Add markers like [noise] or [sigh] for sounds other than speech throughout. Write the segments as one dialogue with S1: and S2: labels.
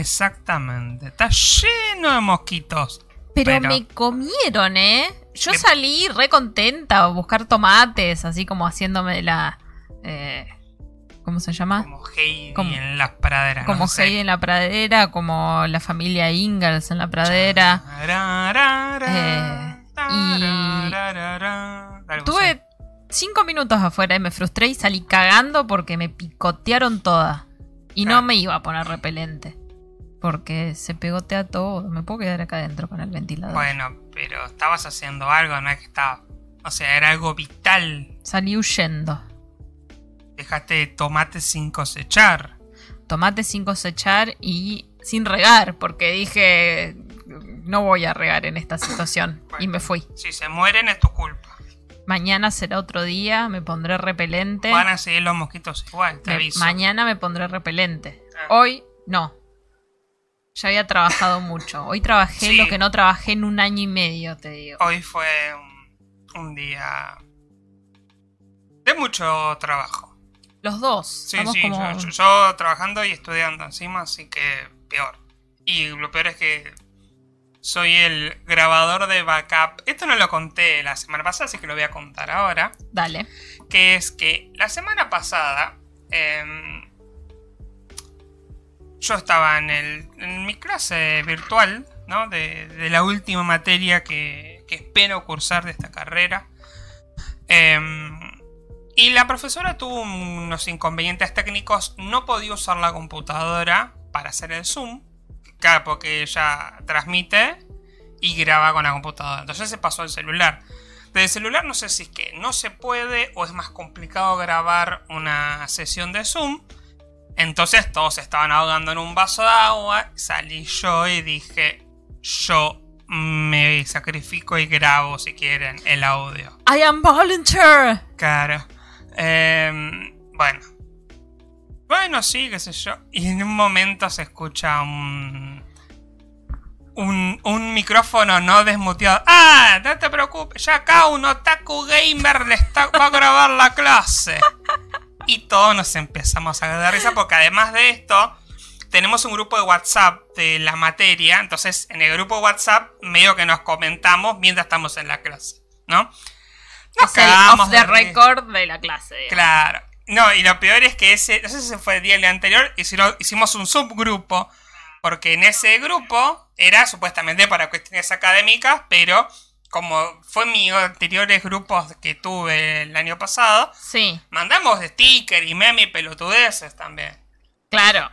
S1: Exactamente. Está lleno de mosquitos.
S2: Pero, me comieron, ¿eh? Yo salí re contenta a buscar tomates, así como haciéndome la... Eh, ¿Cómo se llama?
S1: Como Heidi en las praderas.
S2: Como Heidi en la pradera, como la familia Ingalls en la pradera. Eh, y tuve cinco minutos afuera y me frustré y salí cagando porque me picotearon todas. Y no me iba a poner repelente. Porque se pegotea todo. Me puedo quedar acá adentro con el ventilador.
S1: Bueno, pero estabas haciendo algo, no es que estaba. O sea, era algo vital.
S2: Salí huyendo.
S1: Dejaste tomate sin cosechar.
S2: Tomate sin cosechar y sin regar, porque dije. No voy a regar en esta situación. y me fui.
S1: Si se mueren es tu culpa.
S2: Mañana será otro día, me pondré repelente.
S1: Van a seguir los mosquitos igual, te aviso.
S2: Mañana me pondré repelente. Ah. Hoy no. Ya había trabajado mucho. Hoy trabajé lo que no trabajé en un año y medio, te digo.
S1: Hoy fue un, día de mucho trabajo.
S2: Los dos.
S1: Sí, sí, yo, trabajando y estudiando encima, así que peor. Y lo peor es que soy el grabador de backup. Esto no lo conté la semana pasada, así que lo voy a contar ahora.
S2: Dale.
S1: Que es que la semana pasada em, yo estaba en, mi clase virtual. De, la última materia que, espero cursar de esta carrera. Em, y la profesora tuvo unos inconvenientes técnicos, no podía usar la computadora para hacer el Zoom, claro, porque ella transmite y graba con la computadora. Entonces se pasó al celular. Desde el celular no sé si es que no se puede o es más complicado grabar una sesión de Zoom. Entonces todos estaban ahogando en un vaso de agua. Salí yo y dije, yo me sacrifico y grabo si quieren el audio.
S2: I am volunteer.
S1: Claro. Em, bueno. Bueno, sí, qué sé yo. Y en un momento se escucha un... Un, micrófono no desmuteado. ¡Ah! No te preocupes, ya acá un otaku gamer le está, va a grabar la clase. [laughs] Y todos nos empezamos a dar risa porque además de esto, tenemos un grupo de WhatsApp de la materia. Entonces, en el grupo de WhatsApp, medio que nos comentamos mientras estamos en la clase, ¿no?
S2: Nos quedamos de record de la clase.
S1: Claro. No, y lo peor es que ese, no sé si fue el día anterior, hicimos un subgrupo, porque en ese grupo era supuestamente para cuestiones académicas, pero como fue mis anteriores grupos que tuve el año pasado,
S2: sí.
S1: mandamos sticker y meme y pelotudeces también.
S2: Claro.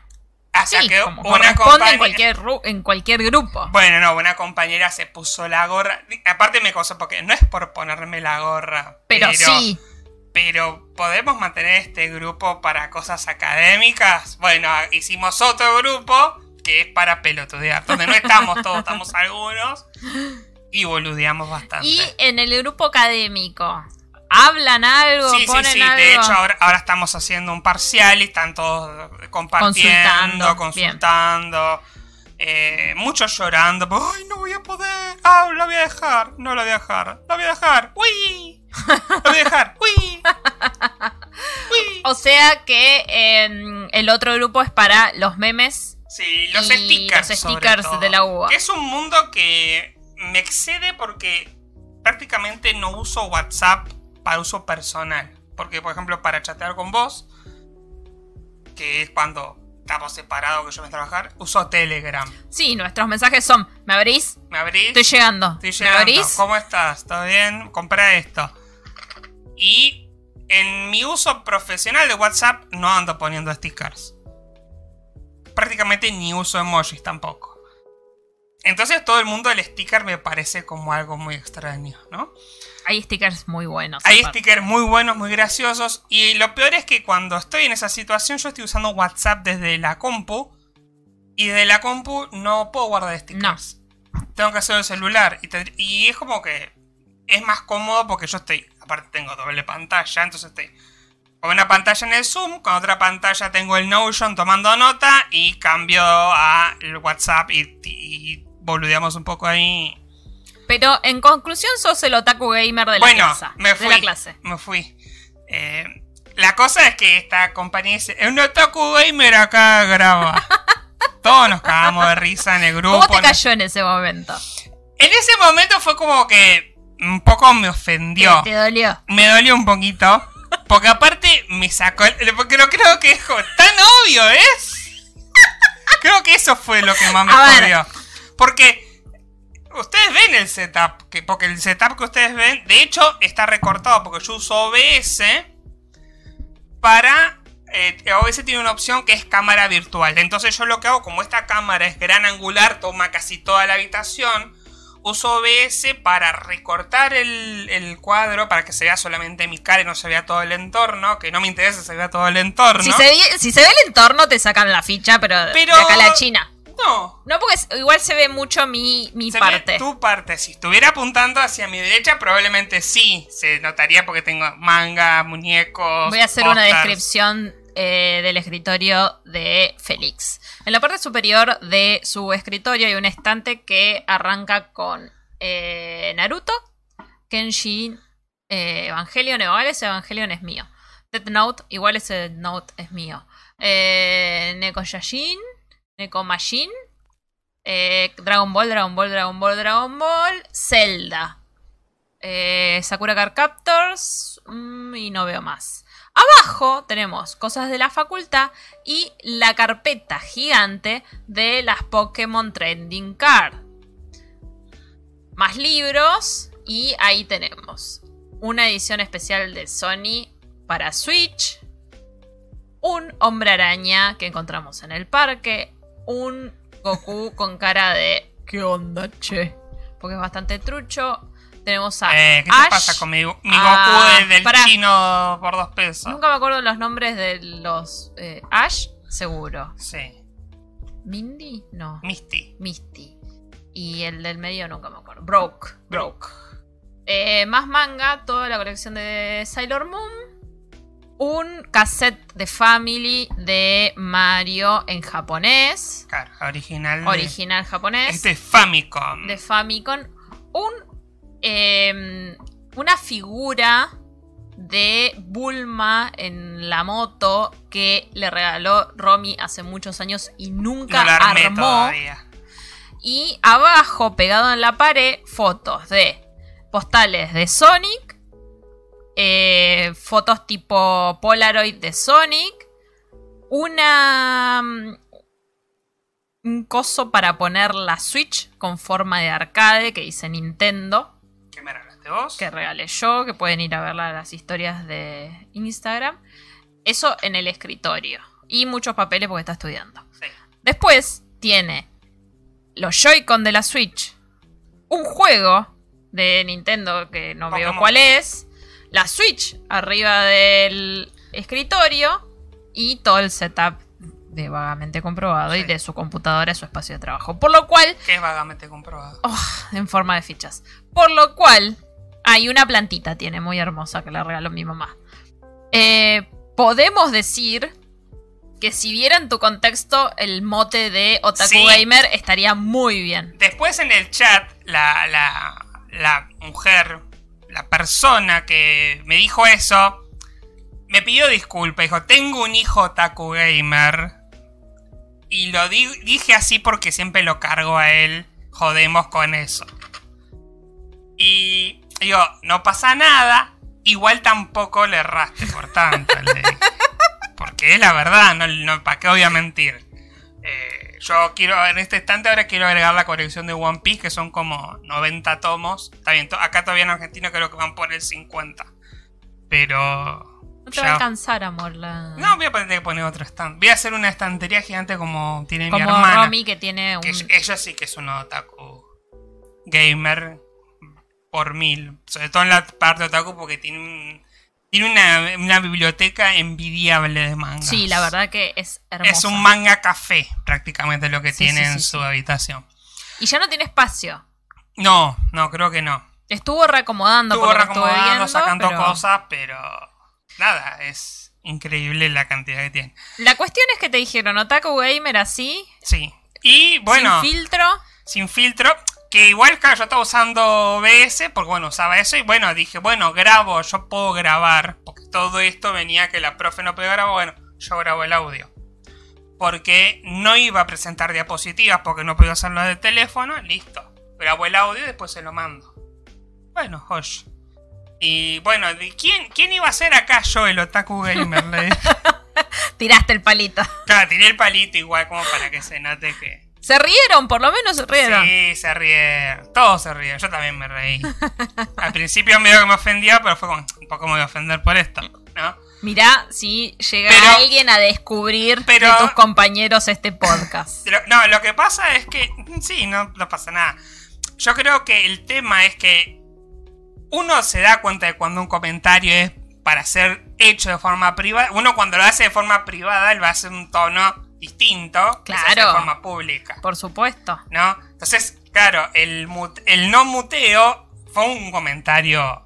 S1: Hasta que
S2: una compañera... en cualquier, en cualquier grupo.
S1: Bueno, no, una compañera se puso la gorra. Aparte me cosa porque no es por ponerme la gorra.
S2: Pero, sí.
S1: Pero podemos mantener este grupo para cosas académicas. Bueno, hicimos otro grupo que es para pelotudear, donde no estamos todos, estamos [laughs] algunos. Y boludeamos bastante.
S2: Y en el grupo académico, ¿hablan algo? Sí, sí, sí.
S1: De hecho, ahora, ahora, estamos haciendo un parcial y están todos compartiendo, consultando. Eh, muchos llorando. ¡Ay, no voy a poder! ¡Ah, lo voy a dejar! No lo voy a dejar. ¡Lo voy a dejar! ¡Uy! ¡Lo voy a dejar! ¡Uy! [laughs]
S2: ¡Uy! O sea que em, el otro grupo es para los memes.
S1: Sí, los stickers.
S2: Los stickers de la UA.
S1: Que es un mundo que me excede porque prácticamente no uso WhatsApp para uso personal. Porque, por ejemplo, para chatear con vos, que es cuando estamos separados que yo voy a trabajar, uso Telegram.
S2: Sí, nuestros mensajes son, ¿me abrís?
S1: ¿Me abrís?
S2: Estoy llegando.
S1: Estoy llegando. ¿Me abrís? ¿Cómo estás? ¿Todo bien? Compré esto. Y en mi uso profesional de WhatsApp no ando poniendo stickers. Prácticamente ni uso emojis tampoco. Entonces todo el mundo del sticker me parece como algo muy extraño, ¿no?
S2: Hay stickers muy buenos.
S1: Hay stickers muy buenos, muy graciosos. Y lo peor es que cuando estoy en esa situación, yo estoy usando WhatsApp desde la compu. Y desde la compu no puedo guardar stickers. Tengo que hacerlo en el celular. Y, es como que es más cómodo porque yo estoy. Aparte, tengo doble pantalla. Entonces estoy con una pantalla en el Zoom. Con otra pantalla tengo el Notion tomando nota. Y cambio a el WhatsApp y boludeamos un poco ahí.
S2: Pero en conclusión sos el otaku gamer de la,
S1: bueno,
S2: me
S1: fui,
S2: la clase.
S1: Me fui. Eh, La cosa es que esta compañía dice, un otaku gamer acá graba. [laughs] Todos nos cagamos de risa en el grupo.
S2: ¿Cómo te cayó en ese momento?
S1: En ese momento fue como que un poco me ofendió.
S2: ¿Te, te dolió?
S1: Me dolió un poquito. Porque aparte me sacó. el- Porque no creo que es tan obvio, ¿es? Creo que eso fue lo que más me jodió. Porque ustedes ven el setup. Que, porque el setup que ustedes ven, de hecho, está recortado. Porque yo uso OBS para. eh, OBS tiene una opción que es cámara virtual. Entonces yo lo que hago, como esta cámara es gran angular, toma casi toda la habitación. Uso OBS para recortar el, el cuadro para que se vea solamente mi cara y no se vea todo el entorno. Que no me interesa que se vea todo el entorno.
S2: Si, se ve, si se ve el entorno, te sacan la ficha, pero,
S1: Pero-
S2: de acá a la China.
S1: No.
S2: No, porque igual se ve mucho mi, mi
S1: Se
S2: parte.
S1: ve tu parte. Si estuviera apuntando hacia mi derecha, probablemente sí. Se notaría porque tengo manga, muñecos.
S2: Voy a hacer una descripción eh, del escritorio de Félix. En la parte superior de su escritorio hay un estante que arranca con eh, Naruto, Kenshin, eh, Evangelion, igual ese Evangelion es mío. Death Note, igual ese Death Note es mío. Eh, Neko Yashin, Neko Majin, eh, Dragon Ball, Dragon Ball, Dragon Ball, Dragon Ball, Zelda. Eh, Sakura Card Captors mm, y no veo más. Abajo tenemos cosas de la facultad y la carpeta gigante de las Pokémon Trending Card. Más libros y ahí tenemos una edición especial de Sony para Switch, un hombre araña que encontramos en el parque, un Goku con cara de ¿qué onda, che? Porque es bastante trucho. Tenemos a
S1: Eh, ¿Qué
S2: Ash.
S1: te pasa con mi, mi
S2: Ah,
S1: Goku de- del
S2: pará.
S1: chino por dos pesos?
S2: Nunca me acuerdo los nombres de los eh, Ash, seguro.
S1: Sí.
S2: Mindy, no.
S1: Misty.
S2: Misty. Y el del medio nunca me acuerdo. Broke. Broke. Eh, más manga, toda la colección de Sailor Moon. Un cassette de Family de Mario en japonés.
S1: Claro, original. de-
S2: Original japonés.
S1: Este es Famicom.
S2: de Famicom. Un, eh, una figura de Bulma en la moto que le regaló Romy hace muchos años y nunca
S1: no
S2: armó.
S1: todavía.
S2: Y abajo, pegado en la pared, fotos de postales de Sonic, eh, fotos tipo Polaroid de Sonic, una... mm, un coso para poner la Switch con forma de arcade que dice Nintendo,
S1: ¿Qué me regalaste vos?
S2: que regalé yo, que pueden ir a ver la- las historias de Instagram. Eso en el escritorio. Y muchos papeles porque está estudiando.
S1: Sí.
S2: Después tiene los Joy-Con de la Switch, un juego de Nintendo que no veo cuál es, la Switch arriba del escritorio y todo el setup de vagamente comprobado y de su computadora y su espacio de trabajo. Por lo cual,
S1: Que es vagamente comprobado.
S2: oh, en forma de fichas. Por lo cual, hay una plantita, tiene muy hermosa que le regaló mi mamá. Eh, podemos decir que si viera en tu contexto el mote de Otaku
S1: Sí.
S2: Gamer estaría muy bien.
S1: Después en el chat, la, la, la mujer, la persona que me dijo eso, me pidió disculpas. Dijo, tengo un hijo otaku gamer. Y lo di- dije así porque siempre lo cargo a él. Jodemos con eso. Y digo, no pasa nada. Igual tampoco le erraste por tanto. le. [laughs] Porque es la verdad, no, no, ¿para qué voy a mentir? Eh, yo quiero, en este instante ahora quiero agregar la colección de One Piece, que son como 90 tomos. Está bien, to- acá todavía en Argentina creo que van por el 50. Pero...
S2: No te
S1: ya-
S2: va a alcanzar, amor. La...
S1: No, voy a tener que poner otro stand. Voy a hacer una estantería gigante como tiene mi hermana.
S2: Romy que tiene un...
S1: Que ella- ella sí que es un otaku gamer por mil. Sobre todo en la parte otaku porque tiene un- tiene una, una biblioteca envidiable de mangas.
S2: Sí, la verdad que es hermoso.
S1: Es un manga café prácticamente lo que
S2: Sí,
S1: tiene
S2: sí,
S1: en su habitación.
S2: Y ya no tiene espacio.
S1: No, no, creo que no.
S2: Estuvo reacomodando
S1: Estuvo reacomodando,
S2: viendo,
S1: sacando
S2: pero-
S1: cosas, pero nada, es increíble la cantidad que tiene.
S2: La cuestión es que te dijeron Otaku Gamer así,
S1: Sí. Y bueno,
S2: sin filtro.
S1: sin filtro. Que igual, claro, yo estaba usando OBS, porque bueno, usaba eso y bueno, dije, bueno, grabo, yo puedo grabar, porque todo esto venía que la profe no podía grabar, bueno, yo grabo el audio. Porque no iba a presentar diapositivas porque no podía hacerlo de teléfono, listo. Grabo el audio y después se lo mando. Bueno, Josh. Y bueno, ¿quién, ¿quién iba a ser acá yo, el Otaku Gamer? [laughs]
S2: Tiraste el palito.
S1: Claro, tiré el palito igual como para que se note que...
S2: Se rieron, por lo menos se rieron.
S1: Sí, se rieron. Todos se rieron. Yo también me reí. [laughs] Al principio medio que me ofendía, pero fue como, un poco me voy a ofender por esto, ¿no?
S2: Mirá si llega alguien a descubrir de tus compañeros este podcast.
S1: no, lo que pasa es que sí, no, no pasa nada. Yo creo que el tema es que uno se da cuenta de cuando un comentario es para ser hecho de forma privada. Uno cuando lo hace de forma privada, él va a hacer un tono distinto
S2: claro,
S1: de forma pública.
S2: Por supuesto.
S1: ¿No? Entonces, claro, el, el no muteo fue un comentario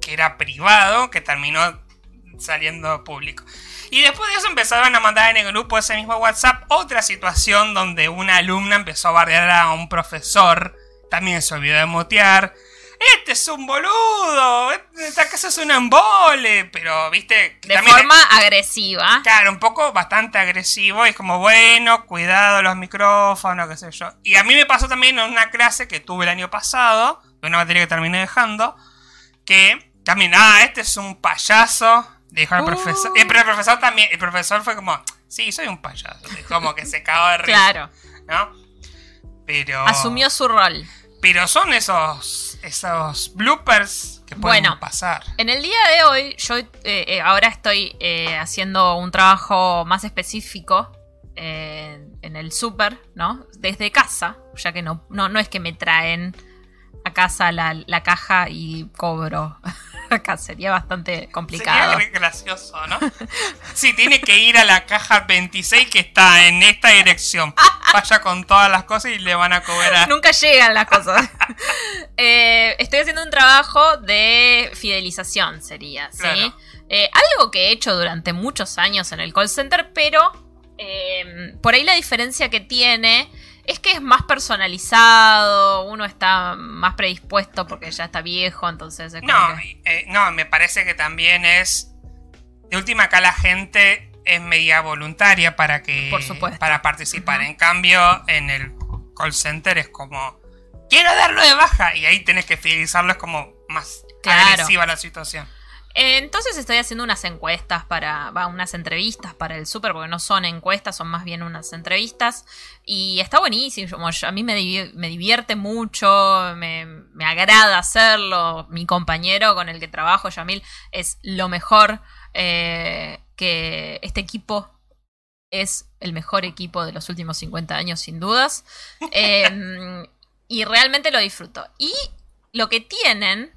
S1: que era privado, que terminó saliendo público. Y después de eso empezaron a mandar en el grupo ese mismo WhatsApp otra situación donde una alumna empezó a bardear a un profesor, también se olvidó de mutear. Este es un boludo, esta casa es un embole, pero viste...
S2: De forma agresiva.
S1: Claro, un poco bastante agresivo, y es como, bueno, cuidado los micrófonos, qué sé yo. Y a mí me pasó también en una clase que tuve el año pasado, de una materia que terminé dejando, que también, ah, este es un payaso, Dijo el profesor. Y el profesor también. El profesor fue como, sí, soy un payaso. Como que se cagó de risa. Claro. ¿No? Pero.
S2: Asumió su rol.
S1: Pero son esos. Esos bloopers que pueden bueno, pasar.
S2: En el día de hoy, yo eh, eh, ahora estoy eh, haciendo un trabajo más específico. en el súper, ¿no? Desde casa. Ya que no, no, no es que me traen a casa la, la caja y cobro. [laughs] acá sería bastante complicado.
S1: Sería gracioso, ¿no? [laughs] sí, tiene que ir a la caja 26 que está en esta dirección. [laughs] Vaya con todas las cosas y le van a cobrar.
S2: Nunca llegan las cosas. [laughs] Eh, estoy haciendo un trabajo de fidelización, sería, ¿sí? Eh, algo que he hecho durante muchos años en el call center, pero eh, por ahí la diferencia que tiene es que es más personalizado, uno está más predispuesto porque ya está viejo, entonces...
S1: no, eh, no, me parece que también es... De última acá la gente es media voluntaria para que... Para participar. En cambio, en el call center es como... Quiero darlo de baja y ahí tenés que fidelizarlo, es como más agresiva la situación.
S2: Entonces estoy haciendo unas encuestas para, va, unas entrevistas para el súper, porque no son encuestas, son más bien unas entrevistas. Y está buenísimo, a mí me, divierte mucho, me, agrada hacerlo. Mi compañero con el que trabajo, Yamil, es lo mejor eh, que este equipo es el mejor equipo de los últimos 50 años, sin dudas. [laughs] Em, y realmente lo disfruto. Y lo que tienen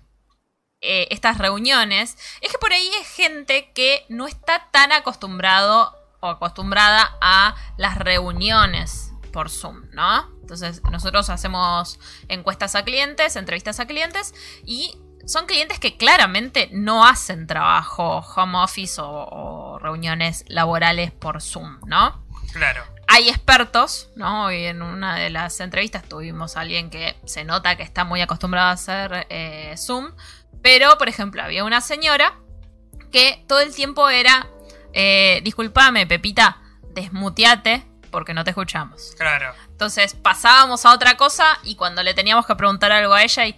S2: eh, estas reuniones, es que por ahí es gente que no está tan acostumbrado o acostumbrada a las reuniones por Zoom, ¿no? Entonces nosotros hacemos encuestas a clientes, entrevistas a clientes y son clientes que claramente no hacen trabajo home office o, reuniones laborales por Zoom, ¿no?
S1: Claro.
S2: Hay expertos, ¿no? Hoy en una de las entrevistas tuvimos a alguien que se nota que está muy acostumbrado a hacer eh, Zoom, pero, por ejemplo, había una señora que todo el tiempo era, eh, discúlpame, Pepita, desmuteate porque no te escuchamos.
S1: Claro.
S2: Entonces pasábamos a otra cosa y cuando le teníamos que preguntar algo a ella y,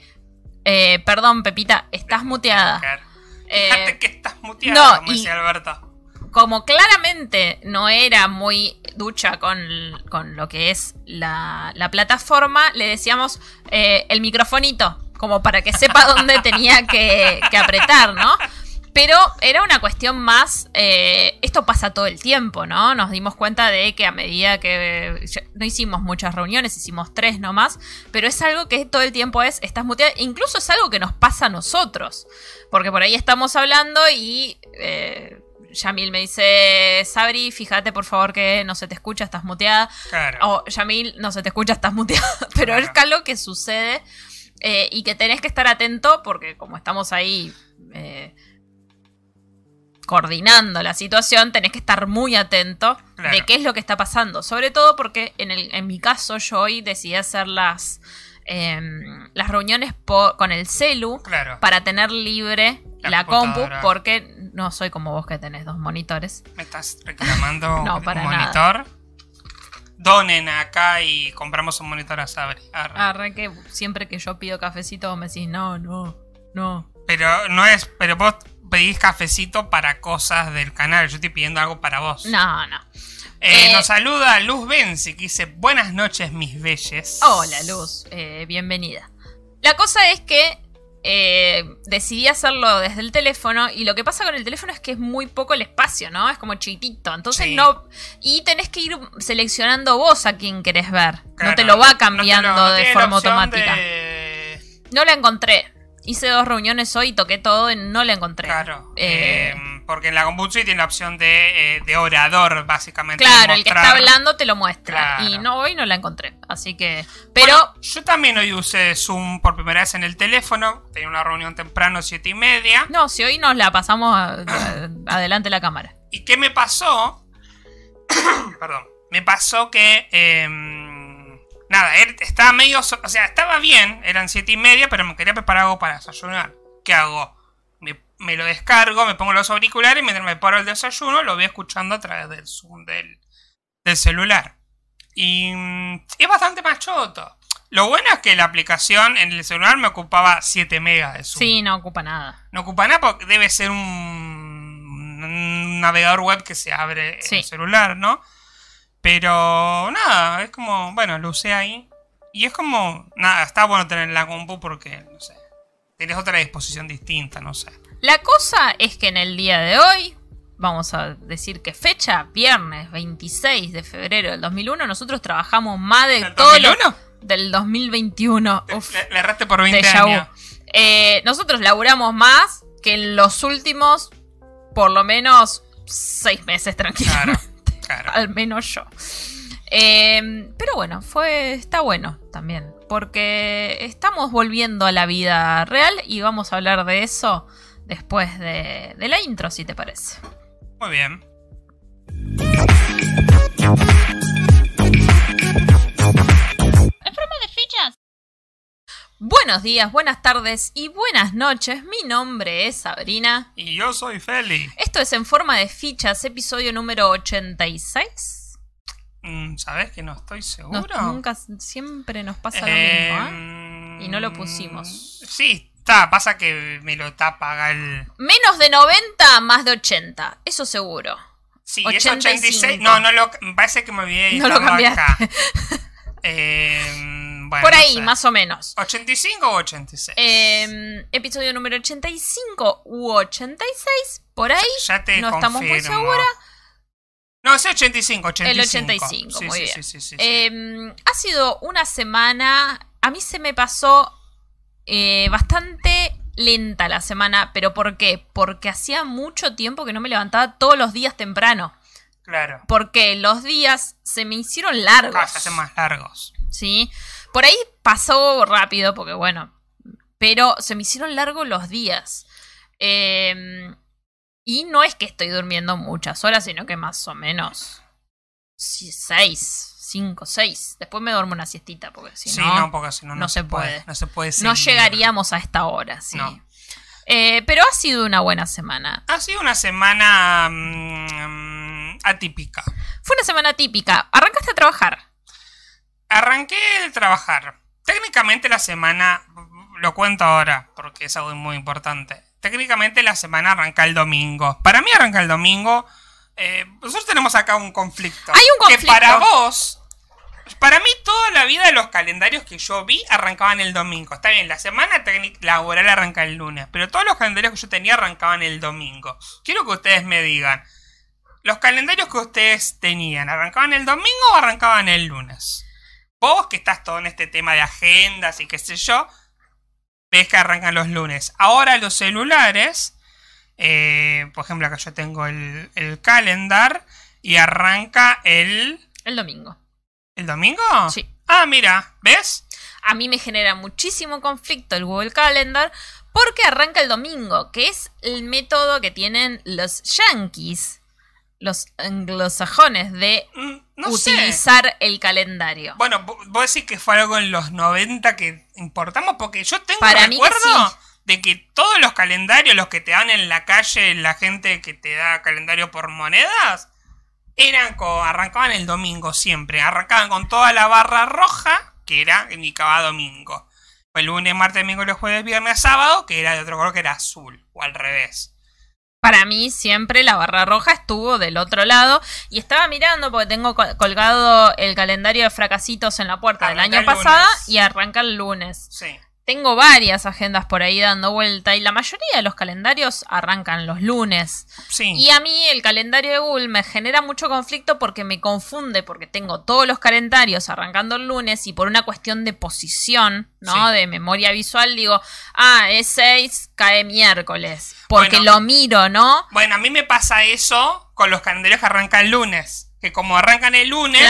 S2: eh, perdón, Pepita, estás muteada.
S1: Fíjate eh, que estás muteada, como decía Alberto.
S2: Como claramente no era muy ducha con, lo que es la, plataforma, le decíamos eh, el microfonito como para que sepa dónde tenía que, apretar, ¿no? Pero era una cuestión más, eh, esto pasa todo el tiempo, ¿no? Nos dimos cuenta de que a medida que no hicimos muchas reuniones, hicimos tres nomás, pero es algo que todo el tiempo es, estás muteada, incluso es algo que nos pasa a nosotros, porque por ahí estamos hablando y... Eh, Yamil me dice, Sabri, fíjate por favor que no se te escucha, estás muteada. Claro. O Yamil, no se te escucha, estás muteada. [laughs] Pero es algo que sucede eh, y que tenés que estar atento porque como estamos ahí eh, coordinando la situación, tenés que estar muy atento de qué es lo que está pasando. Sobre todo porque en, el, en mi caso yo hoy decidí hacer las em, las reuniones con el celu
S1: Claro.
S2: para tener libre
S1: La
S2: la, compu, porque no soy como vos que tenés dos monitores.
S1: ¿Me estás reclamando [laughs]
S2: No,
S1: un
S2: para
S1: monitor? Donen acá y compramos un monitor a Sabri. Arre.
S2: Arre que siempre que yo pido cafecito vos me decís, no, no, no.
S1: Pero no es. Pero vos pedís cafecito para cosas del canal. Yo estoy pidiendo algo para vos.
S2: No, no.
S1: Eh,
S2: Eh,
S1: nos saluda Luz Benzi que dice: Buenas noches, mis belles.
S2: Hola, Luz, eh, bienvenida. La cosa es que eh, decidí hacerlo desde el teléfono y lo que pasa con el teléfono es que es muy poco el espacio, ¿no? Es como chiquitito. Entonces
S1: Sí.
S2: no... Y tenés que ir seleccionando vos a quién querés ver.
S1: Claro,
S2: no te lo va
S1: no
S2: cambiando
S1: lo-
S2: de forma automática.
S1: de-
S2: No la encontré. Hice dos reuniones hoy, toqué todo y no la encontré.
S1: Claro.
S2: Eh,
S1: eh, porque en la Computsi tiene la opción de, eh, de orador, básicamente.
S2: claro, el que está hablando te lo muestra.
S1: Claro.
S2: Y no, hoy no la encontré. Así que... Pero...
S1: Bueno, yo también hoy usé Zoom por primera vez en el teléfono. Tenía una reunión temprano, siete y media.
S2: No, si hoy nos la pasamos a- a- adelante la cámara.
S1: ¿Y qué me pasó? [coughs] Perdón. Me pasó que. Nada, él estaba medio. so- O sea, estaba bien, eran siete y media, pero me quería preparar algo para desayunar. ¿Qué hago? Me, me lo descargo, me pongo los auriculares y mientras me paro el desayuno lo voy escuchando a través del Zoom del, del celular. Y mm, es bastante más choto. Lo bueno es que la aplicación en el celular me ocupaba 7 megas de Zoom.
S2: Sí, no ocupa nada.
S1: No ocupa nada porque debe ser un, un navegador web que se abre en el celular, ¿no? Pero nada, es como, bueno, lo usé ahí. Y es como, nada, está bueno tener la compu porque, no sé, tenés otra disposición distinta, no sé.
S2: La cosa es que en el día de hoy, vamos a decir que fecha, viernes 26 de febrero del 2001, nosotros trabajamos más de
S1: ¿Del
S2: todo lo-
S1: 2001?
S2: del 2021. Uf,
S1: Le, le erraste por 20
S2: déjà vu.
S1: años.
S2: Eh, nosotros laburamos más que en los últimos, por lo menos, seis meses tranquilamente.
S1: Claro, [laughs] claro.
S2: Al menos yo. Eh, pero bueno, fue. está bueno también. Porque estamos volviendo a la vida real y vamos a hablar de eso después de, de la intro, si te parece.
S1: Muy bien.
S2: Buenos días, buenas tardes y buenas noches. Mi nombre es Sabrina.
S1: Y yo soy Feli.
S2: Esto es en forma de fichas, episodio número 86.
S1: Mm, ¿Sabes que no estoy
S2: No,
S1: seguro?
S2: nunca, siempre nos pasa lo mismo, ¿eh? Y no lo pusimos.
S1: Sí, está, pasa que me lo tapa el...
S2: Menos de 90, más de 80, eso seguro.
S1: Sí, es
S2: 85.
S1: 86. No, no lo. Parece que me olvidé.
S2: No lo cambiaste.
S1: acá. [laughs] Eh, bueno,
S2: Por
S1: no
S2: ahí,
S1: sé.
S2: más o menos.
S1: ¿85 o 86?
S2: Eh, episodio número 85 u 86, por ahí.
S1: ya te
S2: no estamos muy
S1: confirmo.
S2: seguras.
S1: No, es 85, 85.
S2: El 85,
S1: Sí,
S2: muy
S1: sí,
S2: bien.
S1: sí, sí, sí, sí.
S2: Eh, ha sido una semana. A mí se me pasó eh, bastante lenta la semana. ¿Pero por qué? Porque hacía mucho tiempo que no me levantaba todos los días temprano.
S1: claro.
S2: Porque los días se me hicieron largos.
S1: Ah, se hacen más largos.
S2: ¿sí? Por ahí pasó rápido, porque bueno, pero se me hicieron largos los días. Eh, y no es que estoy durmiendo muchas horas, sino que más o menos sí, seis, cinco, seis. Después me duermo una siestita, porque si
S1: sí,
S2: no,
S1: no, porque si no, no,
S2: no se puede.
S1: No se puede
S2: no llegaríamos a esta hora, sí.
S1: No.
S2: Eh, pero ha sido una buena semana.
S1: Ha sido una semana mm, mm, atípica.
S2: Fue una semana típica. Arrancaste a trabajar.
S1: Arranqué de trabajar. Técnicamente la semana, lo cuento ahora porque es algo muy importante. Técnicamente la semana arranca el domingo. Para mí arranca el domingo. eh, nosotros tenemos acá un conflicto.
S2: Hay un conflicto.
S1: Que para vos, para mí toda la vida de los calendarios que yo vi arrancaban el domingo. Está bien, la semana laboral arranca el lunes, pero todos los calendarios que yo tenía arrancaban el domingo. Quiero que ustedes me digan, los calendarios que ustedes tenían, ¿arrancaban el domingo o arrancaban el lunes? Vos que estás todo en este tema de agendas y qué sé yo, ves que arrancan los lunes. Ahora los celulares, eh, por ejemplo acá yo tengo el, el calendar y arranca el...
S2: El domingo.
S1: ¿El domingo?
S2: Sí.
S1: Ah, mira, ¿ves?
S2: a mí me genera muchísimo conflicto el Google Calendar porque arranca el domingo, que es el método que tienen los yankees, los anglosajones de
S1: Mm, No
S2: utilizar el calendario.
S1: Bueno, vos decís que fue algo en los 90 que importamos, porque yo tengo Para recuerdo de que todos los calendarios, los que te dan en la calle, la gente que te da calendario por monedas, eran arrancaban el domingo siempre. Arrancaban con toda la barra roja, que era, indicaba domingo. El lunes, martes, miércoles, jueves, viernes, sábado, que era de otro color que era azul, o al revés.
S2: Para mí siempre la barra roja estuvo del otro lado y estaba mirando porque tengo colgado el calendario de fracasitos en la puerta del año pasado y arranca el lunes.
S1: Sí.
S2: Tengo varias agendas por ahí dando vuelta y la mayoría de los calendarios arrancan los lunes.
S1: Sí.
S2: Y a mí el calendario de Google me genera mucho conflicto porque me confunde, porque tengo todos los calendarios arrancando el lunes y por una cuestión de posición, ¿no? De memoria visual, digo, ah, es 6, cae miércoles. Porque lo miro, ¿no?
S1: Bueno, a mí me pasa eso con los calendarios que arrancan el lunes que como arrancan el lunes,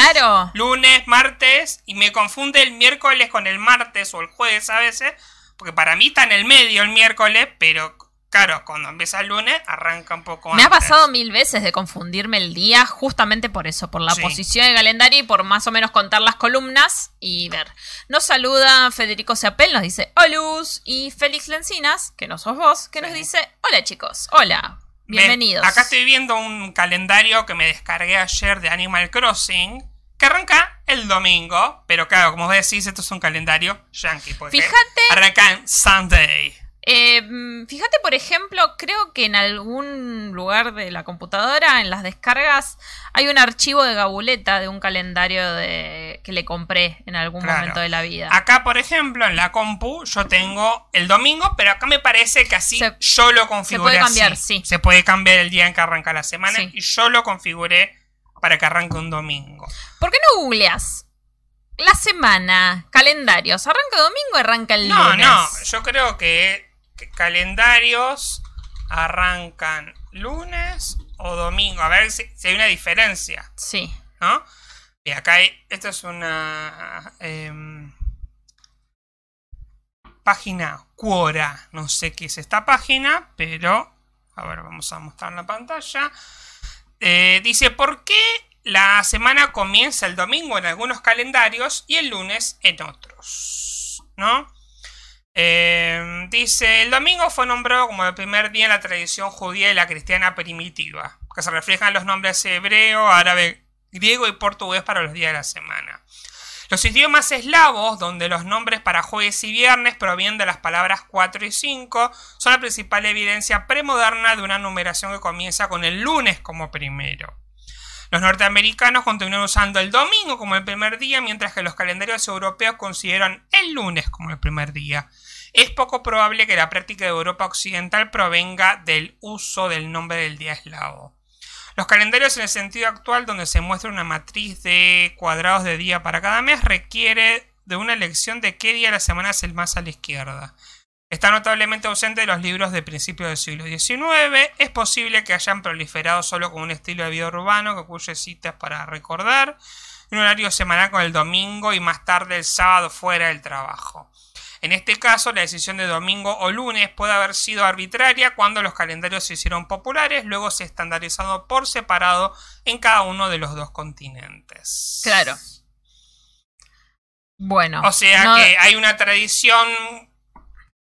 S1: lunes, martes, y me confunde el miércoles con el martes o el jueves a veces, porque para mí está en el medio el miércoles, pero claro, cuando empieza el lunes arranca un poco
S2: Me ha pasado mil veces de confundirme el día justamente por eso, por la posición del calendario y por más o menos contar las columnas y ver. Nos saluda Federico Seapel, nos dice hola y Félix Lencinas, que no sos vos, que nos dice hola chicos, hola. Bienvenidos.
S1: acá estoy viendo un calendario que me descargué ayer de Animal Crossing. Que arranca el domingo. Pero claro, como decís, esto es un calendario yankee.
S2: Fíjate.
S1: Arranca en Sunday.
S2: Eh, fíjate, por ejemplo, creo que en algún lugar de la computadora, en las descargas, hay un archivo de gabuleta de un calendario de, que le compré en algún momento de la vida.
S1: Acá, por ejemplo, en la compu, yo tengo el domingo, pero acá me parece que así yo lo configuré. Se puede cambiar, sí. Se puede cambiar el día en que arranca la semana y yo lo configuré para que arranque un domingo.
S2: ¿Por qué no googleas? La semana, calendarios, ¿arranca domingo o arranca el lunes? No, no,
S1: yo creo que calendarios arrancan lunes o domingo. A ver si, hay una diferencia.
S2: Sí.
S1: ¿No? Y acá hay. Esto es una. Em, página Quora. No sé qué es esta página, pero. A ver, vamos a mostrar la pantalla. Eh, dice: ¿Por qué la semana comienza el domingo en algunos calendarios y el lunes en otros? ¿No? Eh, dice, el domingo fue nombrado como el primer día en la tradición judía y la cristiana primitiva, que se reflejan los nombres hebreo, árabe, griego y portugués para los días de la semana. Los idiomas eslavos, donde los nombres para jueves y viernes provienen de las palabras 4 y 5, son la principal evidencia premoderna de una numeración que comienza con el lunes como primero. Los norteamericanos continúan usando el domingo como el primer día, mientras que los calendarios europeos consideran el lunes como el primer día. Es poco probable que la práctica de Europa Occidental provenga del uso del nombre del día eslavo. Los calendarios en el sentido actual, donde se muestra una matriz de cuadrados de día para cada mes, requiere de una elección de qué día de la semana es el más a la izquierda. Está notablemente ausente de los libros de principios del siglo XIX. Es posible que hayan proliferado solo con un estilo de vida urbano que ocurre citas para recordar, un horario semanal con el domingo y más tarde el sábado fuera del trabajo. En este caso, la decisión de domingo o lunes puede haber sido arbitraria cuando los calendarios se hicieron populares, luego se estandarizaron por separado en cada uno de los dos continentes.
S2: Claro. Bueno.
S1: O sea que hay una tradición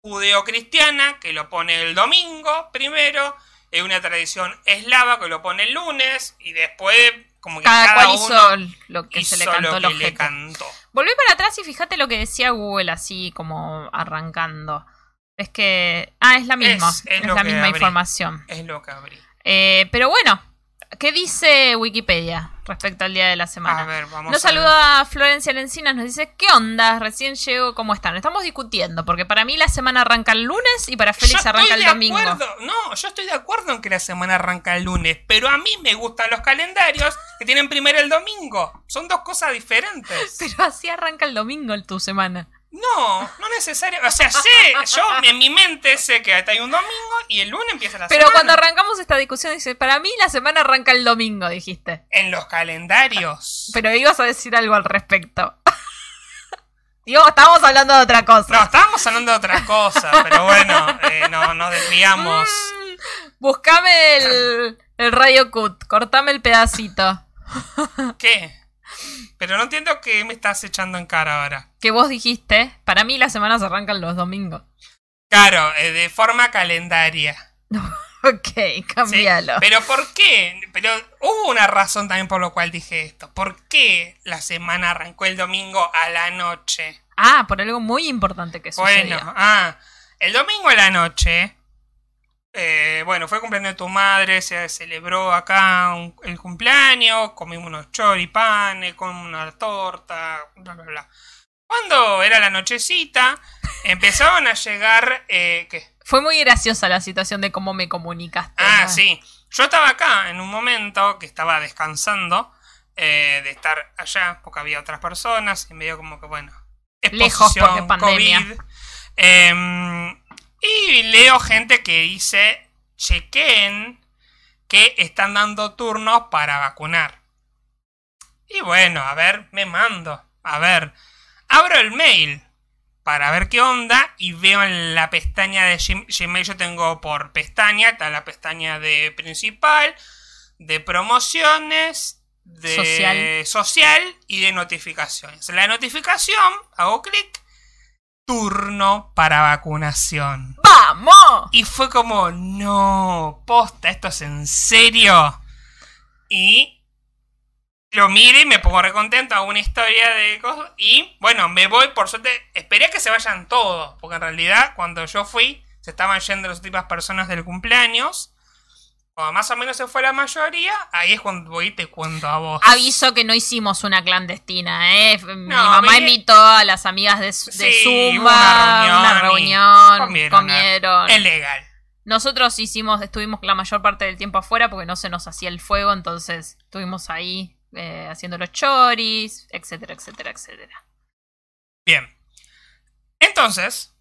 S1: judeocristiana que lo pone el domingo primero, hay una tradición eslava que lo pone el lunes y después como que cada, cual hizo
S2: lo que se le cantó
S1: lo que le cantó.
S2: Volví para atrás y fíjate lo que decía Google así como arrancando. Es que ah, es la misma, es, la misma información.
S1: Es lo que abrí.
S2: Eh, pero bueno, ¿qué dice Wikipedia? respecto al día de la semana.
S1: A ver, vamos
S2: nos saluda Florencia Lencinas, nos dice, ¿qué onda? Recién llego, ¿cómo están? Estamos discutiendo, porque para mí la semana arranca el lunes y para Félix arranca el domingo.
S1: No, yo estoy de acuerdo en que la semana arranca el lunes, pero a mí me gustan los calendarios que tienen primero el domingo. Son dos cosas diferentes. [laughs]
S2: Pero así arranca el domingo tu semana.
S1: No, no necesario. O sea, sé, yo en mi mente sé que hay un domingo y el lunes empieza la
S2: semana. Pero cuando arrancamos esta discusión, dice, para mí la semana arranca el domingo, dijiste.
S1: En los calendarios.
S2: Pero ibas a decir algo al respecto. [laughs] Digo, estábamos hablando de otra cosa.
S1: No, estábamos hablando de otra cosa, pero bueno, eh, no, nos desviamos. Mm,
S2: buscame el, el radio cut, cortame el pedacito.
S1: ¿Qué? Pero no entiendo qué me estás echando en cara ahora.
S2: Que vos dijiste, para mí las semanas arrancan los domingos.
S1: Claro, eh, de forma calendaria. [laughs]
S2: Ok,
S1: ¿sí?
S2: cambialo.
S1: Pero ¿por qué? Pero hubo una razón también por lo cual dije esto. ¿Por qué la semana arrancó el domingo a la noche?
S2: Ah, por algo muy importante que sucedió.
S1: Bueno, ah, el domingo a la noche, eh, bueno, fue cumpleaños de tu madre, se celebró acá un- el cumpleaños, comimos unos choripanes, comimos una torta, bla, bla, bla. Cuando era la nochecita, [laughs] empezaron a llegar, eh, ¿qué?
S2: Fue muy graciosa la situación de cómo me comunicaste.
S1: Ah,
S2: ¿no?
S1: sí. Yo estaba acá en un momento que estaba descansando eh, de estar allá, porque había otras personas, y medio como que, bueno,
S2: Lejos porque
S1: exposición,
S2: pandemia.
S1: COVID. Y leo gente que dice, chequen que están dando turnos para vacunar. Y bueno, a ver, me mando. A ver, abro el mail para ver qué onda y veo en la pestaña de Gm- Gmail, yo tengo por pestaña, está la pestaña de principal, de promociones, de
S2: Social.
S1: social y de notificaciones. La notificación, hago clic, turno para vacunación.
S2: ¡Vamos!
S1: Y fue como, no, posta, esto es en serio. Y lo miro y me pongo recontento, hago una historia de cosas. Y bueno, me voy, por suerte, esperé que se vayan todos. Porque en realidad, cuando yo fui, se estaban yendo las últimas personas del cumpleaños. Cuando más o menos se fue la mayoría, ahí es cuando voy y te cuento a vos.
S2: Aviso que no hicimos una clandestina, ¿eh? Mi mamá
S1: vení-
S2: invitó a las amigas de, de
S1: Sí,
S2: Zumba,
S1: una reunión
S2: una reunión,
S1: comieron,
S2: comieron.
S1: Es legal.
S2: Nosotros hicimos, estuvimos la mayor parte del tiempo afuera porque no se nos hacía el fuego, entonces estuvimos ahí eh, haciendo los choris, etcétera, etcétera, etcétera.
S1: Bien. Entonces,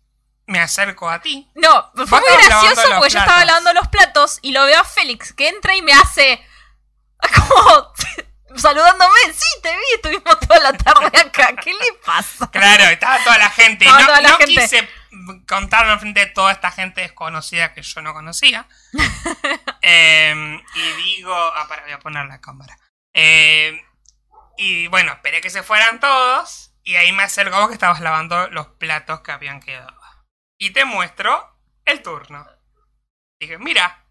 S1: me acerco a ti.
S2: No, fue
S1: Vos
S2: muy gracioso porque yo estaba lavando los platos y lo veo a Félix que entra y me hace como [laughs] saludándome. Sí, te vi, estuvimos toda la tarde acá. ¿Qué le pasa?
S1: Claro, estaba toda la gente.
S2: Estaba
S1: no
S2: toda la
S1: no
S2: gente.
S1: quise contarlo enfrente de toda esta gente desconocida que yo no conocía. [laughs] Eh, y digo. Ah, para, voy a poner la cámara. Eh, y bueno, esperé que se fueran todos. Y ahí me acerco a vos que estabas lavando los platos que habían quedado. Y te muestro el turno. Dije, mira,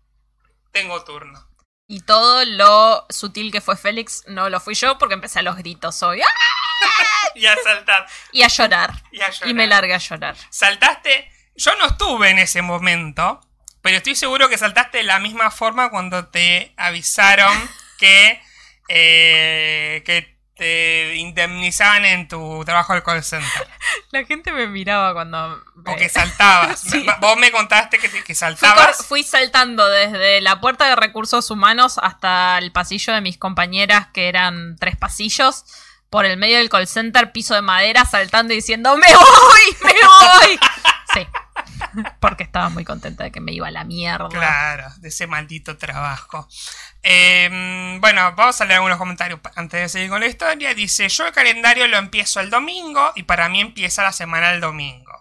S1: tengo turno.
S2: Y todo lo sutil que fue Félix no lo fui yo porque empecé a los gritos hoy. [laughs] ¡Ah!
S1: Y a saltar.
S2: Y a llorar.
S1: Y a llorar.
S2: Y me largué a llorar.
S1: saltaste. Yo no estuve en ese momento, pero estoy seguro que saltaste de la misma forma cuando te avisaron que, eh, que te indemnizaban en tu trabajo al call center. [laughs]
S2: La gente me miraba cuando...
S1: O que saltabas. [laughs]
S2: Sí.
S1: Vos me contaste que, que
S2: Fui,
S1: saltabas.
S2: cor- fui saltando desde la puerta de recursos humanos hasta el pasillo de mis compañeras, que eran tres pasillos, por el medio del call center, piso de madera, saltando y diciendo ¡Me voy! ¡Me voy! [laughs] [laughs] Porque estaba muy contenta de que me iba a la mierda.
S1: Claro, de ese maldito trabajo. Eh, bueno, vamos a leer algunos comentarios antes de seguir con la historia. Dice, yo el calendario lo empiezo el domingo y para mí empieza la semana el domingo.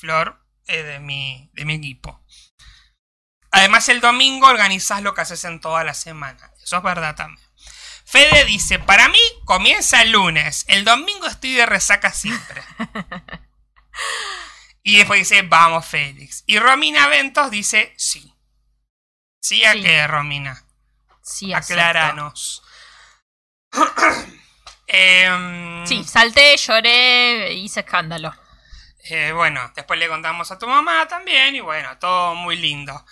S1: Flor es de mi, de mi equipo. Además el domingo organizás lo que haces en toda la semana. Eso es verdad también. Fede dice, para mí comienza el lunes. El domingo estoy de resaca siempre. [laughs] y después dice, vamos Félix. Y Romina Ventos dice, sí. ¿Sí a
S2: Sí.
S1: qué, Romina?
S2: Sí.
S1: Acláranos. [coughs] Em,
S2: Sí, salté, lloré, hice escándalo.
S1: eh, bueno, después le contamos a tu mamá también y bueno, todo muy lindo.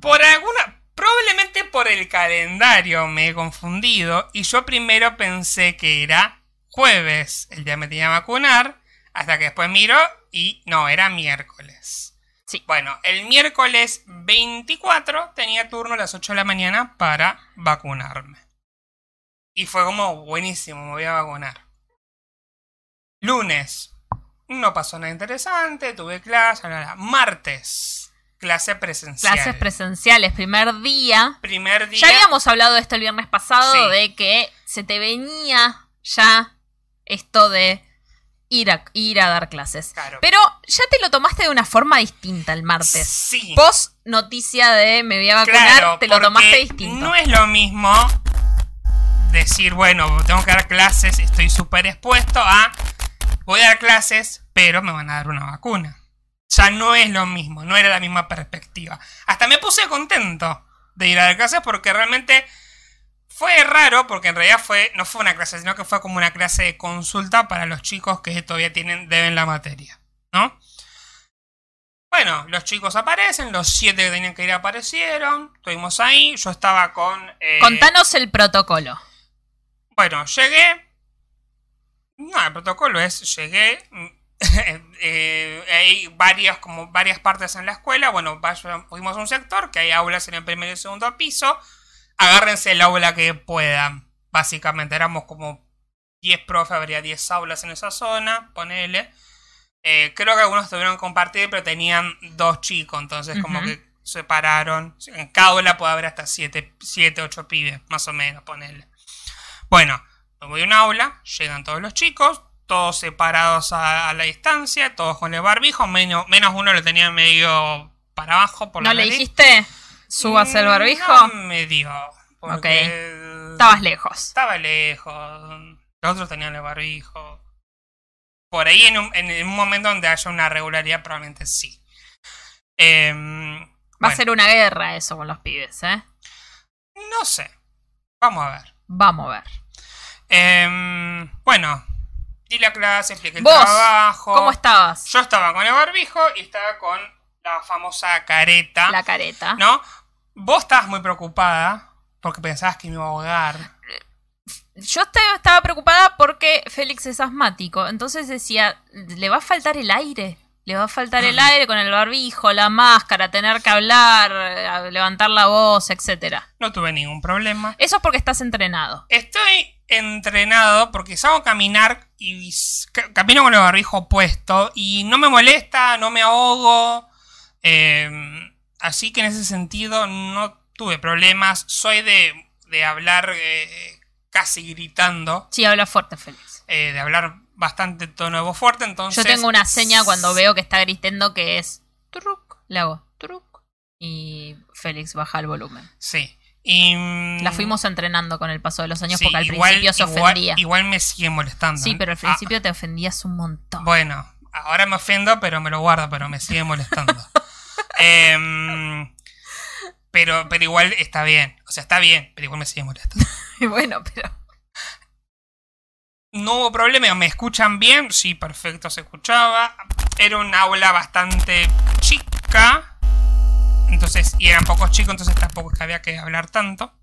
S1: Por alguna, probablemente por el calendario me he confundido y yo primero pensé que era jueves el día que me tenía que vacunar, hasta que después miro y no, era miércoles.
S2: Sí.
S1: Bueno, el miércoles 24 tenía turno a las 8 de la mañana para vacunarme. Y fue como buenísimo, me voy a vacunar. Lunes, no pasó nada interesante, tuve clase, bla. Martes, clase presencial.
S2: Clases presenciales, primer día.
S1: Primer día.
S2: Ya habíamos hablado de esto el viernes pasado,
S1: Sí.
S2: de que se te venía ya esto de ir a, ir a dar clases.
S1: Claro.
S2: Pero ya te lo tomaste de una forma distinta el martes.
S1: Sí.
S2: Post noticia de me voy a vacunar,
S1: Claro,
S2: te lo tomaste distinto.
S1: No es lo mismo decir, bueno, tengo que dar clases, estoy súper expuesto a, voy a dar clases, pero me van a dar una vacuna. Ya no es lo mismo, no era la misma perspectiva. Hasta me puse contento de ir a dar clases porque realmente fue raro, porque en realidad fue, no fue una clase, sino que fue como una clase de consulta para los chicos que todavía tienen, deben la materia, ¿no? Bueno, los chicos aparecen, los siete que tenían que ir aparecieron, estuvimos ahí, yo estaba con...
S2: Eh, Contanos el protocolo.
S1: Bueno, llegué... No, el protocolo es, llegué, [laughs] eh, hay varias, como varias partes en la escuela, bueno, fuimos a un sector, que hay aulas en el primer y segundo piso, agárrense el aula que puedan, básicamente, éramos como 10 profes, habría 10 aulas en esa zona, ponele. Eh, creo que algunos tuvieron que compartir, pero tenían dos chicos, entonces como que separaron. En cada aula puede haber hasta 7, 8 pibes, más o menos, ponerle. Bueno, me voy a un aula, llegan todos los chicos, todos separados a, la distancia, todos con el barbijo, menos, menos uno lo tenía medio para abajo. Por
S2: ¿No le dijiste subas el barbijo?
S1: No me dio.
S2: Ok. Estabas lejos.
S1: Estaba lejos. Los otros tenían el barbijo por ahí en un, en un, momento donde haya una regularidad, probablemente sí.
S2: Em, Va a ser una guerra eso con los pibes, ¿eh?
S1: No sé. Vamos a ver.
S2: Vamos a ver.
S1: Em, bueno, di la clase, expliqué el trabajo.
S2: ¿Cómo estabas?
S1: Yo estaba con el barbijo y estaba con la famosa careta.
S2: La careta.
S1: ¿No? Vos estabas muy preocupada porque pensabas que me iba a ahogar
S2: yo estaba preocupada porque Félix es asmático. Entonces decía, le va a faltar el aire. Le va a faltar el aire con el barbijo, la máscara, tener que hablar, levantar la voz, etcétera.
S1: No tuve ningún problema.
S2: Eso es porque estás entrenado.
S1: Estoy entrenado porque salgo a caminar y camino con el barbijo puesto y no me molesta, no me ahogo. Em, así que en ese sentido no tuve problemas. Soy de, de hablar eh, casi gritando.
S2: Sí, habla fuerte, Félix.
S1: Eh, de hablar bastante tono de voz fuerte, entonces...
S2: Yo tengo una seña cuando veo que está gritando que es... Truc, le hago truc y Félix baja el volumen.
S1: Sí. Y, mm,
S2: la fuimos entrenando con el paso de los años porque al principio se ofendía.
S1: Igual, me sigue molestando.
S2: Sí, pero al principio te ofendías un montón.
S1: Bueno, ahora me ofendo, pero me lo guardo, pero me sigue molestando. [laughs] Em, pero, pero igual está bien. O sea, está bien, pero igual me sigue molestando. [laughs]
S2: bueno, pero.
S1: No hubo problema, ¿me escuchan bien? Sí, perfecto, se escuchaba. Era un aula bastante chica. Entonces, y eran pocos chicos, entonces tampoco es que había que hablar tanto.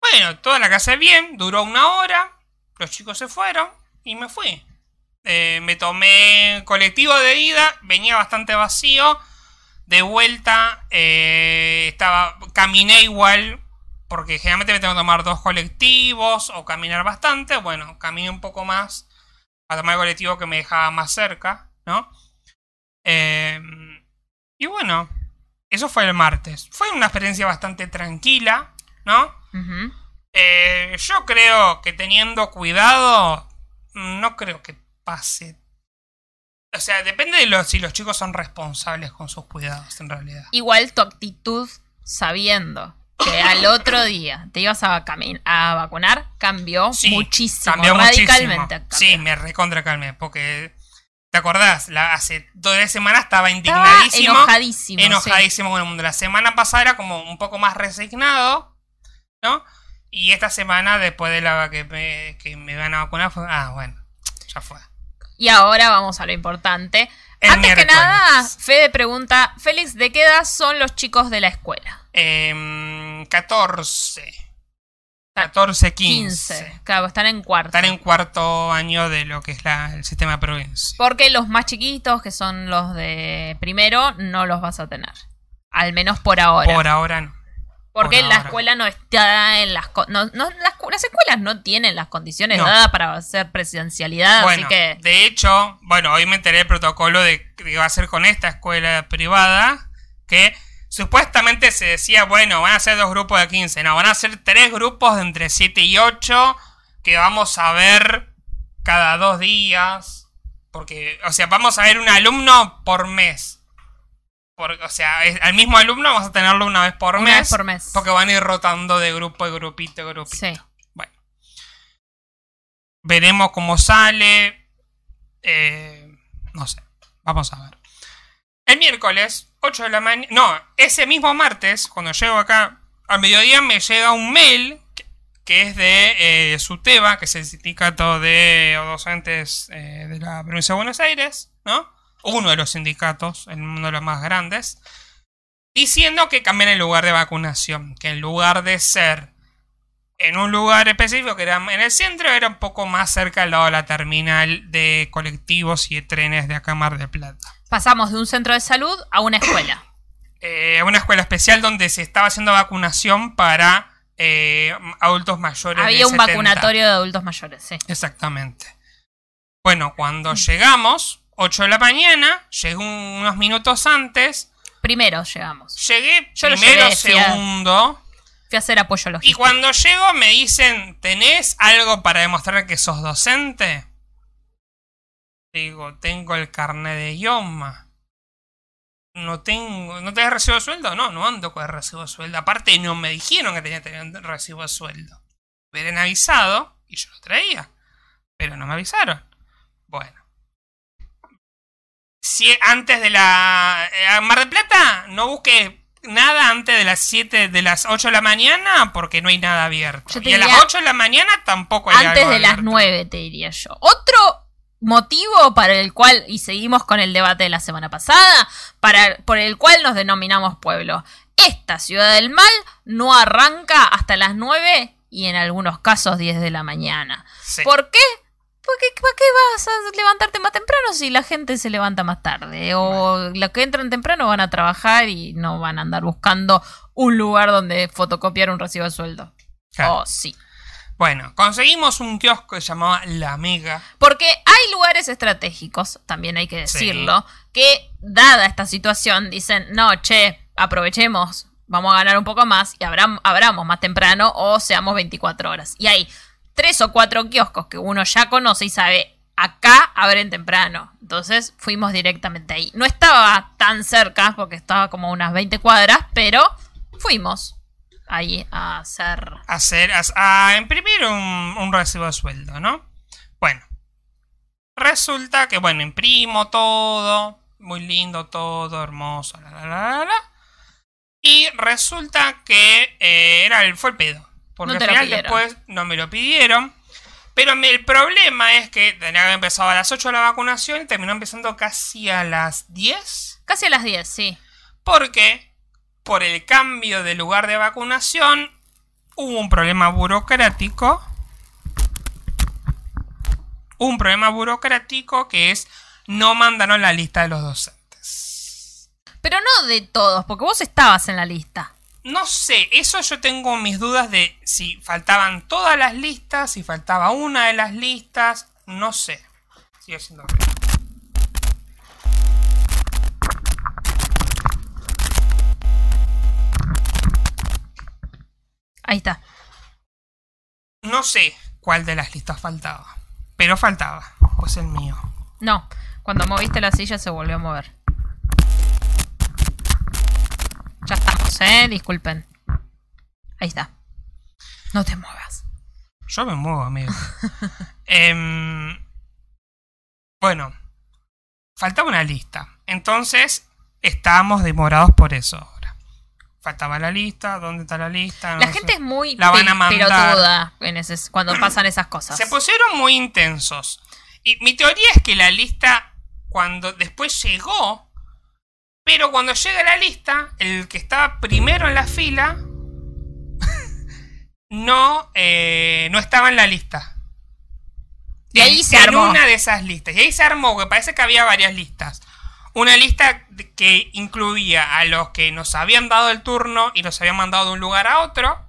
S1: Bueno, toda la casa bien, duró una hora. Los chicos se fueron y me fui. Eh, me tomé colectivo de ida, venía bastante vacío. De vuelta, eh, estaba, caminé igual porque generalmente me tengo que tomar dos colectivos o caminar bastante. Bueno, caminé un poco más para tomar el colectivo que me dejaba más cerca, ¿no? Em, y bueno, eso fue el martes. Fue una experiencia bastante tranquila, ¿no? Eh, yo creo que teniendo cuidado, no creo que pase. O sea, depende de los, si los chicos son responsables con sus cuidados, en realidad.
S2: Igual tu actitud sabiendo que al otro día te ibas a, a vacunar, cambió muchísimo, cambió radicalmente.
S1: Sí, me recontra calmé, porque ¿te acordás? La, hace dos semanas estaba indignadísimo.
S2: enojadísimo.
S1: Enojadísimo con el mundo. La semana pasada era como un poco más resignado, ¿no? Y esta semana, después de la que me, que me van a vacunar, fue, ah, bueno, ya fue.
S2: Y ahora vamos a lo importante. Antes que nada, Fede pregunta, Félix, ¿de qué edad son los chicos de la escuela?
S1: Eh, 14. 14, 15.
S2: Claro, están en cuarto.
S1: Están en cuarto año de lo que es el sistema provincia.
S2: Porque los más chiquitos, que son los de primero, no los vas a tener. Al menos por ahora.
S1: Por ahora no.
S2: Porque la escuela no está en las, no, las, escuelas no tienen las condiciones dadas para hacer presidencialidad,
S1: así
S2: que
S1: de hecho, bueno, hoy me enteré el protocolo de que va a ser con esta escuela privada que supuestamente se decía, bueno, van a ser dos grupos de 15, no, van a ser tres grupos de entre 7 y 8 que vamos a ver cada dos días, porque, o sea, vamos a ver un alumno por mes o sea, al mismo alumno vamos a tenerlo una vez por mes.
S2: por mes.
S1: Porque van a ir rotando de grupo y grupito y grupito. Sí. Bueno. veremos cómo sale. Eh, no sé, vamos a ver. El miércoles, 8 de la mañana. No, ese mismo martes, cuando llego acá al mediodía, me llega un mail que, es de eh, SUTEBA, que es el sindicato de docentes eh, de la provincia de Buenos Aires, ¿no? Uno de los sindicatos, uno de los más grandes, diciendo que cambian el lugar de vacunación, que en lugar de ser en un lugar específico que era en el centro, era un poco más cerca al lado de la terminal de colectivos y de trenes de acá Mar del Plata.
S2: Pasamos de un centro de salud a una escuela. [coughs]
S1: Eh, una escuela especial donde se estaba haciendo vacunación para eh, adultos mayores.
S2: Había un vacunatorio de adultos mayores, sí.
S1: Exactamente. Bueno, cuando llegamos, 8 de la mañana, llegué unos minutos antes.
S2: Primero llegamos.
S1: Llegué primero, segundo.
S2: Fui a hacer apoyo logístico.
S1: Y cuando llego me dicen, ¿tenés algo para demostrar que sos docente? Digo, tengo el carnet de idioma. No tengo. ¿No tenés recibo de sueldo? No, no ando con el recibo de sueldo. Aparte, no me dijeron que tenía que tener recibo de sueldo. Me hubieran avisado y yo lo traía. Pero no me avisaron. Bueno. Si antes de la. Eh, Mar del Plata, no busque nada antes de las 7, de las 8 de la mañana porque no hay nada abierto. Y a las 8 de la mañana tampoco hay
S2: Antes de las 9, te diría yo. Otro motivo para el cual, y seguimos con el debate de la semana pasada, para, por el cual nos denominamos pueblo. Esta ciudad del mal no arranca hasta las 9 y en algunos casos 10 de la mañana. ¿Por qué? Porque ¿para qué vas a levantarte más temprano si la gente se levanta más tarde? O los que entran temprano van a trabajar y no van a andar buscando un lugar donde fotocopiar un recibo de sueldo. Oh, sí.
S1: Bueno, conseguimos un kiosco que se llamaba La Mega.
S2: Porque hay lugares estratégicos, también hay que decirlo, que dada esta situación dicen, no, che, aprovechemos, vamos a ganar un poco más y abramos más temprano o seamos 24 horas. Y hay tres o cuatro kioscos que uno ya conoce y sabe, acá abren temprano. Entonces fuimos directamente ahí. No estaba tan cerca porque estaba como unas 20 cuadras, pero fuimos ahí a hacer...
S1: hacer a, imprimir un, recibo de sueldo, ¿no? Bueno, resulta que, bueno, imprimo todo, muy lindo todo, hermoso, la, la, la, la. Y resulta que eh, era el, fue el pedo. Porque al final después no me lo pidieron. Pero el problema es que tenía que haber empezado a las 8 la vacunación y terminó empezando casi a las 10.
S2: Casi a las 10, sí.
S1: Porque por el cambio de lugar de vacunación, hubo un problema burocrático. Un problema burocrático que es no mandaron la lista de los docentes.
S2: Pero no de todos, porque vos estabas en la lista.
S1: No sé, eso yo tengo mis dudas de si faltaban todas las listas, si faltaba una de las listas, no sé. Sigue siendo
S2: Ahí está.
S1: No sé cuál de las listas faltaba. Pero faltaba. Pues el mío.
S2: No. Cuando moviste la silla se volvió a mover. Ya estamos, ¿eh? Disculpen. Ahí está. No te muevas.
S1: Yo me muevo, amigo. [laughs] Em, bueno. Faltaba una lista. Entonces, estábamos demorados por eso faltaba la lista, ¿dónde está la lista?
S2: la gente es muy la van a mandar. cuando pasan esas cosas.
S1: Se pusieron muy intensos. Y mi teoría es que la lista, cuando después llegó, pero cuando llega la lista, el que estaba primero en la fila [laughs] no, eh, no estaba en la lista.
S2: Y ahí se armó.
S1: En una de esas listas. Y ahí se armó, que parece que había varias listas. Una lista que incluía a los que nos habían dado el turno y nos habían mandado de un lugar a otro.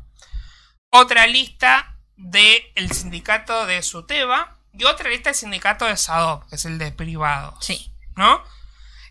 S1: Otra lista del sindicato de Suteba. Y otra lista del sindicato de SADOP, que es el de privados.
S2: Sí.
S1: ¿No?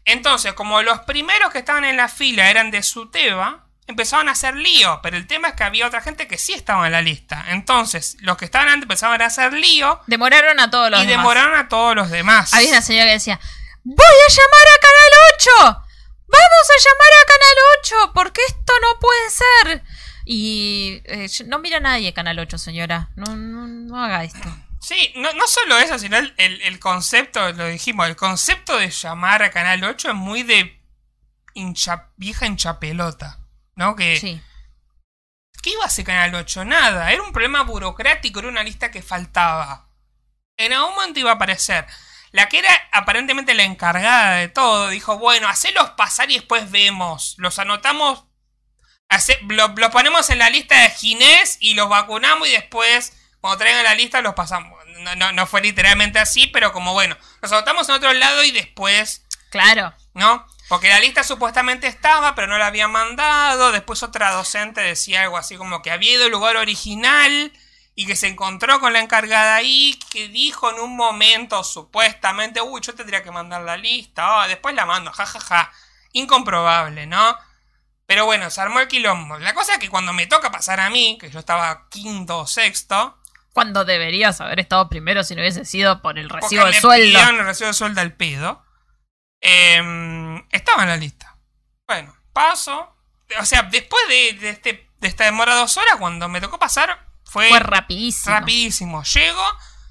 S1: Entonces, como los primeros que estaban en la fila eran de Suteba, empezaban a hacer lío. Pero el tema es que había otra gente que sí estaba en la lista. Entonces, los que estaban antes empezaban a hacer lío.
S2: Demoraron a todos los
S1: demás. Y demoraron a todos los demás.
S2: Había una señora que decía, Voy a llamar a Canal 8. Vamos a llamar a Canal 8 porque esto no puede ser. Y eh, no mira nadie Canal 8, señora. No, no, haga esto.
S1: Sí, no, no solo eso, sino el, el- el concepto, lo dijimos, el concepto de llamar a Canal 8 es muy de hincha, vieja hinchapelota, ¿no? Que,
S2: Sí.
S1: ¿Qué iba a hacer Canal 8? Nada, era un problema burocrático, era una lista que faltaba. En algún momento iba a aparecer. La que era aparentemente la encargada de todo dijo, bueno, hacelos pasar y después vemos. Los anotamos, hace- lo- los ponemos en la lista de Ginés y los vacunamos y después, cuando traigan la lista, los pasamos. No, no, no fue literalmente así, pero como bueno, los anotamos en otro lado y después
S2: Claro.
S1: ¿no? Porque la lista supuestamente estaba, pero no la habían mandado. Después otra docente decía algo así como que había ido al lugar original y que se encontró con la encargada ahí, que dijo en un momento supuestamente, uy, yo tendría que mandar la lista, oh, después la mando, jajaja. Incomprobable, ¿no? Pero bueno, se armó el quilombo. La cosa es que cuando me toca pasar a mí, que yo estaba quinto o sexto,
S2: Cuando deberías haber estado primero si no hubiese sido por el
S1: porque
S2: recibo de
S1: me
S2: sueldo.
S1: el recibo de sueldo al pedo. Em, estaba en la lista. Bueno, paso. O sea, después de, de este, de esta demora de dos horas, cuando me tocó pasar, fue,
S2: Fue rapidísimo.
S1: rapidísimo. Llego,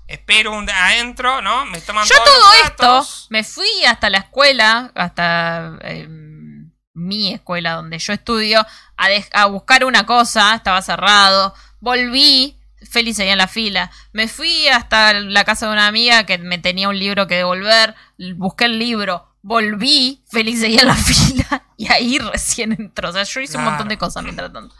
S1: espero un adentro, ¿no? Me toman
S2: Yo
S1: todos
S2: todo
S1: los
S2: esto me fui hasta la escuela, hasta eh, mi escuela donde yo estudio, a, dej- a buscar una cosa, estaba cerrado, volví, Félix seguía en la fila, me fui hasta la casa de una amiga que me tenía un libro que devolver, busqué el libro, volví, Félix seguía en la [laughs] fila y ahí recién entró, o sea, yo hice un montón de cosas mientras tanto.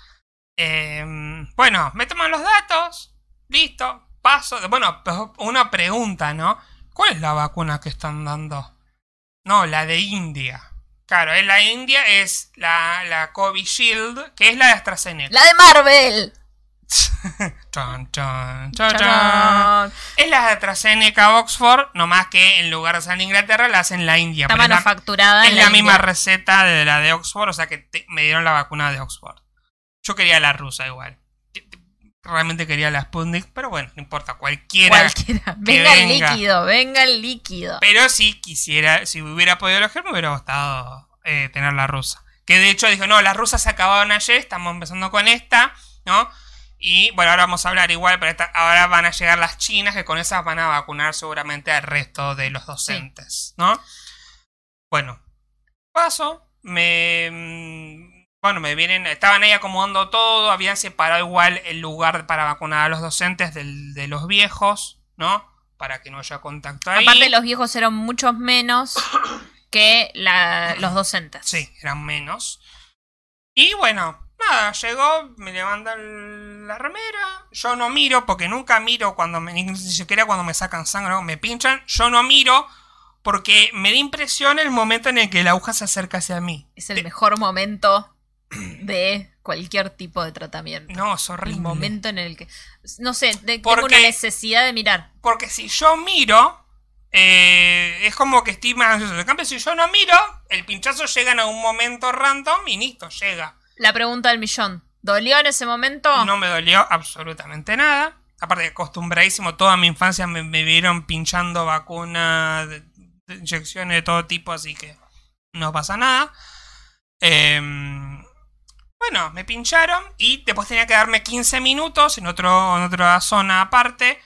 S1: Em, bueno, me toman los datos. Listo. Paso. Bueno, una pregunta, ¿no? ¿Cuál es la vacuna que están dando? No, la de India. Claro, en la India es la, la Covishield, que es la de AstraZeneca.
S2: ¡La de Marvel!
S1: Chon, chon, chon. Es la de AstraZeneca Oxford, nomás que en lugar de ser en Inglaterra la hacen en la India.
S2: Está manufacturada
S1: es
S2: en
S1: la,
S2: la
S1: misma receta de la de Oxford, o sea que te- me dieron la vacuna de Oxford. Yo quería la rusa igual. Realmente quería la Sputnik, pero bueno, no importa, cualquiera.
S2: Cualquiera. Venga el
S1: venga.
S2: líquido, venga el líquido.
S1: Pero si quisiera, si hubiera podido elegir, me hubiera gustado eh, tener la rusa. Que de hecho dijo, no, las rusas se acabaron ayer, estamos empezando con esta, ¿no? Y bueno, ahora vamos a hablar igual, pero esta- ahora van a llegar las chinas, que con esas van a vacunar seguramente al resto de los docentes, ¿no? Bueno, paso, me... mm, Bueno, me vienen, estaban ahí acomodando todo, habían separado igual el lugar para vacunar a los docentes del- de los viejos, ¿no? Para que no haya contacto ahí.
S2: Aparte, los viejos eran muchos menos que la- los docentes.
S1: Sí, eran menos. Y bueno, nada, llegó, me levantan la remera. Yo no miro, porque nunca miro cuando me, ni siquiera cuando me sacan sangre o me pinchan. Yo no miro porque me da impresión el momento en el que la aguja se acerca hacia mí.
S2: Es el mejor momento de cualquier tipo de tratamiento.
S1: No, es horrible.
S2: el momento en el que. No sé, de-
S1: Porque-
S2: tengo una necesidad de mirar.
S1: Porque si yo miro, eh, es como que estoy más ansioso. En cambio, si yo no miro, el pinchazo llega en algún momento random y listo, llega.
S2: La pregunta del millón. ¿Dolió en ese momento?
S1: No me dolió absolutamente nada. Aparte acostumbradísimo, toda mi infancia me, me vieron pinchando vacunas, inyecciones de todo tipo, así que no pasa nada. Em, bueno, me pincharon y después tenía que darme 15 minutos en, otro, en otra zona aparte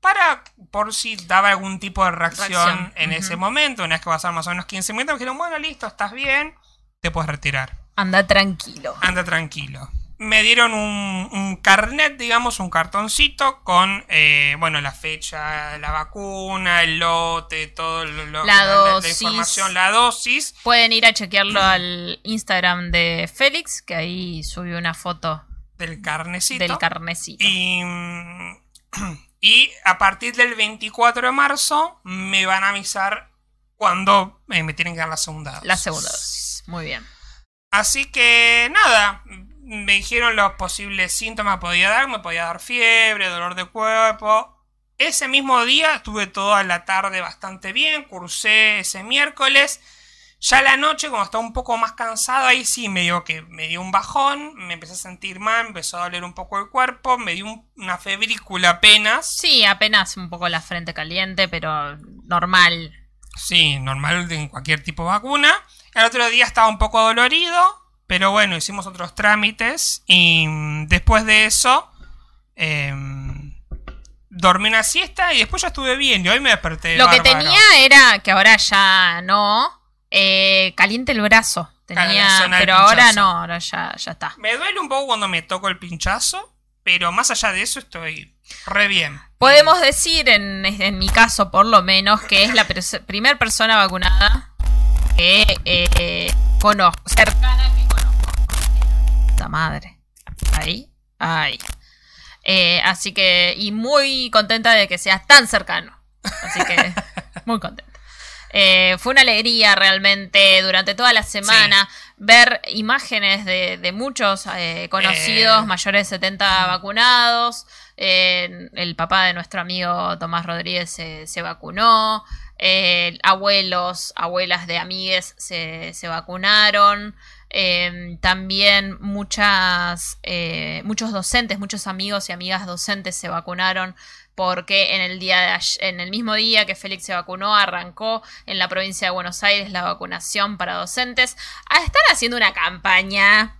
S1: para por si daba algún tipo de reacción,
S2: Reacción,
S1: en ese momento. Una vez que pasaron más o menos 15 minutos, me dijeron, bueno, listo, estás bien, te puedes retirar.
S2: Anda tranquilo.
S1: Anda tranquilo. Me dieron un, un carnet, digamos, un cartoncito con, eh, bueno, la fecha la vacuna, el lote, todo lo, lo-
S2: La
S1: la,
S2: dosis.
S1: información, la dosis.
S2: Pueden ir a chequearlo al Instagram de Félix, que ahí subió una foto
S1: del carnecito.
S2: del carnecito.
S1: y, [clears throat] y a partir del 24 de marzo me van a avisar cuando eh, me tienen que dar la segunda dosis.
S2: La segunda dosis. Muy bien.
S1: Así que nada, me dijeron los posibles síntomas que podía dar, me podía dar fiebre, dolor de cuerpo. Ese mismo día estuve toda la tarde bastante bien, cursé ese miércoles. Ya la noche, como estaba un poco más cansado, ahí sí me dio que me dio un bajón, me empecé a sentir mal, empezó a doler un poco el cuerpo, me dio un- una febrícula apenas.
S2: Sí, apenas un poco la frente caliente, pero normal.
S1: Sí, normal en cualquier tipo de vacuna. El otro día estaba un poco dolorido, pero bueno, hicimos otros trámites y mm, después de eso, em, dormí una siesta y después ya estuve bien y hoy me desperté.
S2: Lo que tenía era, que ahora ya no, eh, caliente el brazo. Tenía, pero ahora no, ahora ya, ya está.
S1: Me duele un poco cuando me toco el pinchazo, pero más allá de eso estoy re bien.
S2: Podemos decir, en, en mi caso por lo menos, que es la primera persona vacunada que eh, conozco, cercana que conozco. Puta madre. Ahí, ahí. Eh, así que, y muy contenta de que seas tan cercano. Así que, [laughs] muy contenta. Eh, fue una alegría realmente durante toda la semana ver imágenes de, de muchos eh, conocidos
S1: Eh.
S2: mayores de 70 vacunados. El papá de nuestro amigo Tomás Rodríguez se, se vacunó. Eh, abuelos, abuelas de amigues se, se vacunaron. Eh, también muchas, eh, muchos docentes, muchos amigos y amigas docentes se vacunaron porque en el día de ay- en el mismo día que Félix se vacunó arrancó en la provincia de Buenos Aires la vacunación para docentes. Están haciendo una campaña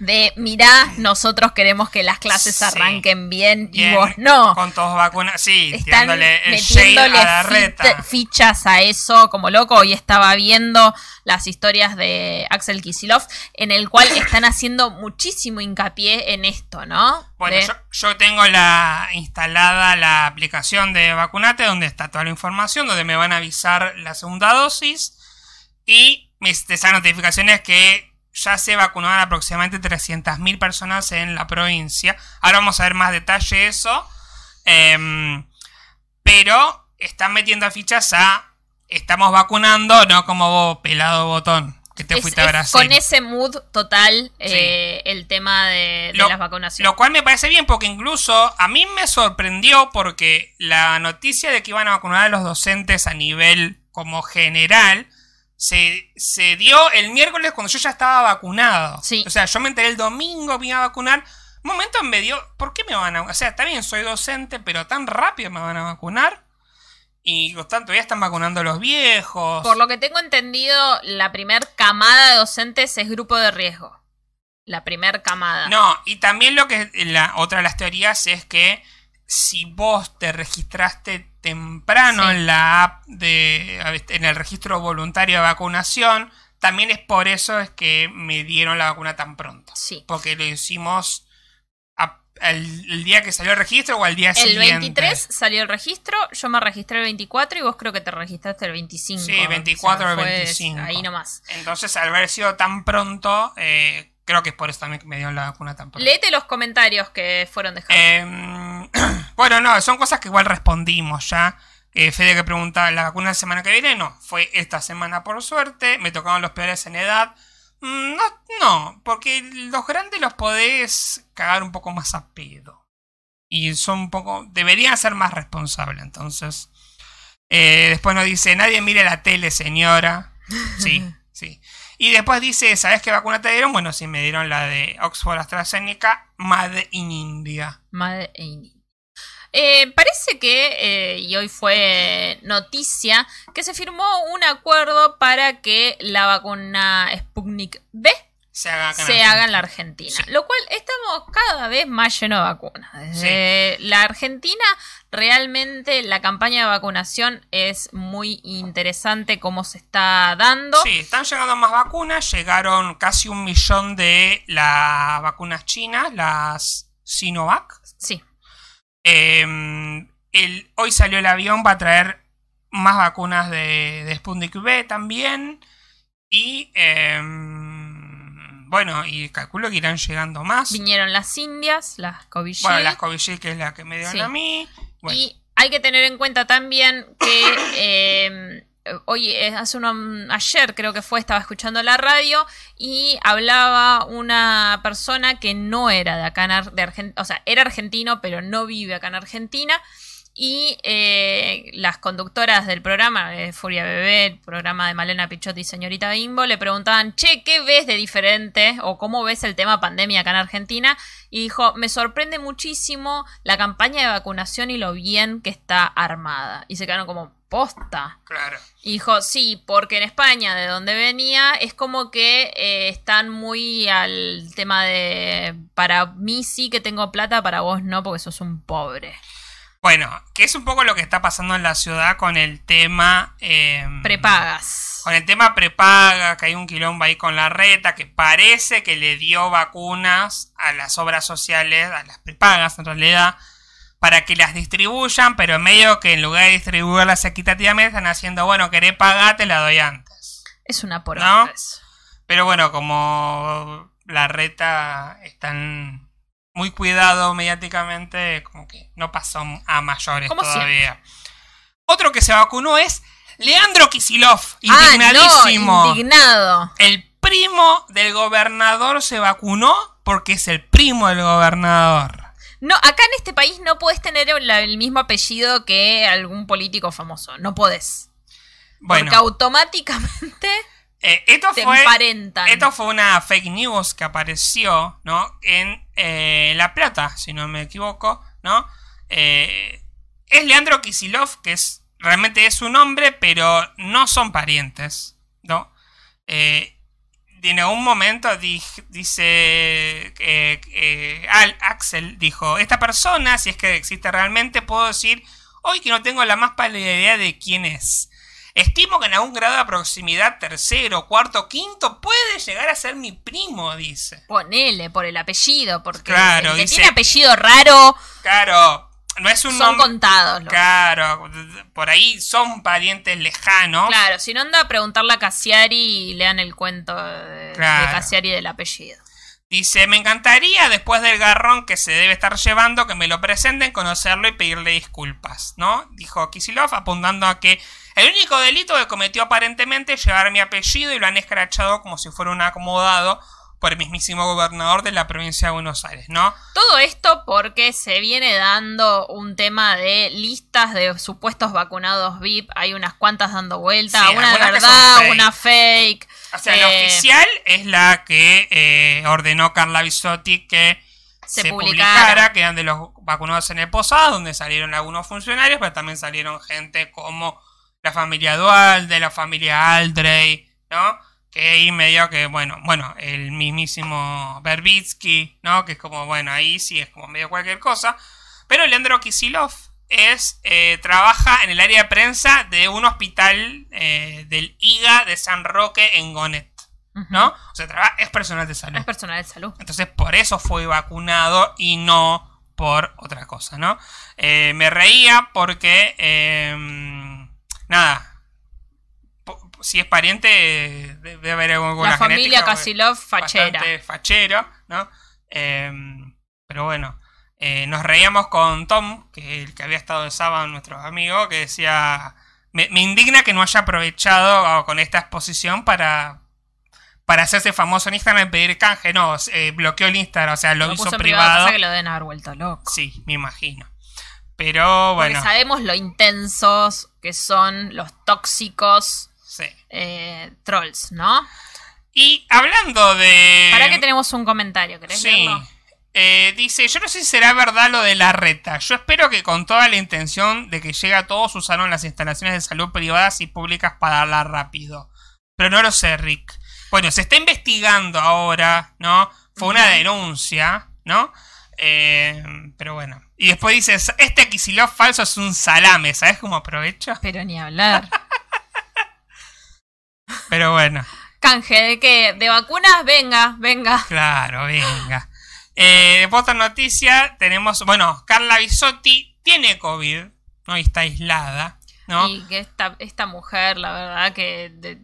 S2: de mirá, nosotros queremos que las clases
S1: Sí.
S2: arranquen bien, y vos no.
S1: Con todos vacunas, sí,
S2: Están
S1: tirándole el shade
S2: metiéndole
S1: a la reta.
S2: fichas a eso como loco. Hoy estaba viendo las historias de Axel Kisilov, en el cual están haciendo muchísimo hincapié en esto, ¿no?
S1: Bueno,
S2: De-
S1: yo, yo tengo la instalada la aplicación de Vacunate donde está toda la información, donde me van a avisar la segunda dosis y mis, esas notificaciones que ya se vacunaron aproximadamente 300.000 personas en la provincia. Ahora vamos a ver más detalle de eso. Em, pero están metiendo fichas a estamos vacunando, no como vos, pelado botón, que te
S2: es-
S1: fuiste a Brasil.
S2: con ese mood total eh, el tema de, de
S1: Lo-
S2: las vacunaciones.
S1: Lo cual me parece bien porque incluso a mí me sorprendió porque la noticia de que iban a vacunar a los docentes a nivel como general se, se dio el miércoles cuando yo ya estaba vacunado.
S2: Sí.
S1: O sea, yo me enteré el domingo, me iba a vacunar. Un momento me dio, ¿por qué me van a O sea, está bien, soy docente, pero tan rápido me van a vacunar. Y tanto ya están vacunando a los viejos.
S2: Por lo que tengo entendido, la primer camada de docentes es grupo de riesgo. La primer camada.
S1: No, y también lo que la otra de las teorías es que si vos te registraste temprano
S2: Sí.
S1: en la app de en el registro voluntario de vacunación, también es por eso es que me dieron la vacuna tan pronto,
S2: Sí.
S1: porque lo hicimos a- el, el día que salió el registro o al día
S2: El
S1: siguiente.
S2: 23 salió el registro, yo me registré el 24 y vos creo que te registraste el 25.
S1: Sí, 24 o
S2: fue
S1: 25.
S2: Ahí nomás.
S1: Entonces, al haber sido tan pronto, eh, creo que es por eso también que me dieron la vacuna tan pronto.
S2: Léete los comentarios que fueron dejados.
S1: Eh, [clears throat] bueno, no, son cosas que igual respondimos ya. Eh, Fede que pregunta, ¿la vacuna la semana que viene? No, fue esta semana por suerte. Me tocaron los peores en edad. Mm, No, no, porque los grandes los podés cagar un poco más a pedo. Y son un poco. Deberían ser más responsables, entonces. Eh, después nos dice, nadie mire la tele, señora. [laughs] Sí, sí. Y después dice, ¿sabes qué vacuna te dieron? Bueno, sí, me dieron la de Oxford AstraZeneca, Made in India.
S2: Made in- Eh, parece que, eh, y hoy fue noticia, que se firmó un acuerdo para que la vacuna Sputnik V
S1: Se haga acá en
S2: se
S1: Argentina.
S2: haga en la Argentina.
S1: Sí.
S2: Lo cual estamos cada vez más llenos de vacunas. Desde la Argentina, realmente la campaña de vacunación es muy interesante cómo se está dando.
S1: Sí, están llegando más vacunas. Llegaron casi un millón de las vacunas chinas, las Sinovac. Eh, el, hoy salió el avión, va a traer más vacunas de, de Sputnik V también. Y eh, bueno, y calculo que irán llegando más.
S2: Vinieron las indias, las Covishield.
S1: Bueno, las Covishield, que es la que me dieron
S2: Sí.
S1: a mí. Bueno,
S2: Y hay que tener en cuenta también que [coughs] eh, hoy, eh, hace uno, ayer creo que fue, estaba escuchando la radio y hablaba una persona que no era de acá en de Argentina, o sea, era argentino, pero no vive acá en Argentina. Y eh, las conductoras del programa, eh, Furia Bebé, el programa de Malena Pichotti y Señorita Bimbo, le preguntaban, che, ¿qué ves de diferente? ¿O cómo ves el tema pandemia acá en Argentina? Y dijo, me sorprende muchísimo la campaña de vacunación y lo bien que está armada. Y se quedaron como, posta.
S1: claro.
S2: Y dijo, sí, porque en España, de donde venía, es como que eh, están muy al tema de, para mí sí que tengo plata, para vos no, porque sos un pobre.
S1: Bueno, que es un poco lo que está pasando en la ciudad con el tema... Eh,
S2: Prepagas.
S1: Con el tema prepaga, que hay un quilombo ahí con la reta, que parece que le dio vacunas a las obras sociales, a las prepagas en realidad, para que las distribuyan, pero en medio que en lugar de distribuirlas equitativamente están haciendo, bueno, querés pagar, te la doy antes.
S2: Es una
S1: ¿No?
S2: porra eso.
S1: Pero bueno, como la reta están muy cuidado mediáticamente, como que no pasó a mayores
S2: Como
S1: todavía. Otro que se vacunó es Leandro Kisilov,
S2: Ah,
S1: indignadísimo.
S2: no, indignado.
S1: el primo del gobernador se vacunó porque es el primo del gobernador.
S2: No, acá en este país no podés tener el, el mismo apellido que algún político famoso. No podés.
S1: Bueno,
S2: Porque automáticamente [laughs]
S1: eh, esto
S2: te
S1: fue
S2: emparentan.
S1: Esto fue una fake news que apareció, ¿no? En eh, La Plata, si no me equivoco, ¿no? Eh, es Leandro Kisilov, que es realmente es su nombre, pero no son parientes, ¿no? Eh, en algún momento dice eh, eh, Al Axel dijo, esta persona, si es que existe realmente, puedo decir hoy que no tengo la más pálida idea de quién es. Estimo que en algún grado de proximidad, tercero, cuarto, quinto, puede llegar a ser mi primo, dice.
S2: Ponele por el apellido, porque
S1: Claro,
S2: el que
S1: dice-
S2: tiene apellido raro
S1: Claro, no es un
S2: son
S1: nombre...
S2: contados. los-
S1: Claro, por ahí son parientes lejanos.
S2: Claro, si no anda a preguntarle a Cassiari y lean el cuento de,
S1: Claro.
S2: de Cassiari del apellido.
S1: Dice, me encantaría después del garrón que se debe estar llevando que me lo presenten, conocerlo y pedirle disculpas, ¿no? Dijo Kisilov apuntando a que el único delito que cometió aparentemente es llevar mi apellido y lo han escrachado como si fuera un acomodado por el mismísimo gobernador de la provincia de Buenos Aires, ¿no?
S2: Todo esto porque se viene dando un tema de listas de supuestos vacunados VIP. Hay unas cuantas dando vuelta.
S1: Sí,
S2: una de verdad,
S1: fake.
S2: una fake.
S1: O sea, la
S2: Eh,
S1: oficial es la que eh, ordenó Carla Bisotti que
S2: Se
S1: se,
S2: publicara.
S1: publicara, que eran de los vacunados en el posado, donde salieron algunos funcionarios, pero también salieron gente como la familia Dualde, la familia Aldrey, ¿no? Que ahí medio que, bueno, bueno, el mismísimo Berbitsky, ¿no? Que es como, bueno, ahí sí es como medio cualquier cosa. Pero Leandro Kisilov es, eh, trabaja en el área de prensa de un hospital eh, del IGA de San Roque en Gonet. ¿no? O sea, traba- es personal de salud.
S2: Es personal de salud.
S1: Entonces por eso fue vacunado y no por otra cosa, ¿no? Eh, me reía porque, eh, nada, si es pariente eh, debe haber alguna
S2: La familia
S1: genética,
S2: Casilov fachera.
S1: bastante fachero, ¿no? Eh, pero bueno, eh, nos reíamos con Tom, que el que había estado de sábado, nuestro amigo, que decía, me, me indigna que no haya aprovechado ah, con esta exposición para, para hacerse famoso en Instagram y pedir canje. No, eh, bloqueó el Instagram, o sea, lo,
S2: Lo
S1: hizo
S2: puso
S1: privado.
S2: privado, pasa que lo deben haber vuelto loco.
S1: Sí, me imagino. Pero
S2: Porque
S1: bueno,
S2: sabemos lo intensos que son los tóxicos. Eh, trolls, ¿no?
S1: Y hablando de...
S2: ¿Para qué tenemos un comentario? ¿Querés
S1: Sí.
S2: leerlo?
S1: Eh, dice, yo no sé si será verdad lo de la reta. Yo espero que con toda la intención de que llegue a todos usaron las instalaciones de salud privadas y públicas para darla rápido. Pero no lo sé, Rick. Bueno, se está investigando ahora, ¿no? Fue una denuncia, ¿no? Eh, pero bueno. Y después dice, este Kisilov falso es un salame, ¿sabes cómo aprovecha?
S2: Pero ni hablar. [laughs]
S1: Pero bueno.
S2: Canje, ¿de qué? ¿De vacunas? Venga, venga.
S1: Claro, venga. Eh, después otra noticia, tenemos, bueno, Carla Bisotti tiene COVID, ¿no? Y está aislada, ¿no?
S2: Y que esta, esta mujer, la verdad que de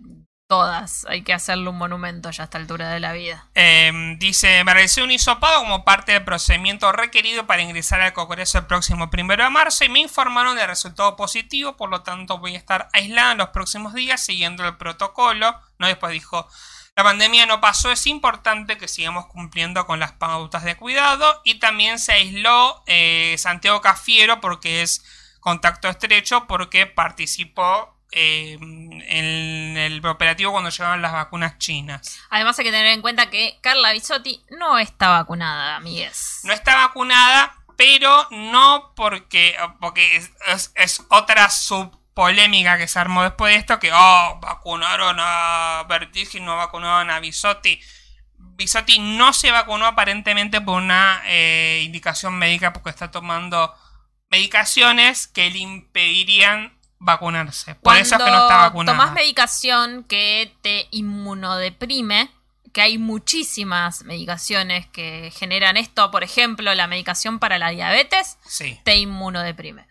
S2: todas, hay que hacerle un monumento ya a esta altura de la vida.
S1: Eh, dice, me realizé un hisopado como parte del procedimiento requerido para ingresar al Congreso el próximo primero de marzo y me informaron del resultado positivo, por lo tanto voy a estar aislada en los próximos días siguiendo el protocolo, ¿no? Después dijo, la pandemia no pasó, es importante que sigamos cumpliendo con las pautas de cuidado y también se aisló eh, Santiago Cafiero porque es contacto estrecho porque participó eh, en el operativo cuando llegaban las vacunas chinas.
S2: Además hay que tener en cuenta que Carla Bisotti no está vacunada, amigues.
S1: No está vacunada, pero no porque, porque es, es- es otra subpolémica que se armó después de esto, que, oh, vacunaron a Bertigi y no vacunaron a Bisotti. Bisotti no se vacunó aparentemente por una eh, indicación médica porque está tomando medicaciones que le impedirían vacunarse. Por eso es que no está vacunada.
S2: Tomás medicación que te inmunodeprime, que hay muchísimas medicaciones que generan esto. Por ejemplo, la medicación para la diabetes te inmunodeprime.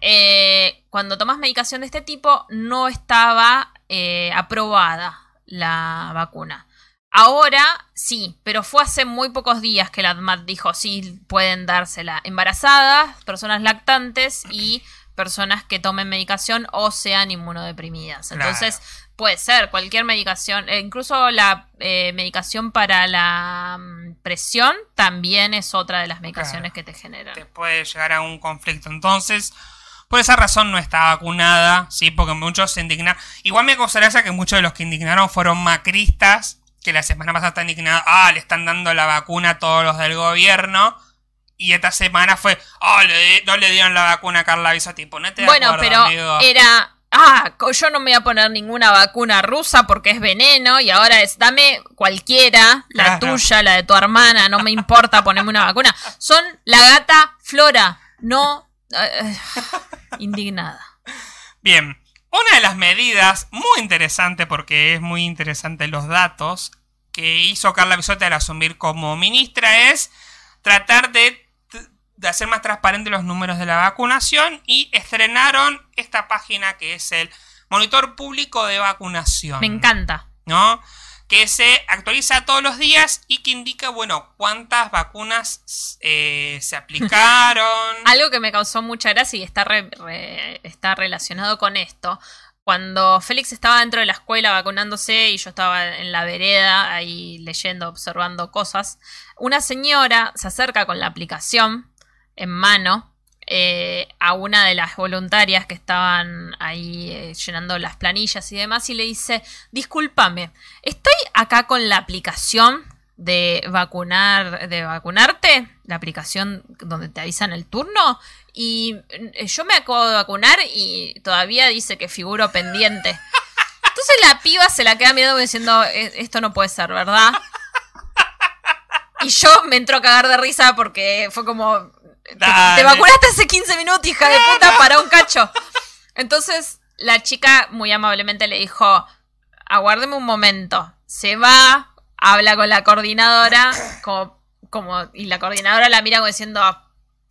S2: Eh, cuando tomas medicación de este tipo, no estaba eh, aprobada la vacuna. Ahora sí, pero fue hace muy pocos días que la ADMAT dijo sí pueden dársela embarazadas, personas lactantes y personas que tomen medicación o sean inmunodeprimidas. Entonces, puede ser cualquier medicación, e incluso la eh, medicación para la mm, presión también es otra de las medicaciones que te generan.
S1: Te puede llegar a un conflicto. Entonces, por esa razón no está vacunada, ¿sí? Porque muchos se indignaron. Igual me causa que muchos de los que indignaron fueron macristas que la semana pasada está indignada, ah, le están dando la vacuna a todos los del gobierno. Y esta semana fue, ah, no le dieron la vacuna a Carla Bisotti. Ponete
S2: bueno, pero era, ah, yo no me voy a poner ninguna vacuna rusa porque es veneno. Y ahora es, dame cualquiera, la tuya, la de tu hermana, no me importa ponerme una vacuna. Son la gata Flora, no eh, [laughs] indignada.
S1: Bien, una de las medidas muy interesante, porque es muy interesante los datos, que hizo Carla Bisotti al asumir como ministra es tratar de, hacer más transparentes los números de la vacunación y estrenaron esta página que es el Monitor Público de Vacunación.
S2: Me encanta.
S1: ¿No? que se actualiza todos los días y que indica, bueno, cuántas vacunas eh, se [laughs] aplicaron.
S2: Algo que me causó mucha gracia y está, está relacionado con esto. Cuando Félix estaba dentro de la escuela vacunándose y yo estaba en la vereda ahí leyendo, observando cosas, una señora se acerca con la aplicación en mano eh, a una de las voluntarias que estaban ahí eh, llenando las planillas y demás y le dice, discúlpame, estoy acá con la aplicación de vacunar, de vacunarte, la aplicación donde te avisan el turno, y eh, yo me acabo de vacunar y todavía dice que figuro pendiente. Entonces la piba se la queda mirando diciendo, esto no puede ser, ¿verdad? Y yo me entro a cagar de risa porque fue como, te, vacunaste hace 15 minutos, hija de puta, para un cacho. Entonces, la chica muy amablemente le dijo, aguárdeme un momento. Se va, habla con la coordinadora, como, como, y la coordinadora la mira como diciendo,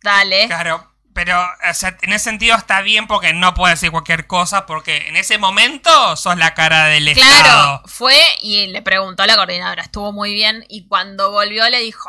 S2: dale.
S1: Claro, pero en ese sentido está bien porque no puede decir cualquier cosa, porque en ese momento sos la cara del Estado. Claro,
S2: fue y le preguntó a la coordinadora, estuvo muy bien, y cuando volvió le dijo,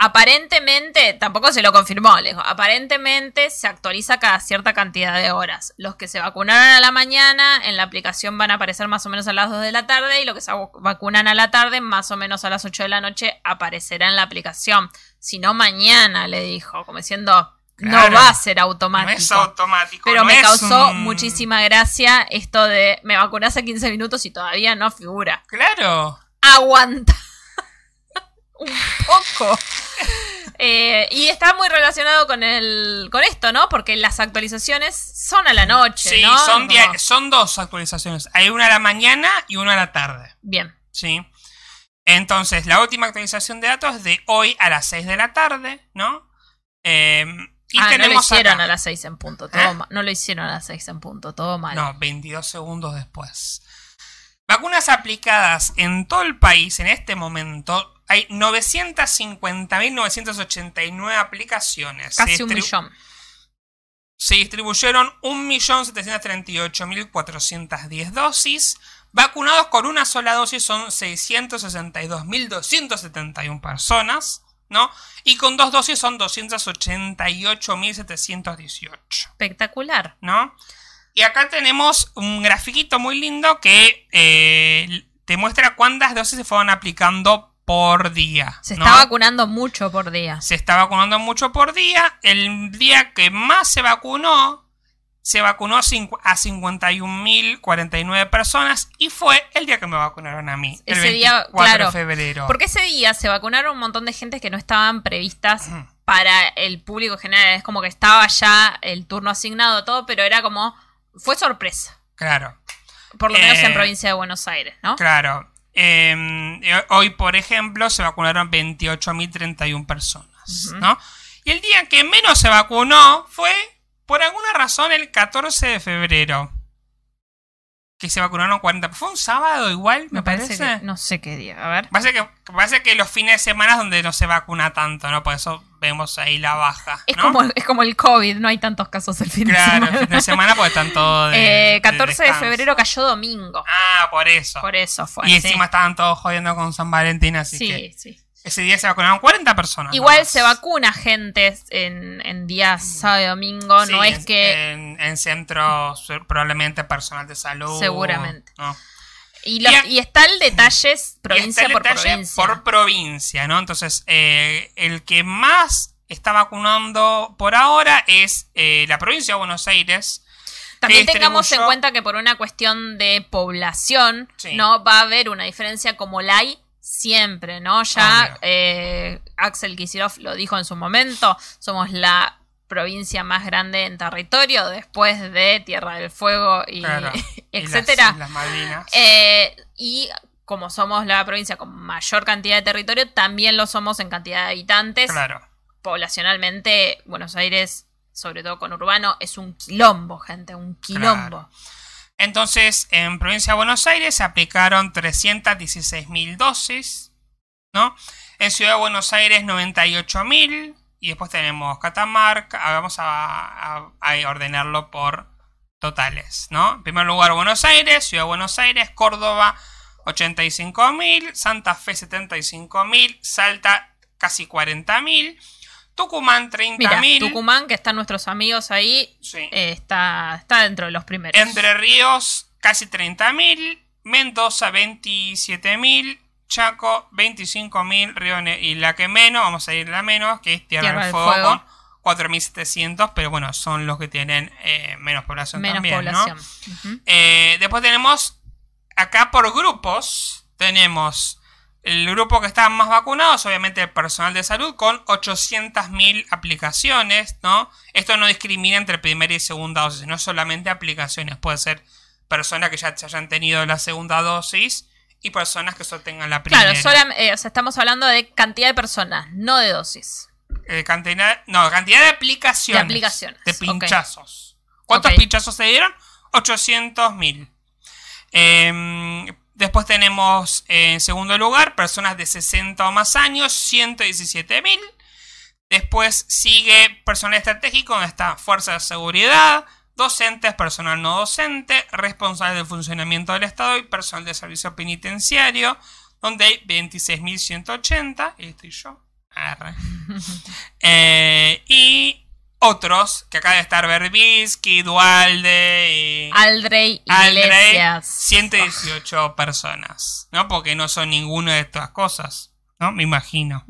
S2: Aparentemente, tampoco se lo confirmó, le dijo, aparentemente se actualiza cada cierta cantidad de horas. Los que se vacunaron a la mañana en la aplicación van a aparecer más o menos a las 2 de la tarde y los que se vacunan a la tarde más o menos a las 8 de la noche aparecerá en la aplicación. Si no mañana, le dijo, como diciendo, no va a ser automático.
S1: No es automático.
S2: Pero me causó muchísima gracia esto de me vacuné hace 15 minutos y todavía no figura.
S1: Claro.
S2: Aguanta. [laughs] Un poco. [laughs] Eh, y está muy relacionado con el con esto, ¿no? Porque las actualizaciones son a la noche,
S1: sí, son, son dos actualizaciones. Hay una a la mañana y una a la tarde.
S2: Bien.
S1: Sí. Entonces, la última actualización de datos es de hoy a las 6 de la tarde, ¿no?
S2: Em, y ah, no lo hicieron a las 6 en punto, todo ¿Eh? No lo hicieron a las 6 en punto, todo mal.
S1: No, 22 segundos después. Vacunas aplicadas en todo el país en este momento hay 950.989 aplicaciones.
S2: Casi un millón.
S1: Se distribuyeron 1.738.410 dosis. Vacunados con una sola dosis son 662.271 personas. ¿no? Y con dos dosis son 288.718.
S2: Espectacular.
S1: ¿No? Y acá tenemos un grafiquito muy lindo que eh, te muestra cuántas dosis se fueron aplicando por día.
S2: Se está vacunando mucho por día.
S1: Se está vacunando mucho por día. El día que más se vacunó, se vacunó a 51.049 personas y fue el día que me vacunaron a mí. Ese el 24 de febrero.
S2: Porque ese día se vacunaron un montón de gente que no estaban previstas para el público general. Es como que estaba ya el turno asignado, todo, pero era como. Fue sorpresa.
S1: Claro.
S2: Por lo menos en eh, provincia de Buenos Aires, ¿no?
S1: Claro. Em, eh, hoy, por ejemplo, se vacunaron 28.031 personas, ¿no? Y el día que menos se vacunó fue, por alguna razón, el 14 de febrero. Que se vacunaron 40. Fue un sábado igual, me, parece.
S2: que- no sé qué día. A ver.
S1: Parece que, parece que los fines de semana es donde no se vacuna tanto, ¿no? Por eso vemos ahí la baja.
S2: Es,
S1: ¿no?
S2: como, es como el COVID, no hay tantos casos el fin de
S1: Claro,
S2: semana.
S1: el fin de semana porque están todos de,
S2: Eh, 14 de, febrero cayó domingo.
S1: Ah, por eso.
S2: Por eso fue.
S1: y
S2: sí.
S1: encima estaban todos jodiendo con San Valentín, así
S2: Sí,
S1: que
S2: sí.
S1: ese día se vacunaron 40 personas.
S2: Igual se vacuna gente en, en días sábado y domingo,
S1: Sí,
S2: no es
S1: en-
S2: que...
S1: En, en centros, probablemente personal de salud.
S2: Seguramente.
S1: ¿no?
S2: Y, los- está el detalle provincia
S1: el
S2: por
S1: detalle
S2: provincia.
S1: por provincia, ¿no? Entonces, eh, el que más está vacunando por ahora es eh, la provincia de Buenos Aires.
S2: También tengamos en cuenta que por una cuestión de población,
S1: Sí.
S2: no va a haber una diferencia como la hay siempre, ¿no? Ya eh, Axel Kicillof lo dijo en su momento, somos la provincia más grande en territorio después de Tierra del Fuego y
S1: Claro. [laughs] y las
S2: etcétera. Eh, y como somos la provincia con mayor cantidad de territorio, también lo somos en cantidad de habitantes.
S1: claro.
S2: Poblacionalmente, Buenos Aires, sobre todo con urbano, es un quilombo, gente, un quilombo.
S1: Entonces, en provincia de Buenos Aires se aplicaron 316.000 dosis, ¿no? En Ciudad de Buenos Aires 98.000 y después tenemos Catamarca, ah, vamos a, a- a ordenarlo por totales, ¿no? En primer lugar Buenos Aires, Ciudad de Buenos Aires, Córdoba 85.000, Santa Fe 75.000, Salta casi 40.000, Tucumán
S2: Mira,
S1: 30.000,
S2: Tucumán, que están nuestros amigos ahí,
S1: sí.
S2: eh, está, está dentro de los primeros.
S1: Entre Ríos, casi 30.000. Mendoza, 27.000. Chaco, 25.000. Río Ne- y la que menos, vamos a ir la menos, que es Tierra,
S2: Tierra
S1: del Fuego,
S2: Fuego.
S1: con 4.700. Pero bueno, son los que tienen eh, menos población
S2: Menos
S1: también, ¿no?
S2: población.
S1: Eh, después tenemos, acá por grupos, tenemos el grupo que está más vacunados, obviamente el personal de salud, con 800.000 aplicaciones, ¿no? Esto no discrimina entre primera y segunda dosis, no solamente aplicaciones, puede ser personas que ya se hayan tenido la segunda dosis y personas que solo tengan la primera.
S2: Claro, eh, o sea, estamos hablando de cantidad de personas, no de dosis.
S1: Eh, cantidad, no, cantidad de aplicaciones.
S2: De aplicaciones,
S1: De pinchazos. ¿Cuántos pinchazos se dieron? 800.000. Eh, después tenemos eh, en segundo lugar personas de 60 o más años, 117.000. Después sigue personal estratégico, donde está fuerza de seguridad, docentes, personal no docente, responsable del funcionamiento del Estado y personal de servicio penitenciario, donde hay 26.180. Y estoy yo. [laughs] Eh, y otros, que acá debe estar Berbisky, Dualde y
S2: Aldrey
S1: Aldrey,
S2: Iglesias.
S1: 118 personas, ¿no? Porque no son ninguna de estas cosas, ¿no? Me imagino.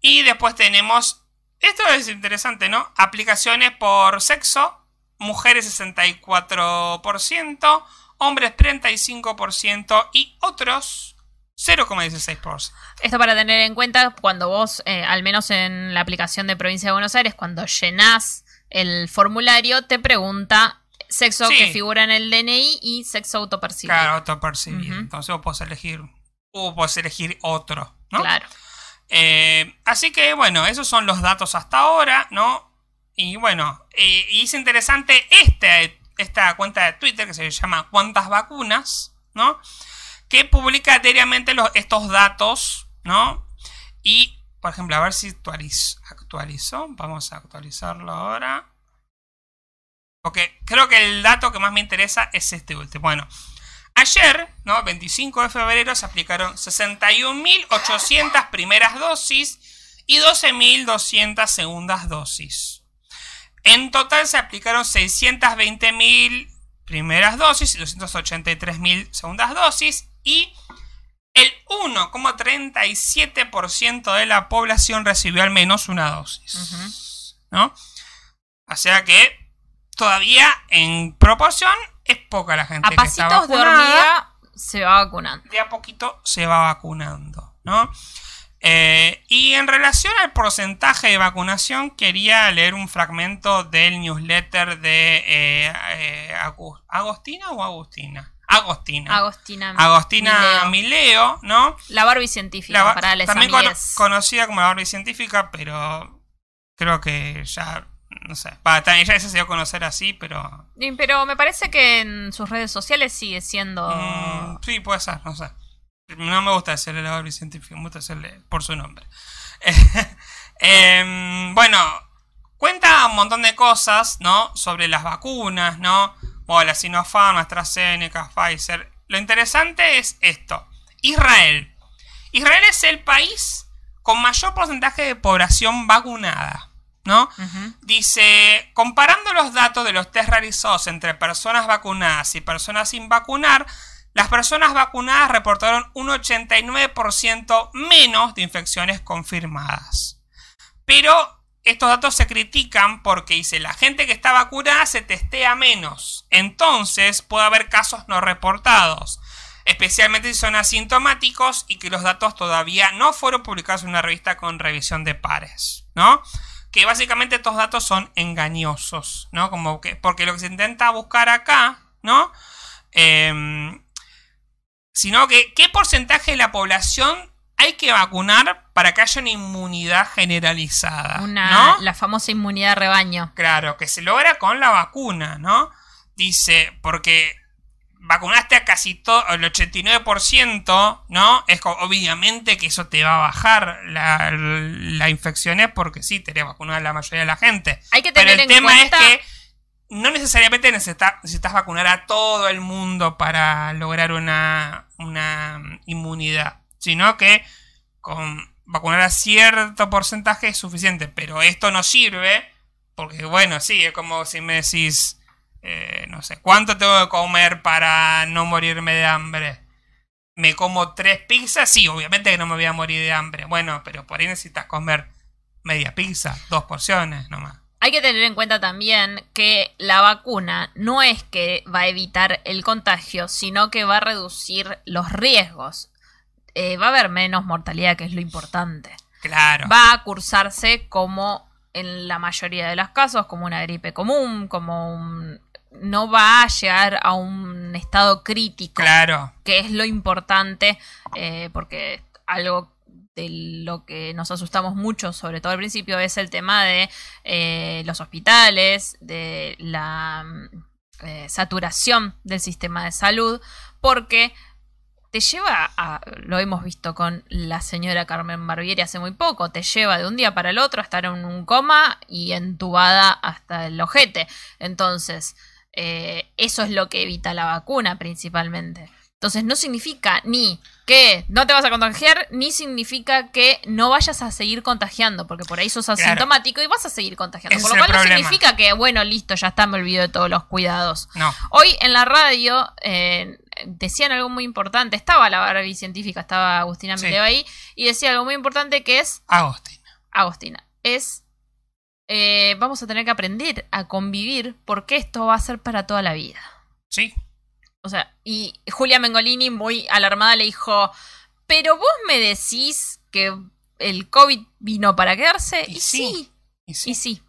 S1: Y después tenemos, esto es interesante, ¿no? Aplicaciones por sexo, mujeres 64%, hombres 35% y otros 0,16%.
S2: Esto para tener en cuenta cuando vos, eh, al menos en la aplicación de Provincia de Buenos Aires, cuando llenás el formulario, te pregunta sexo
S1: Sí.
S2: que figura en el DNI y sexo autopercibido.
S1: Claro, autopercibido. Entonces vos podés elegir, o podés elegir otro, ¿no?
S2: Claro.
S1: Eh, así que bueno, esos son los datos hasta ahora, ¿no? Y bueno, eh, y es interesante este, esta cuenta de Twitter que se llama ¿Cuántas vacunas? ¿no? Que publica diariamente estos datos, ¿no? Y, por ejemplo, a ver si actualiz- actualizó. Vamos a actualizarlo ahora. Porque creo que el dato que más me interesa es este último. Bueno, Ayer, ¿no? 25 de febrero, se aplicaron 61.800 primeras dosis y 12.200 segundas dosis. En total se aplicaron 620.000 primeras dosis y 283.000 segundas dosis y el 1,37% de la población recibió al menos una dosis. ¿No? O sea que todavía en proporción es poca la gente
S2: A
S1: que está
S2: pasitos de
S1: vacunada
S2: hormiga se va vacunando.
S1: de a poquito se va vacunando, ¿no? Eh, y en relación al porcentaje de vacunación, quería leer un fragmento del newsletter de eh, eh, Agostina o Agustina. Agostina.
S2: Agostina.
S1: Agostina
S2: Mileo.
S1: Mileo, ¿no?
S2: La Barbie científica,
S1: La
S2: para
S1: también conocida como la Barbie científica, pero creo que ya, no sé, también ya se dio a conocer así, pero...
S2: Pero me parece que en sus redes sociales sigue siendo...
S1: Mm, sí, puede ser, no sé. No me gusta decirle la Barbie científica, me gusta decirle por su nombre. [laughs] Em, bueno, cuenta un montón de cosas, ¿no? Sobre las vacunas, ¿no? Bueno, la Sinopharm, AstraZeneca, Pfizer. Lo interesante es esto. Israel. Israel es el país con mayor porcentaje de población vacunada, ¿no? Dice, comparando los datos de los test realizados entre personas vacunadas y personas sin vacunar, las personas vacunadas reportaron un 89% menos de infecciones confirmadas. Pero estos datos se critican porque dice, la gente que está vacunada se testea menos. Entonces puede haber casos no reportados, especialmente si son asintomáticos y que los datos todavía no fueron publicados en una revista con revisión de pares, ¿no? que básicamente estos datos son engañosos, ¿no? Como que, porque lo que se intenta buscar acá, ¿no? Em, sino que qué porcentaje de la población hay que vacunar para que haya una inmunidad generalizada,
S2: Una,
S1: ¿no?
S2: La famosa inmunidad de rebaño.
S1: Claro, que se logra con la vacuna, ¿no? Dice, porque vacunaste a casi todo, el 89%, ¿no? Es obviamente que eso te va a bajar la, la infecciones porque sí, tenés vacunada a la mayoría de la gente.
S2: Hay que
S1: Pero
S2: tener
S1: el
S2: en
S1: tema
S2: cuenta...
S1: es que no necesariamente necesita- necesitas vacunar a todo el mundo para lograr una, una inmunidad, sino que con vacunar a cierto porcentaje es suficiente, pero esto no sirve porque, bueno, sí, es como si me decís, eh, no sé, ¿cuánto tengo que comer para no morirme de hambre? ¿Me como tres pizzas? Sí, obviamente que no me voy a morir de hambre. Bueno, pero por ahí necesitas comer media pizza, dos porciones nomás.
S2: Hay que tener en cuenta también que la vacuna no es que va a evitar el contagio, sino que va a reducir los riesgos. Eh, va a haber menos mortalidad, que es lo importante.
S1: Claro.
S2: Va a cursarse como en la mayoría de los casos, como una gripe común, como un... No va a llegar a un estado crítico
S1: Claro.
S2: que es lo importante, eh, porque algo lo que nos asustamos mucho, sobre todo al principio, es el tema de eh, los hospitales, de la mm, eh, saturación del sistema de salud, porque te lleva a, lo hemos visto con la señora Carmen Barbieri hace muy poco, te lleva de un día para el otro a estar en un coma y entubada hasta el ojete. Entonces, eh, eso es lo que evita la vacuna principalmente. Entonces no significa ni que no te vas a contagiar, ni significa que no vayas a seguir contagiando, porque por ahí sos asintomático y vas a seguir contagiando.
S1: Ese
S2: Por lo cual no significa que, bueno, listo, ya está, me olvido de todos los cuidados.
S1: No.
S2: Hoy en la radio eh, decían algo muy importante. Estaba la Barbie científica, estaba Agustina
S1: Sí.
S2: Ahí, y decía algo muy importante que es,
S1: Agustín.
S2: Agustina, es, eh, vamos a tener que aprender a convivir porque esto va a ser para toda la vida.
S1: Sí.
S2: O sea, y Julia Mengolini muy alarmada le dijo, pero vos me decís que el COVID vino para quedarse.
S1: Y
S2: Y,
S1: sí,
S2: sí,
S1: Y sí.
S2: y sí.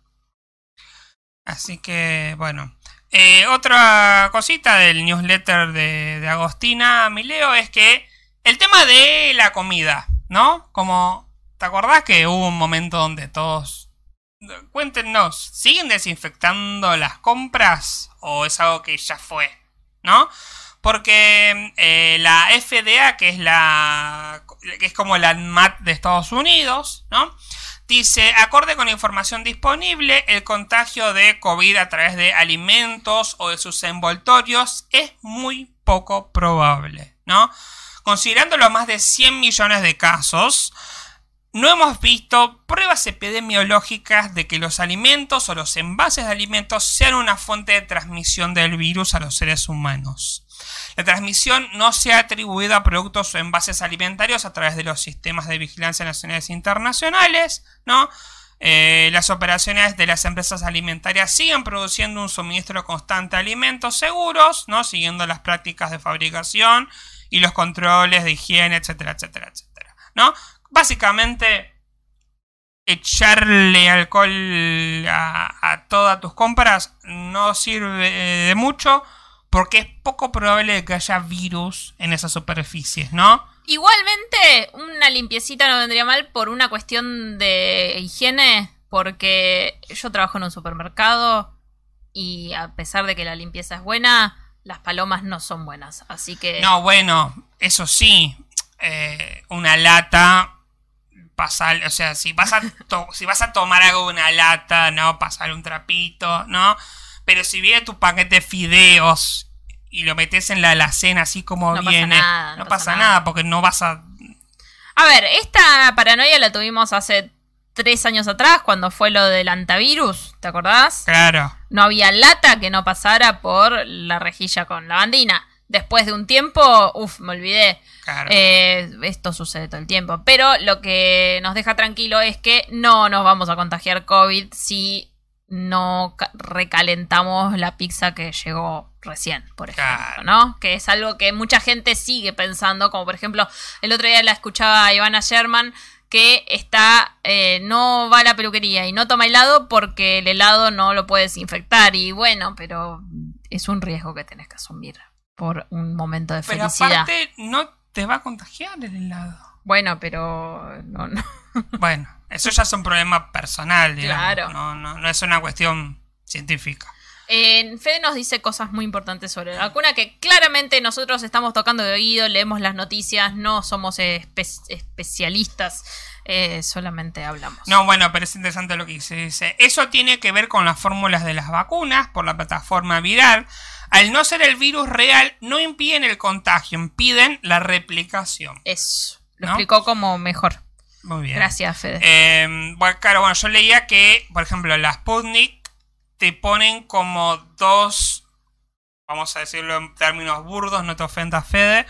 S1: Así que, bueno. Eh, otra cosita del newsletter de, de Agostina Mileo es que el tema de la comida, ¿no? Como, ¿te acordás que hubo un momento donde todos... Cuéntenos, ¿siguen desinfectando las compras o es algo que ya fue? ¿No? Porque eh, la FDA, que es la que es como la ANMAT de Estados Unidos, ¿no? Dice, acorde con la información disponible, el contagio de COVID a través de alimentos o de sus envoltorios es muy poco probable, ¿no? Considerando los más de 100 millones de casos, no hemos visto pruebas epidemiológicas de que los alimentos o los envases de alimentos sean una fuente de transmisión del virus a los seres humanos. La transmisión no se ha atribuido a productos o envases alimentarios a través de los sistemas de vigilancia nacionales e internacionales, ¿no? Eh, las operaciones de las empresas alimentarias siguen produciendo un suministro constante de alimentos seguros, ¿no? Siguiendo las prácticas de fabricación y los controles de higiene, etcétera, etcétera, etcétera, ¿no? Básicamente, echarle alcohol a, a todas tus compras no sirve de mucho porque es poco probable que haya virus en esas superficies, ¿no?
S2: Igualmente, una limpiecita no vendría mal por una cuestión de higiene. Porque yo trabajo en un supermercado y a pesar de que la limpieza es buena, las palomas no son buenas. Así que.
S1: No, bueno, eso sí. eh, una lata. Pasar, o sea, si vas, a to- [laughs] si vas a tomar algo de una lata, no, pasar un trapito, ¿no? Pero si viene tu paquete de fideos y lo metes en la alacena así como
S2: No pasa
S1: viene,
S2: nada,
S1: no,
S2: no
S1: pasa
S2: pasa
S1: nada.
S2: nada.
S1: porque no vas a...
S2: A ver, esta paranoia la tuvimos hace tres años atrás, cuando fue lo del antivirus, ¿te acordás?
S1: Claro.
S2: No había lata que no pasara por la rejilla con lavandina. Después de un tiempo, uff, me olvidé.
S1: Claro.
S2: Eh, esto sucede todo el tiempo. Pero lo que nos deja tranquilo es que no nos vamos a contagiar COVID si no ca- recalentamos la pizza que llegó recién, por ejemplo,
S1: Claro.
S2: ¿no? Que es algo que mucha gente sigue pensando, como por ejemplo, el otro día la escuchaba a Ivana Sherman que está eh, no va a la peluquería y no toma helado porque el helado no lo puedes infectar y bueno, pero es un riesgo que tenés que asumir por un momento de
S1: Pero
S2: felicidad.
S1: aparte, no te va a contagiar el helado.
S2: Bueno, pero no, no. [laughs]
S1: Bueno, eso ya es un problema personal, digamos.
S2: Claro.
S1: No, no, no es una cuestión científica.
S2: En Fede nos dice cosas muy importantes sobre la vacuna que claramente nosotros estamos tocando de oído, leemos las noticias, no somos espe- especialistas, eh, solamente hablamos.
S1: No, bueno, pero es interesante lo que dice. Dice, eso tiene que ver con las fórmulas de las vacunas por la plataforma viral. Al no ser el virus real, no impiden el contagio, impiden la replicación.
S2: Eso. Lo
S1: ¿No?
S2: explicó como mejor.
S1: Muy bien.
S2: Gracias, Fede.
S1: Eh, bueno, claro, bueno, yo leía que, por ejemplo, las Sputnik te ponen como dos, vamos a decirlo en términos burdos, no te ofendas, Fede,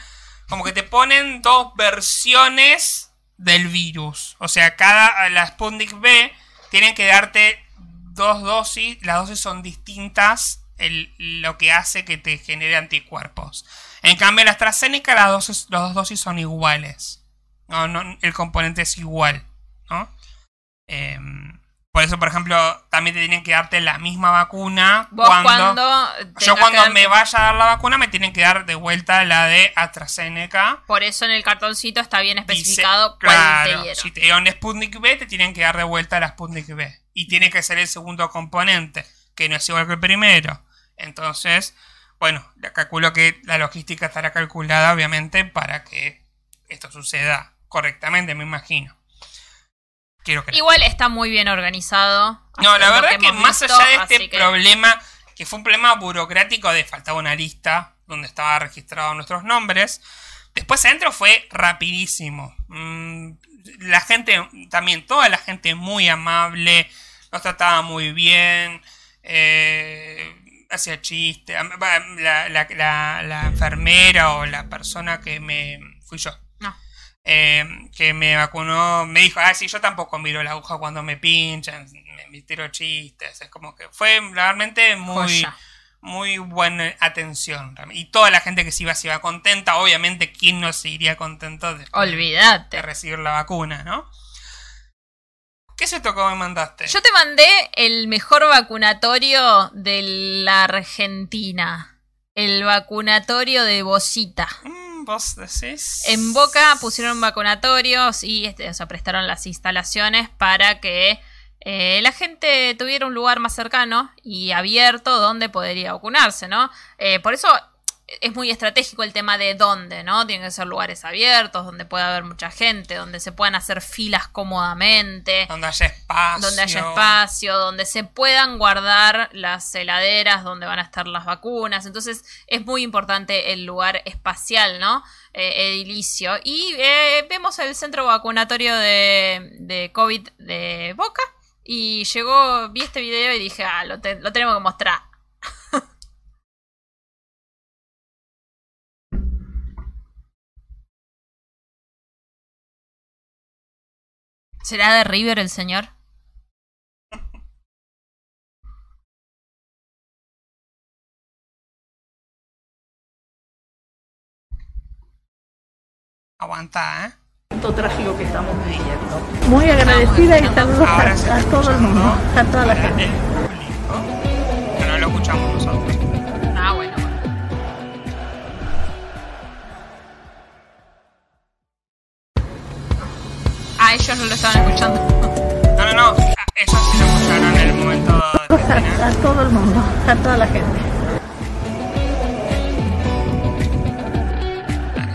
S1: como que te ponen dos versiones del virus. O sea, cada, la Sputnik B tienen que darte dos dosis, las dosis son distintas, el- lo que hace que te genere anticuerpos. En cambio, la AstraZeneca, las, dosis, las dos dosis son iguales. No, no, el componente es igual, ¿no? Em, por eso, por ejemplo, también te tienen que darte la misma vacuna
S2: Vos
S1: cuando...
S2: cuando...
S1: yo cuando me vaya a dar la vacuna me tienen que dar de vuelta la de AstraZeneca.
S2: Por eso en el cartoncito está bien
S1: Dice-
S2: especificado cuál
S1: claro,
S2: te dieron.
S1: si te dieron Sputnik B, te tienen que dar de vuelta la Sputnik B. Y tiene que ser el segundo componente, que no es igual que el primero. Entonces, bueno, calculo que la logística estará calculada, obviamente, para que esto suceda correctamente, me imagino. Quiero creer.
S2: Igual está muy bien organizado.
S1: No, la verdad que,
S2: hemos
S1: más
S2: visto,
S1: allá de este
S2: que-
S1: problema, que fue un problema burocrático de faltaba una lista donde estaba registrados nuestros nombres, después adentro fue rapidísimo. Mm, la gente, también toda la gente muy amable, nos trataba muy bien, eh, hacía chistes, la, la- la- la enfermera o la persona que me... fui yo
S2: No.
S1: eh, que me vacunó, me dijo, ah, sí, yo tampoco miro la aguja cuando me pinchan, me, me tiro chistes, es como que fue realmente muy,
S2: Joya.
S1: muy buena atención. Y toda la gente que se iba se iba contenta, obviamente, ¿quién no se iría contento de, de
S2: Olvídate.
S1: recibir la vacuna, no? ¿Qué es esto que me mandaste?
S2: Yo te mandé el mejor vacunatorio de la Argentina. El vacunatorio de Bocita.
S1: Mm, ¿Vos decís?
S2: En Boca pusieron vacunatorios y este, o sea, prestaron las instalaciones para que eh, la gente tuviera un lugar más cercano y abierto donde podría vacunarse, ¿no? Eh, por eso es muy estratégico el tema de dónde, ¿no? Tienen que ser lugares abiertos, donde pueda haber mucha gente, donde se puedan hacer filas cómodamente
S1: Donde haya espacio.
S2: donde haya espacio, donde se puedan guardar las heladeras donde van a estar las vacunas. Entonces es muy importante el lugar espacial, ¿no? Eh, edilicio. Y eh, vemos el centro vacunatorio de, de COVID de Boca. Y llegó, vi este video y dije, ah, lo, te- lo tenemos que mostrar. ¿Será de River el señor?
S1: Aguanta, ¿eh?
S3: momento trágico que estamos viviendo. Muy agradecida y saludos a, a todo el mundo, a toda la gente.
S1: no lo escuchamos nosotros.
S2: Ah, ellos no lo estaban escuchando.
S1: No, no, no. Eso es [laughs]
S3: a todo el mundo, a toda la gente.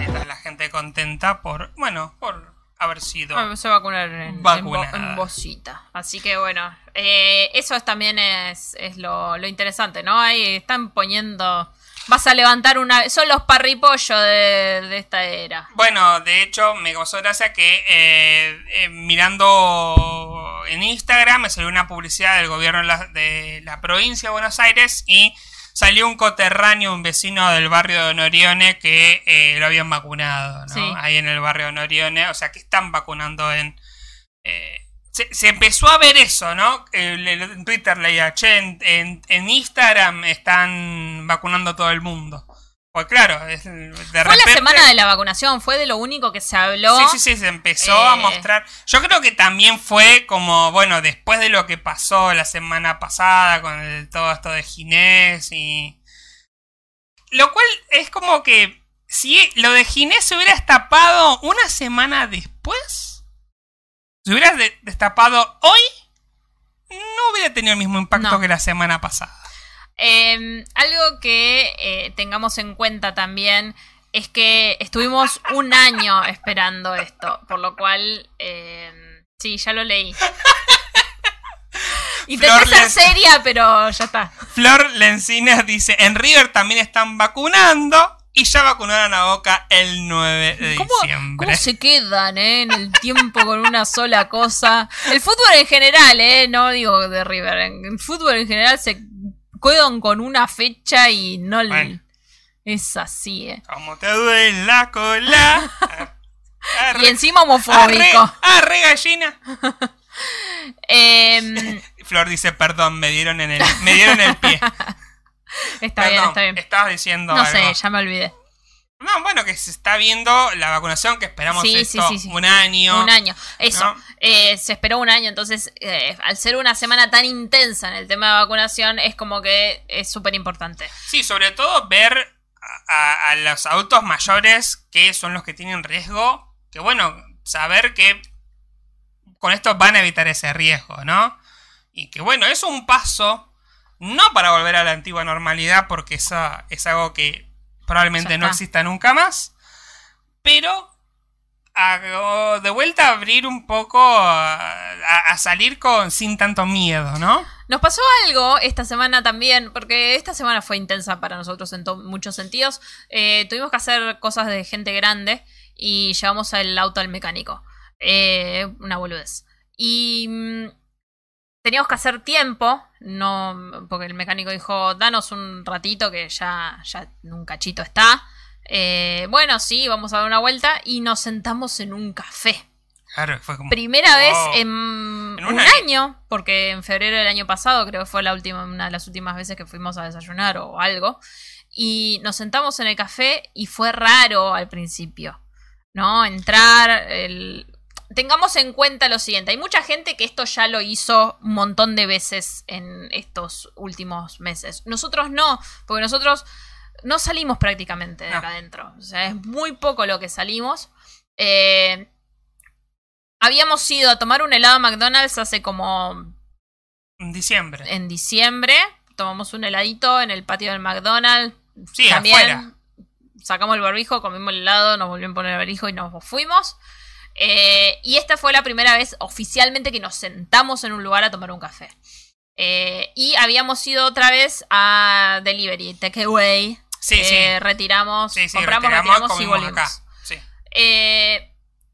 S1: Está la gente contenta por, bueno, por haber sido.
S2: Ah, Se va a vacunar en, en, en. Así que bueno, eh, eso es, también es, es lo, lo interesante, ¿no? Ahí están poniendo... Vas a levantar una... Son los parripollos de, de esta era.
S1: Bueno, de hecho, me causó gracia que eh, eh, mirando en Instagram me salió una publicidad del gobierno de la, de la provincia de Buenos Aires y salió un coterráneo, un vecino del barrio de Norione que eh, lo habían vacunado, ¿no?
S2: Sí.
S1: Ahí en el barrio de Norione, o sea que están vacunando en... eh, se, se empezó a ver eso, ¿no? Eh, En Twitter leía, che, en, en- en Instagram están vacunando a todo el mundo. Pues claro, es, de
S2: Fue la semana de la vacunación, fue de lo único que se habló.
S1: Sí, sí, sí, se empezó
S2: Eh.
S1: a mostrar. Yo creo que también fue como, bueno, después de lo que pasó la semana pasada con el- todo esto de Ginés y. Lo cual es como que si lo de Ginés se hubiera destapado una semana después, si hubiera de- destapado hoy, no hubiera tenido el mismo impacto
S2: No.
S1: que la semana pasada.
S2: Eh, algo que eh, tengamos en cuenta también es que estuvimos un año esperando esto, por lo cual, eh, sí, ya lo leí. Intenté
S1: Flor
S2: ser seria, pero ya está.
S1: Flor Lencinas dice: En River también están vacunando y ya vacunaron a Boca el 9 de
S2: ¿Cómo,
S1: diciembre.
S2: cómo se quedan eh, en el tiempo con una sola cosa? El fútbol en general, eh, no digo de River, el fútbol en general se quedan con una fecha y no le-
S1: Bueno.
S2: es así, eh.
S1: Como te duele la cola. [laughs] Arre,
S2: Y encima
S1: arre,
S2: homofóbico.
S1: arre, gallina. [laughs]
S2: Em, [laughs]
S1: Flor dice: Perdón, me dieron en el, me dieron el pie.
S2: Está bien, está bien.
S1: Estabas diciendo
S2: No
S1: algo.
S2: sé, ya me olvidé.
S1: No, bueno, que se está viendo la vacunación, que esperamos
S2: Sí,
S1: esto
S2: sí, sí, sí.
S1: un año.
S2: Un año. Eso.
S1: ¿no?
S2: eh, se esperó un año, entonces, eh, al ser una semana tan intensa en el tema de vacunación, es como que es súper importante.
S1: Sí, sobre todo ver a- a los adultos mayores que son los que tienen riesgo. Que bueno, saber que con esto van a evitar ese riesgo, ¿no? Y que bueno, es un paso, no para volver a la antigua normalidad, porque eso es algo que probablemente no exista nunca más, pero a- de vuelta a abrir un poco, a, salir con sin tanto miedo, ¿no?
S2: Nos pasó algo esta semana también, porque esta semana fue intensa para nosotros en muchos sentidos. Eh, tuvimos que hacer cosas de gente grande y llevamos el auto al mecánico. Eh, una boludez. Y mm, teníamos que hacer tiempo, no, porque el mecánico dijo, danos un ratito que ya, ya un cachito está. Eh, bueno, sí, vamos a dar una vuelta y nos sentamos en un café.
S1: Claro, fue como...
S2: Primera
S1: Wow.
S2: vez en,
S1: En
S2: un
S1: un
S2: año.
S1: año.
S2: porque en febrero del año pasado creo que fue la última, una de las últimas veces que fuimos a desayunar o algo. Y nos sentamos en el café y fue raro al principio, ¿no? Entrar, el... Tengamos en cuenta lo siguiente, hay mucha gente que esto ya lo hizo un montón de veces en estos últimos meses. Nosotros no, porque nosotros no salimos prácticamente de
S1: No.
S2: acá adentro. O sea, es muy poco lo que salimos. Eh, habíamos ido a tomar un helado a McDonald's hace como
S1: En diciembre.
S2: en diciembre. Tomamos un heladito en el patio del McDonald's.
S1: Sí, afuera.
S2: Sacamos el barbijo, comimos el helado, nos volvieron a poner el barbijo y nos fuimos. Eh, y esta fue la primera vez oficialmente que nos sentamos en un lugar a tomar un café. Eh, y habíamos ido otra vez a Delivery, Takeaway.
S1: Sí, sí.
S2: Eh, Retiramos,
S1: Sí, sí,
S2: compramos,
S1: retiramos,
S2: retiramos y volvimos.
S1: acá. Sí.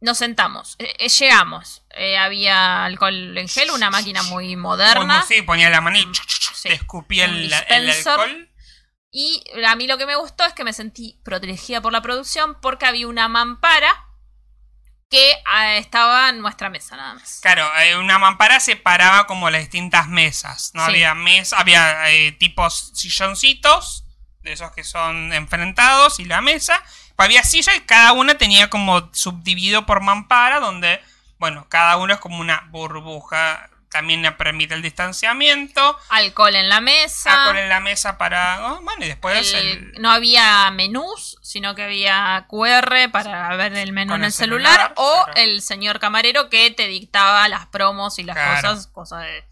S2: Nos sentamos, llegamos. Había alcohol en gel, una máquina muy moderna.
S1: Muy- sí, ponía la mano y
S2: Sí.
S1: te escupía el, el alcohol.
S2: Y a mí lo que me gustó es que me sentí protegida por la producción porque había una mampara que ah, estaba en nuestra mesa nada más.
S1: Claro, eh, una mampara separaba como las distintas mesas. No
S2: Sí.
S1: había mesa, había eh, tipos silloncitos, de esos que son enfrentados, y la mesa. Había silla y cada una tenía como subdividido por mampara, donde, bueno, cada uno es como una burbuja. También permite el distanciamiento.
S2: Alcohol en la mesa.
S1: Alcohol en la mesa para. oh, bueno, y después
S2: el-
S1: el,
S2: no había menús, sino que había QR para ver el menú
S1: Con
S2: en el
S1: el
S2: celular,
S1: celular,
S2: o
S1: claro.
S2: el señor camarero que te dictaba las promos y las
S1: Claro.
S2: cosas, cosas de...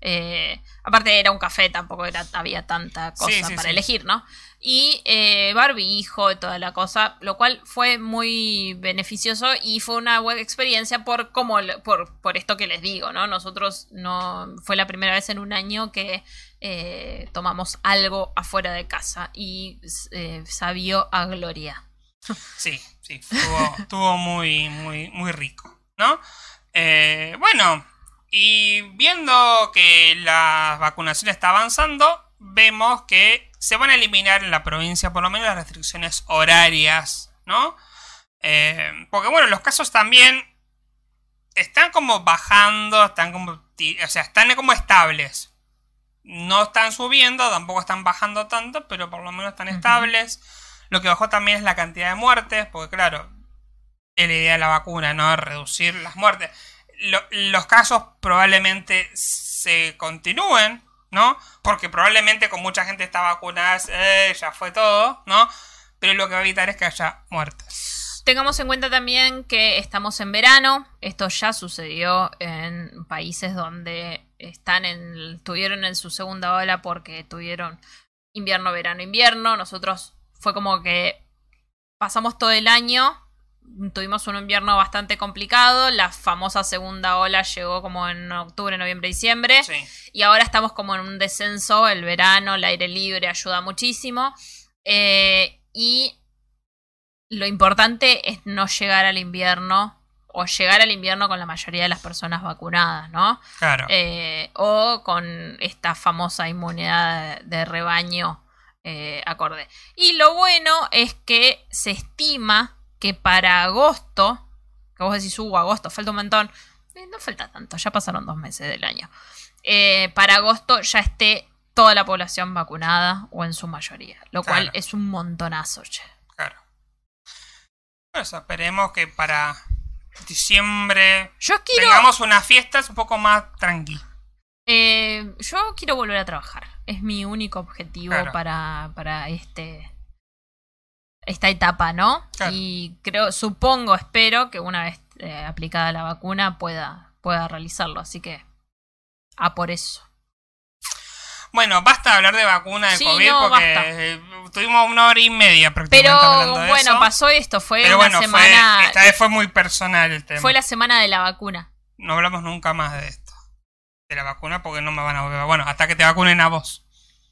S2: eh, Aparte era un café, tampoco era, había tanta cosa
S1: Sí, sí,
S2: para
S1: sí.
S2: elegir, ¿no? Y eh, barbijo y toda la cosa, lo cual fue muy beneficioso y fue una buena experiencia por como por, por esto que les digo, ¿no? Nosotros no fue la primera vez en un año que eh, tomamos algo afuera de casa y eh, sabió a gloria. [laughs]
S1: Sí, sí, estuvo, estuvo muy, muy, muy rico, ¿no? Eh, bueno, y viendo que la vacunación está avanzando, vemos que se van a eliminar en la provincia por lo menos las restricciones horarias, ¿no? Eh, porque bueno, los casos también están como bajando, están como, o sea, están como estables. No están subiendo, tampoco están bajando tanto, pero por lo menos están estables. Lo que bajó también es la cantidad de muertes, porque claro, es la idea de la vacuna, ¿no? Reducir las muertes. Lo- los casos probablemente se continúen, ¿no? Porque probablemente con mucha gente está vacunada, eh, ya fue todo, ¿no? Pero lo que va a evitar es que haya muertes.
S2: Tengamos en cuenta también que estamos en verano. Esto ya sucedió en países donde están en, tuvieron en su segunda ola porque tuvieron invierno, verano, invierno. Nosotros fue como que pasamos todo el año. Tuvimos un invierno bastante complicado. La famosa segunda ola llegó como en octubre, noviembre, diciembre.
S1: Sí.
S2: Y ahora estamos como en un descenso, el verano, el aire libre ayuda muchísimo. Eh, y lo importante es no llegar al invierno o llegar al invierno con la mayoría de las personas vacunadas, ¿no?
S1: Claro.
S2: Eh, o con esta famosa inmunidad de, de rebaño eh, acorde. Y lo bueno es que se estima que para agosto, que vos decís, uh, agosto, falta un montón. Eh, no falta tanto, ya pasaron dos meses del año. Eh, para agosto ya esté toda la población vacunada o en su mayoría, lo cual es un montonazo, che.
S1: Claro. Por eso esperemos que para diciembre
S2: Yo quiero,
S1: tengamos unas fiestas un poco más tranqui.
S2: eh, yo quiero volver a trabajar. Es mi único objetivo
S1: Claro.
S2: para, para este esta etapa, ¿no?
S1: Claro.
S2: Y creo, supongo, espero que una vez eh, aplicada la vacuna pueda, pueda realizarlo. Así que a por eso.
S1: Bueno, basta de hablar de vacuna de
S2: Sí,
S1: COVID
S2: no,
S1: porque
S2: basta.
S1: eh, tuvimos una hora y media prácticamente
S2: Pero
S1: hablando de
S2: bueno,
S1: eso.
S2: pasó esto. Fue
S1: Pero
S2: una
S1: bueno,
S2: semana.
S1: fue, esta vez fue muy personal el tema.
S2: fue la semana de la vacuna.
S1: No hablamos nunca más de esto. De la vacuna porque no me van a volver. Bueno, hasta que te vacunen a vos.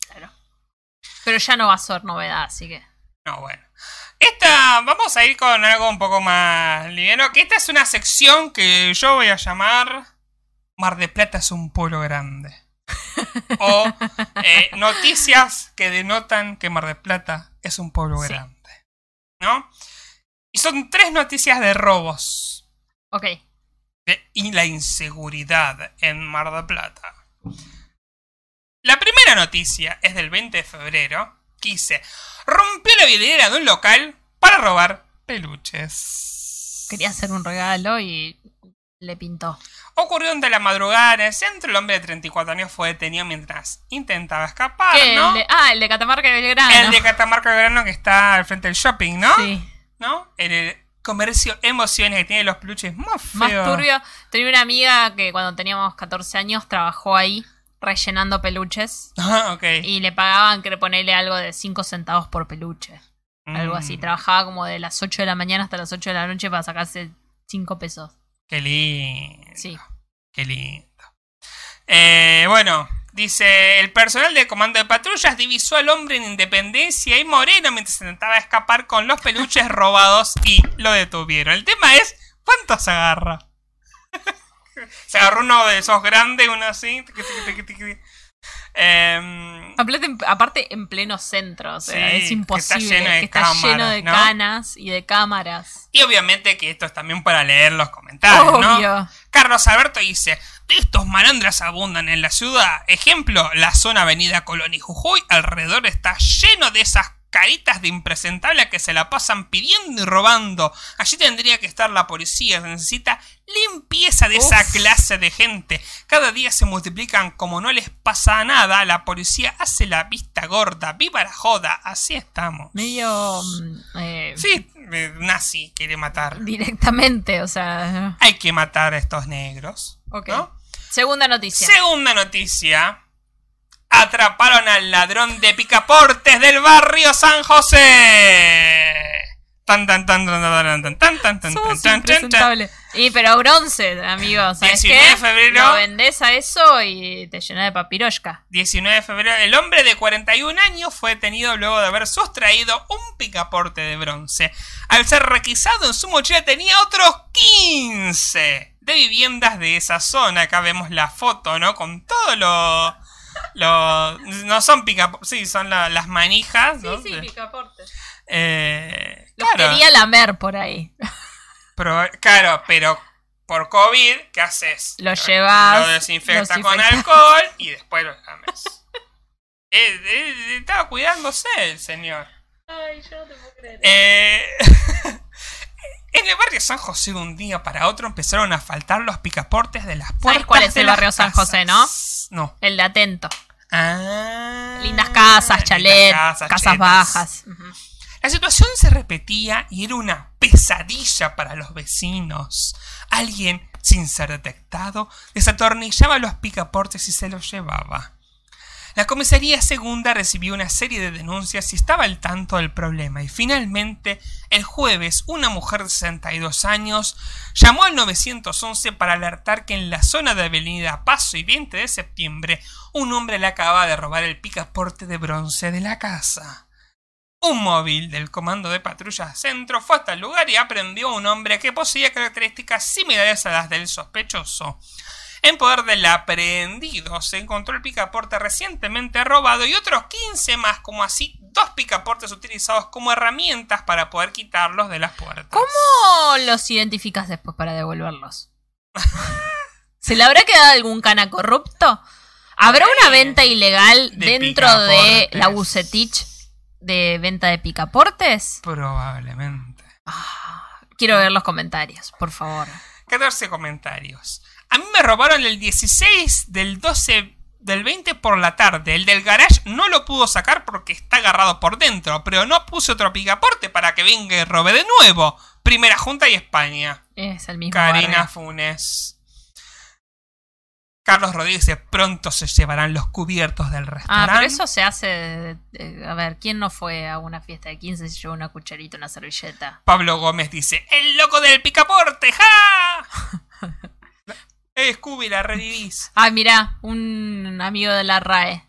S2: Claro. Pero ya no va a ser novedad, así que.
S1: No, bueno. Esta, vamos a ir con algo un poco más liviano. Que esta es una sección que yo voy a llamar Mar de Plata es un pueblo grande. [laughs] o eh, noticias que denotan que Mar de Plata es un pueblo
S2: Sí.
S1: grande. ¿No? Y son tres noticias de robos.
S2: Ok.
S1: de- y la inseguridad en Mar del Plata. La primera noticia es del 20 de febrero, que dice, rompió la vidriera de un local para robar peluches.
S2: Quería hacer un regalo y le pintó.
S1: Ocurrió durante la madrugada en el centro, el hombre de 34 años fue detenido mientras intentaba escapar,
S2: ¿Qué?
S1: ¿no?
S2: El de- ah, el de Catamarca y Belgrano.
S1: El de Catamarca de Verano que está al frente del shopping, ¿no?
S2: Sí.
S1: ¿No? En el comercio Emociones que tiene los peluches más feos.
S2: Más turbio. Tenía una amiga que cuando teníamos 14 años trabajó ahí rellenando peluches.
S1: Ah, ok.
S2: Y le pagaban que ponerle algo de 5 centavos por peluche. Algo así.
S1: Mm.
S2: Trabajaba como de las 8 de la mañana hasta las 8 de la noche para sacarse 5 pesos.
S1: Qué lindo.
S2: Sí.
S1: Qué lindo. Eh, bueno, dice, el personal de comando de patrullas divisó al hombre en Independencia y Moreno mientras intentaba escapar con los peluches [laughs] robados y lo detuvieron. El tema es, ¿cuánto se agarra? Se agarró uno de esos grandes, uno así. Em,
S2: Aparte, en pleno centro. O sea,
S1: Sí,
S2: es
S1: que está
S2: imposible.
S1: lleno de
S2: que está
S1: cámaras,
S2: lleno de
S1: ¿no?
S2: canas y de cámaras.
S1: y obviamente que esto es también para leer los comentarios, ¿no? Carlos Alberto dice, de estos malandras abundan en la ciudad. Ejemplo, la zona avenida Colón y Jujuy alrededor está lleno de esas caritas de impresentable que se la pasan pidiendo y robando. Allí tendría que estar la policía, se necesita limpieza de esa clase de gente. Cada día se multiplican como no les pasa nada. La policía hace la vista gorda. ¡Viva la joda! Así estamos.
S2: Medio. mm, eh,
S1: Sí, nazi quiere matar.
S2: Directamente, o sea.
S1: Hay que matar a estos negros.
S2: Ok.
S1: ¿no?
S2: Segunda noticia.
S1: Segunda noticia. Atraparon al ladrón de picaportes del barrio San José. Tan tan tan tan tan tan tan tan tan
S2: Somos
S1: tan tan tan.
S2: Y pero bronce, amigo, ¿sabes
S1: 19
S2: qué?
S1: de febrero.
S2: Lo vendés a eso y te llenas de papiroshka.
S1: 19 de febrero, el hombre de 41 años fue detenido luego de haber sustraído un picaporte de bronce. Al ser requisado en su mochila tenía otros 15 de viviendas de esa zona. Acá vemos la foto, ¿no? Con todo lo... lo no son picaportes, sí, son la- las manijas, ¿no? De-
S2: picaportes.
S1: eh,
S2: Los
S1: claro,
S2: quería lamer por ahí.
S1: pero- claro, pero por COVID, ¿qué haces?
S2: Lo llevas,
S1: Lo desinfectas con alcohol y después lo lames. [laughs] Eh, eh, estaba cuidándose el señor.
S2: Ay, yo no te puedo creer. [laughs]
S1: En el barrio San José de un día para otro empezaron a faltar los picaportes de las puertas.
S2: cuál es
S1: de
S2: el barrio San. José, no?
S1: No.
S2: El de atento.
S1: Ah,
S2: Lindas casas, chalet,
S1: casas,
S2: bajas.
S1: La situación se repetía y era una pesadilla para los vecinos. Alguien, sin ser detectado, desatornillaba los picaportes y se los llevaba. La comisaría segunda recibió una serie de denuncias y estaba al tanto del problema y finalmente el jueves una mujer de 62 años llamó al 911 para alertar que en la zona de Avenida Paso y 20 de septiembre un hombre le acaba de robar el picaporte de bronce de la casa. Un móvil del Comando de Patrulla Centro fue hasta el lugar y aprendió a un hombre que poseía características similares a las del sospechoso. En poder del aprehendido se encontró el picaporte recientemente robado y otros 15 más, como así dos picaportes utilizados como herramientas para poder quitarlos de las puertas.
S2: ¿Cómo los identificas después para devolverlos? [laughs] ¿Se le habrá quedado algún cana corrupto? ¿Habrá una venta ilegal
S1: De
S2: dentro de la Bucetich de venta de picaportes?
S1: Probablemente.
S2: Quiero ver los comentarios, por favor.
S1: 14 comentarios. A mí me robaron el 16 del 12 del 20 por la tarde. El del garage no lo pudo sacar porque está agarrado por dentro, pero no puse otro picaporte para que venga y robe de nuevo. Primera Junta y España.
S2: Es el mismo.
S1: Karina
S2: barrio.
S1: Funes. Carlos Rodríguez dice, pronto se llevarán los cubiertos del
S2: Ah,
S1: restaurante.
S2: pero eso se hace. de- de- a ver, ¿quién no fue a una fiesta de 15 y se llevó una cucharita, una servilleta?
S1: Pablo Gómez dice, el loco del picaporte, ¡ja! [laughs] eh, Scooby, la revivís.
S2: Ah, mirá, un amigo de la RAE.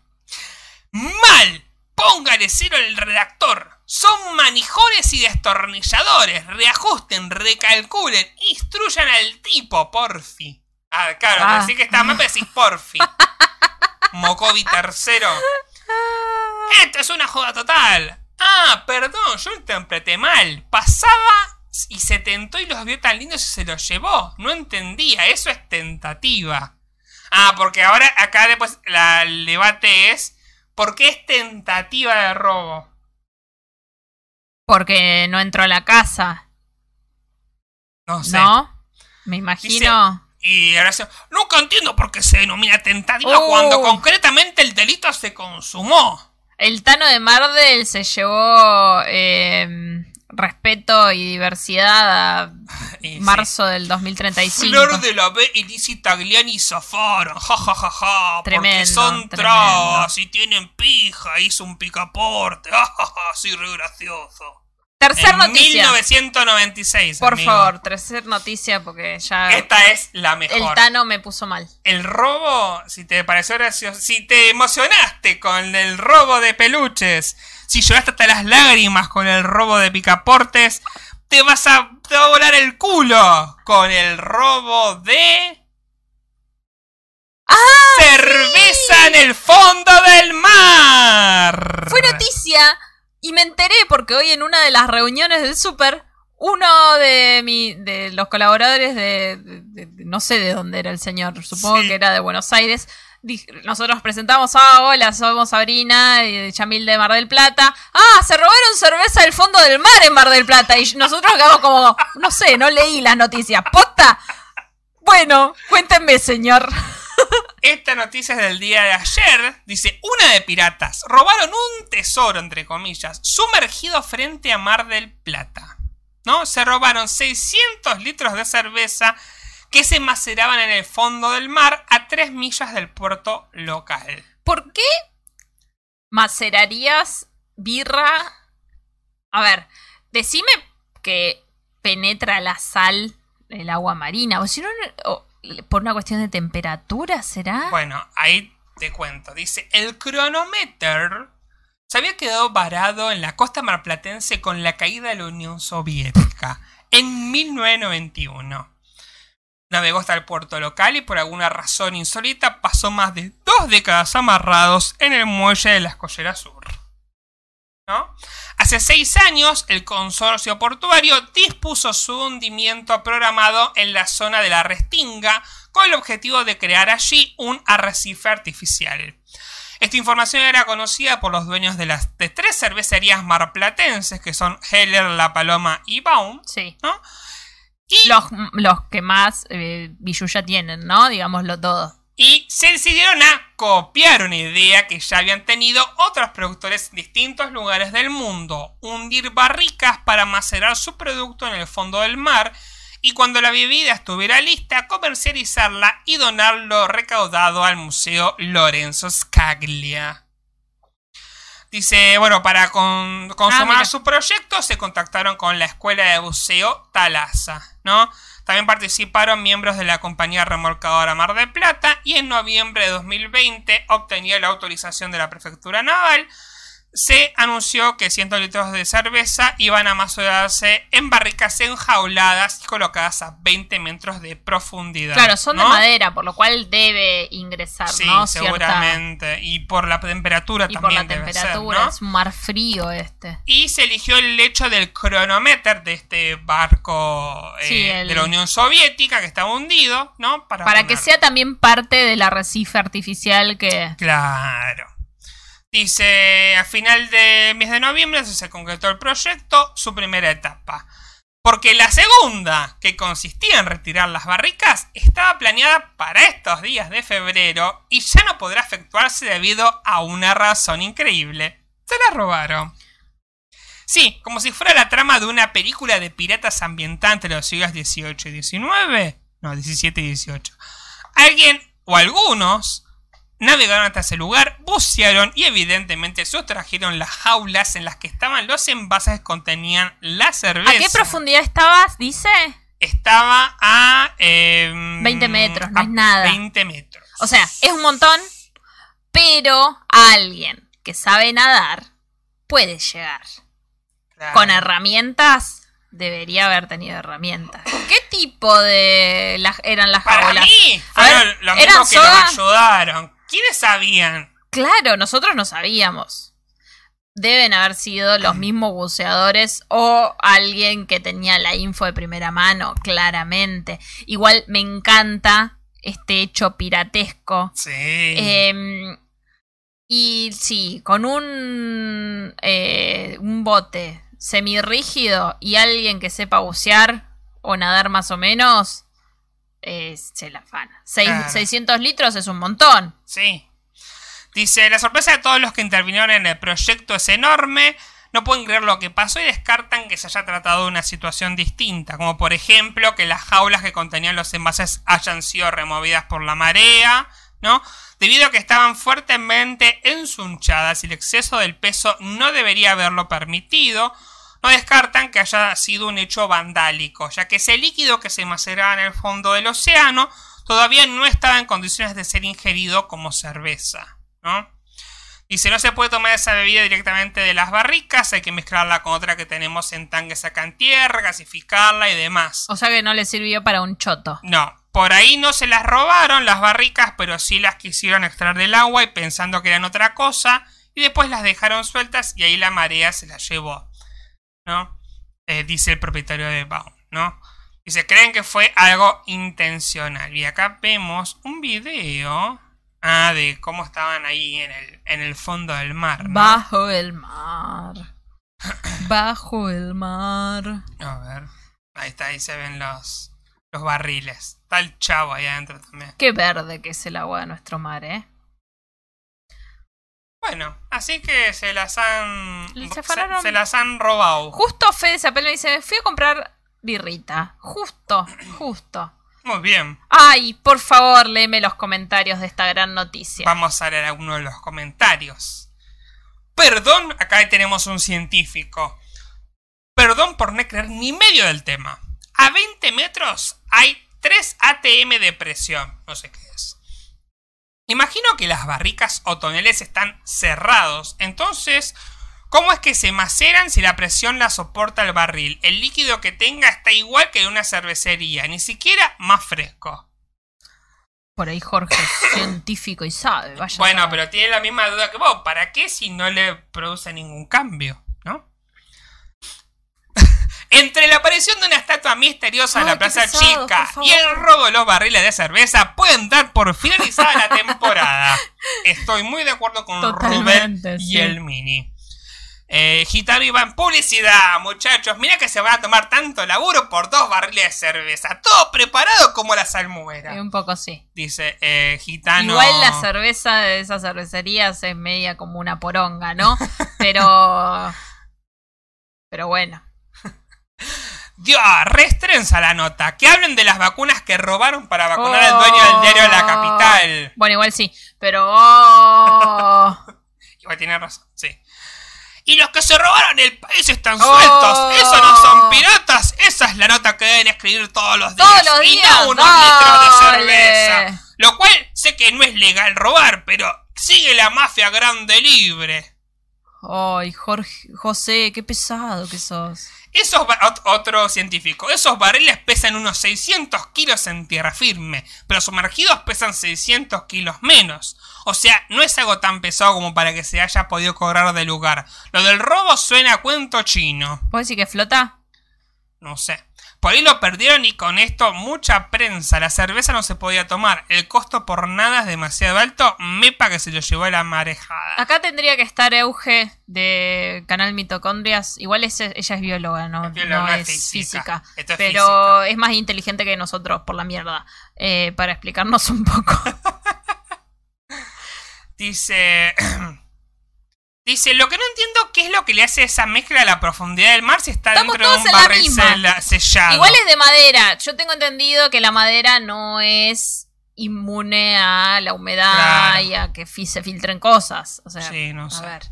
S1: Mal. Póngale cero al redactor. Son manijones y destornilladores. Reajusten, recalculen, instruyan al tipo, porfi. Ah, claro,
S2: Ah.
S1: así que está mal, pero decís porfi. [laughs] Mocovi tercero. Esto es una joda total. Ah, perdón, yo interpreté mal. Pasaba y se tentó y los vio tan lindos y se los llevó. No entendía, eso es tentativa. Ah, porque ahora acá después la- el debate es ¿por qué es tentativa de robo?
S2: Porque no entró a la casa,
S1: No sé.
S2: ¿no? Me imagino.
S1: Y ahora se- nunca entiendo por qué se denomina tentativa
S2: Oh.
S1: cuando concretamente el delito se consumó.
S2: El Tano de Mardel se llevó eh, respeto y diversidad a [laughs] marzo del 2035.
S1: Flor de la B y Lizzie Tagliani zafaron, ja ja ja ja, porque son trabas y tienen pija, hizo un picaporte, ja ja ja, soy re gracioso.
S2: Tercer
S1: en
S2: noticia.
S1: 1996,
S2: Por
S1: amigo.
S2: favor, tercer noticia porque ya
S1: Esta es la mejor.
S2: el Tano me puso mal.
S1: El robo, si te pareció gracioso, si te emocionaste con el robo de peluches, si lloraste hasta las lágrimas con el robo de picaportes, te vas a, te va a volar el culo con el robo de... ¡Cerveza en el fondo del mar!
S2: Fue noticia y me enteré porque hoy en una de las reuniones del Super, uno de mi, de los colaboradores de, de- de- no sé de dónde era el señor, supongo
S1: Sí.
S2: que era de Buenos Aires. Nosotros presentamos, ah, hola, somos Sabrina y de Chamil de Mar del Plata. Ah, se robaron cerveza del fondo del mar en Mar del Plata. Y nosotros quedamos como, no sé, no leí las noticias. ¿Posta? Bueno, cuéntenme, señor.
S1: Esta noticia es del día de ayer. Dice, una de piratas robaron un tesoro, entre comillas, sumergido frente a Mar del Plata. ¿No? Se robaron 600 litros de cerveza que se maceraban en el fondo del mar a 3 millas del puerto local.
S2: ¿Por qué macerarías birra. A ver, decime que penetra la sal el agua marina. O si no, o por una cuestión de temperatura, ¿será?
S1: Bueno, ahí te cuento. Dice, el cronómetro se había quedado varado en la costa marplatense con la caída de la Unión Soviética en 1991. Navegó hasta el puerto local y por alguna razón insólita pasó más de dos décadas amarrados en el muelle de la Escollera Sur. ¿No? Hace seis años, el consorcio portuario dispuso su hundimiento programado en la zona de la Restinga con el objetivo de crear allí un arrecife artificial. Esta información era conocida por los dueños de las de tres cervecerías marplatenses, que son Heller, La Paloma y Baum.
S2: Sí.
S1: ¿no?
S2: Los, los que más eh, billulla tienen, ¿no? Digámoslo todo.
S1: Y se decidieron a copiar una idea que ya habían tenido otros productores en distintos lugares del mundo, hundir barricas para macerar su producto en el fondo del mar y cuando la bebida estuviera lista comercializarla y donar lo recaudado al Museo Lorenzo Scaglia. Dice, bueno, para con- consumar
S2: mira.
S1: su proyecto se contactaron con la Escuela de Buceo Talasa, ¿no? También participaron miembros de la compañía remolcadora Mar de Plata y en noviembre de 2020 obtenía la autorización de la Prefectura Naval. Se anunció que 100 litros de cerveza iban a macerarse en barricas enjauladas y colocadas a 20 metros de profundidad.
S2: Claro, son de madera, por lo cual debe ingresar,
S1: Sí,
S2: ¿no? Cierta-
S1: seguramente. Y por la temperatura
S2: Y por
S1: también
S2: la
S1: debe ser,
S2: temperatura,
S1: ¿no?
S2: es un mar frío este.
S1: Y se eligió el hecho del cronómetro de este barco eh,
S2: Sí, el-
S1: de la Unión Soviética que estaba hundido, ¿no?
S2: Para que
S1: poner-
S2: sea también parte del arrecife artificial que...
S1: Claro. Dice, a final del mes de noviembre se concretó el proyecto, su primera etapa. Porque la segunda, que consistía en retirar las barricas, estaba planeada para estos días de febrero y ya no podrá efectuarse debido a una razón increíble. Se la robaron. Sí, como si fuera la trama de una película de piratas ambientada entre los siglos XVIII y XIX. No, 17 y 18. Alguien o algunos navegaron hasta ese lugar, bucearon y evidentemente sustrajeron las jaulas en las que estaban los envases que contenían la cerveza.
S2: ¿A qué profundidad estabas, dice?
S1: Estaba a... em,
S2: 20 metros, no es nada.
S1: 20 metros.
S2: O sea, es un montón, pero alguien que sabe nadar puede llegar.
S1: Claro.
S2: Con herramientas, debería haber tenido herramientas. [coughs] ¿Qué tipo de las eran las
S1: Para
S2: jaulas?
S1: mí, fueron
S2: ver,
S1: los
S2: ¿eran
S1: mismos que
S2: soga?
S1: nos ayudaron. ¿Quiénes sabían?
S2: Claro, nosotros no sabíamos. Deben haber sido los mismos buceadores o alguien que tenía la info de primera mano, claramente. Igual me encanta este hecho piratesco.
S1: Sí.
S2: Em, y sí, con un, eh, un bote semirrígido y alguien que sepa bucear o nadar más o menos, eh, se la afana. Seis-
S1: Claro.
S2: 600 litros es un montón.
S1: Sí. Dice, la sorpresa de todos los que intervinieron en el proyecto es enorme. No pueden creer lo que pasó y descartan que se haya tratado de una situación distinta, como por ejemplo que las jaulas que contenían los envases hayan sido removidas por la marea, ¿no? Debido a que estaban fuertemente ensunchadas y el exceso del peso no debería haberlo permitido, no descartan que haya sido un hecho vandálico, ya que ese líquido que se maceraba en el fondo del océano todavía no estaba en condiciones de ser ingerido como cerveza, ¿no? Dice, no se puede tomar esa bebida directamente de las barricas, hay que mezclarla con otra que tenemos en tanques acá en tierra, gasificarla y demás.
S2: O sea que no le sirvió para un choto.
S1: No, por ahí no se las robaron las barricas, pero sí las quisieron extraer del agua y pensando que eran otra cosa, y después las dejaron sueltas y ahí la marea se las llevó, ¿no? Eh, dice el propietario de Baum, ¿no? Dice, creen que fue algo intencional. Y acá vemos un video ah, de cómo estaban ahí en el, en el fondo del mar, ¿no?
S2: Bajo el mar. [coughs] Bajo el mar.
S1: A ver, ahí está, ahí se ven los, los barriles. Está el chavo ahí adentro también.
S2: Qué verde que es el agua de nuestro mar, ¿eh?
S1: Bueno, así que se las han.
S2: Se
S1: Se,
S2: afanaron.
S1: se las han robado.
S2: Justo Fede Zapel me dice, fui a comprar birrita. Justo, [clears throat] justo.
S1: Muy bien.
S2: Ay, por favor, léeme los comentarios de esta gran noticia.
S1: Vamos a leer algunos de los comentarios. Perdón, acá tenemos un científico. Perdón por no creer ni medio del tema. A 20 metros hay 3 ATM de presión. No sé qué es. Imagino que las barricas o toneles están cerrados. Entonces, ¿cómo es que se maceran si la presión la soporta el barril? El líquido que tenga está igual que en una cervecería, ni siquiera más fresco.
S2: Por ahí Jorge es [coughs] científico y sabe. Vaya
S1: Bueno, pero tiene la misma duda que vos. ¿Para qué si no le produce ningún cambio? Entre la aparición de una estatua misteriosa en la Plaza
S2: pesado,
S1: Chica y el robo de los barriles de cerveza, pueden dar por finalizada la temporada. [laughs] Estoy muy de acuerdo con Rubén y el Mini. Eh, Gitano iba en publicidad, muchachos. Mira que se van a tomar tanto laburo por dos barriles de cerveza. Todo preparado como la salmuera.
S2: Eh, un poco sí.
S1: Dice eh, Gitano.
S2: Igual la cerveza de esas cervecerías es media como una poronga, ¿no? [laughs] Pero. Pero bueno.
S1: Dios, restrenza la nota. Que hablen de las vacunas que robaron para vacunar al
S2: Oh.
S1: dueño del diario de la capital.
S2: Bueno, igual sí. Pero. oh, [laughs]
S1: Igual tiene razón, sí. Y los que se robaron el país están
S2: Oh.
S1: sueltos. Eso no son piratas. Esa es la nota que deben escribir todos los días.
S2: Todos los
S1: y
S2: días.
S1: no unos litros de cerveza. Lo cual sé que no es legal robar, pero sigue la mafia grande libre.
S2: Ay, Jorge, José, qué pesado que sos.
S1: Esos otro científico, esos barriles pesan unos 600 kilos en tierra firme, pero sumergidos pesan 600 kilos menos. O sea, no es algo tan pesado como para que se haya podido cobrar de lugar. Lo del robo suena a cuento chino.
S2: ¿Puedes decir que flota?
S1: No sé. Por ahí lo perdieron y con esto mucha prensa. La cerveza no se podía tomar. El costo por nada es demasiado alto. Mepa que se lo llevó la marejada.
S2: Acá tendría que estar Euge de Canal Mitocondrias. Igual ese- ella es bióloga, no,
S1: Es bióloga,
S2: no es
S1: es
S2: física.
S1: es
S2: pero
S1: física.
S2: es más inteligente que nosotros por la mierda. eh, para explicarnos un poco. [laughs]
S1: Dice. [clears throat] Dice, lo que no entiendo qué es lo que le hace esa mezcla a la profundidad del mar si está
S2: Estamos
S1: dentro de un
S2: en la
S1: barril sellado.
S2: Igual es de madera. Yo tengo entendido que la madera no es inmune a la humedad
S1: Claro.
S2: y a que se filtren cosas. O sea,
S1: Sí, no
S2: a
S1: sé.
S2: ver.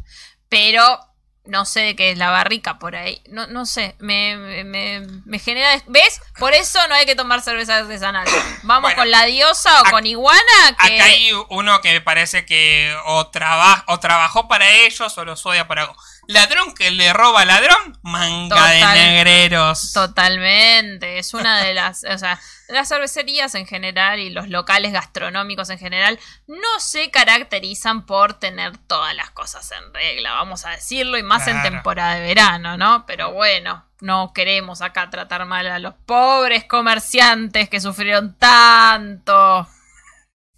S2: Pero no sé qué es la barrica por ahí. No, no sé. Me, me- me, genera. ¿Ves? Por eso no hay que tomar cerveza artesanal. [coughs] Vamos
S1: Bueno,
S2: con la diosa o con iguana. Que...
S1: Acá hay uno que me parece que o, traba- o trabajó para ellos o los odia para algo. Ladrón que le roba al ladrón, manga
S2: Total-
S1: de negreros.
S2: Totalmente, es una de las, o sea, las cervecerías en general y los locales gastronómicos en general no se caracterizan por tener todas las cosas en regla, vamos a decirlo, y más en temporada de verano, ¿no? Pero bueno, no queremos acá tratar mal a los pobres comerciantes que sufrieron tanto.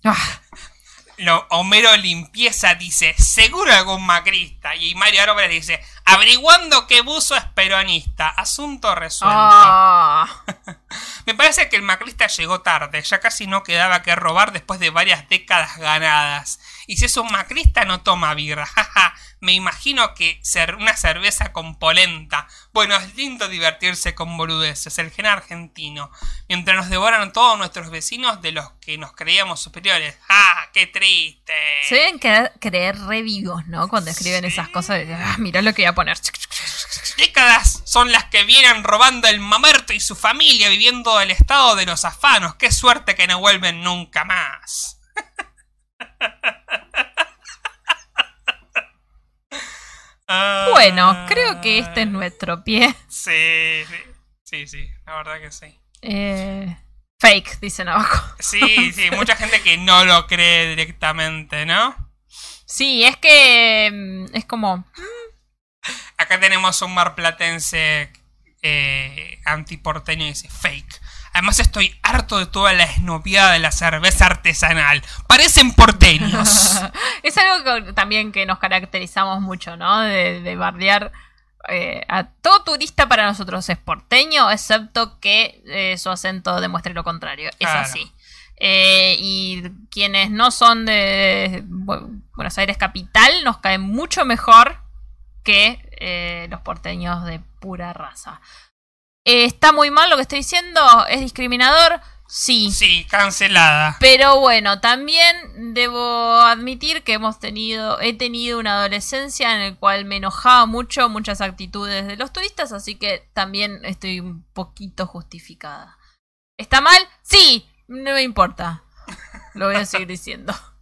S2: Ah,
S1: Lo- Homero Limpieza dice, seguro algún macrista. Y Mario Álvarez dice, averiguando que Buzo es peronista. Asunto resuelto.
S2: ah. [laughs]
S1: Me parece que el macrista llegó tarde, ya casi no quedaba que robar después de varias décadas ganadas. Y si es un macrista no toma birra, [laughs] jaja. Me imagino que ser una cerveza con polenta. Bueno, es lindo divertirse con boludeces, el gen argentino. Mientras nos devoran todos nuestros vecinos de los que nos creíamos superiores. ¡Ah, qué triste!
S2: Se deben quedar- creer re vivos, ¿no? Cuando escriben
S1: Sí.
S2: esas cosas de, ah, mirá lo que voy a poner.
S1: Décadas son las que vienen robando el mamerto y su familia viviendo el estado de los afanos. Qué suerte que no vuelven nunca más. [laughs] Ah,
S2: Bueno, creo que este es nuestro pie.
S1: Sí, sí, sí, sí, la verdad que sí.
S2: Eh, fake, dicen abajo.
S1: Sí, sí, [laughs] mucha gente que no lo cree directamente, ¿no?
S2: Sí, es que mm, es como...
S1: Acá tenemos un marplatense eh, antiporteño y dice fake. Además estoy harto de toda la esnoviada de la cerveza artesanal. Parecen porteños. [laughs]
S2: es algo que también que nos caracterizamos mucho, ¿no? De, de bardear eh, a todo turista para nosotros es porteño, excepto que eh, su acento demuestre lo contrario. Es
S1: Claro.
S2: así. Eh, y quienes no son de Bu- Buenos Aires capital nos caen mucho mejor que eh, los porteños de pura raza. Eh, está muy mal lo que estoy diciendo, es discriminador. Sí.
S1: Sí, cancelada.
S2: Pero bueno, también debo admitir que hemos tenido, he tenido una adolescencia en la cual me enojaba mucho muchas actitudes de los turistas, así que también estoy un poquito justificada. ¿Está mal? Sí, no me importa. Lo voy a seguir diciendo. [laughs]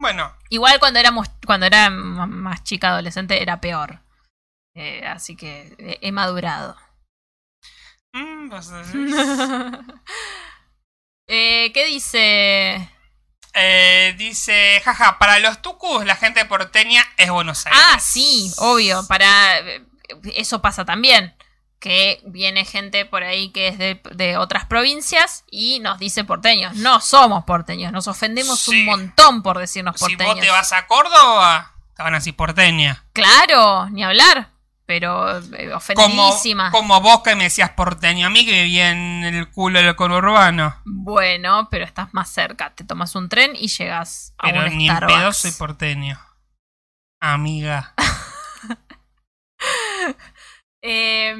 S1: Bueno,
S2: Igual cuando éramos, cuando era más chica adolescente era peor. Eh, así que he madurado.
S1: Mm, pues, [laughs]
S2: Eh, ¿Qué dice?
S1: eh, dice, jaja, para los tucus la gente porteña es Buenos Aires.
S2: Ah, sí, obvio. Para eso pasa también. Que viene gente por ahí que es de, de otras provincias y nos dice porteños. No somos porteños, nos ofendemos
S1: Sí.
S2: un montón por decirnos
S1: Si
S2: porteños.
S1: vos te vas a Córdoba, te van a decir porteña.
S2: Claro, ni hablar. Pero eh,
S1: Como,
S2: ofendidísima.
S1: como vos que me decías porteño a mí que vivía en el culo del conurbano.
S2: Bueno, pero estás más cerca. Te tomas un tren y llegas a
S1: Pero
S2: un
S1: ni en
S2: Starbucks.
S1: pedo soy porteño. Amiga. [laughs]
S2: Eh,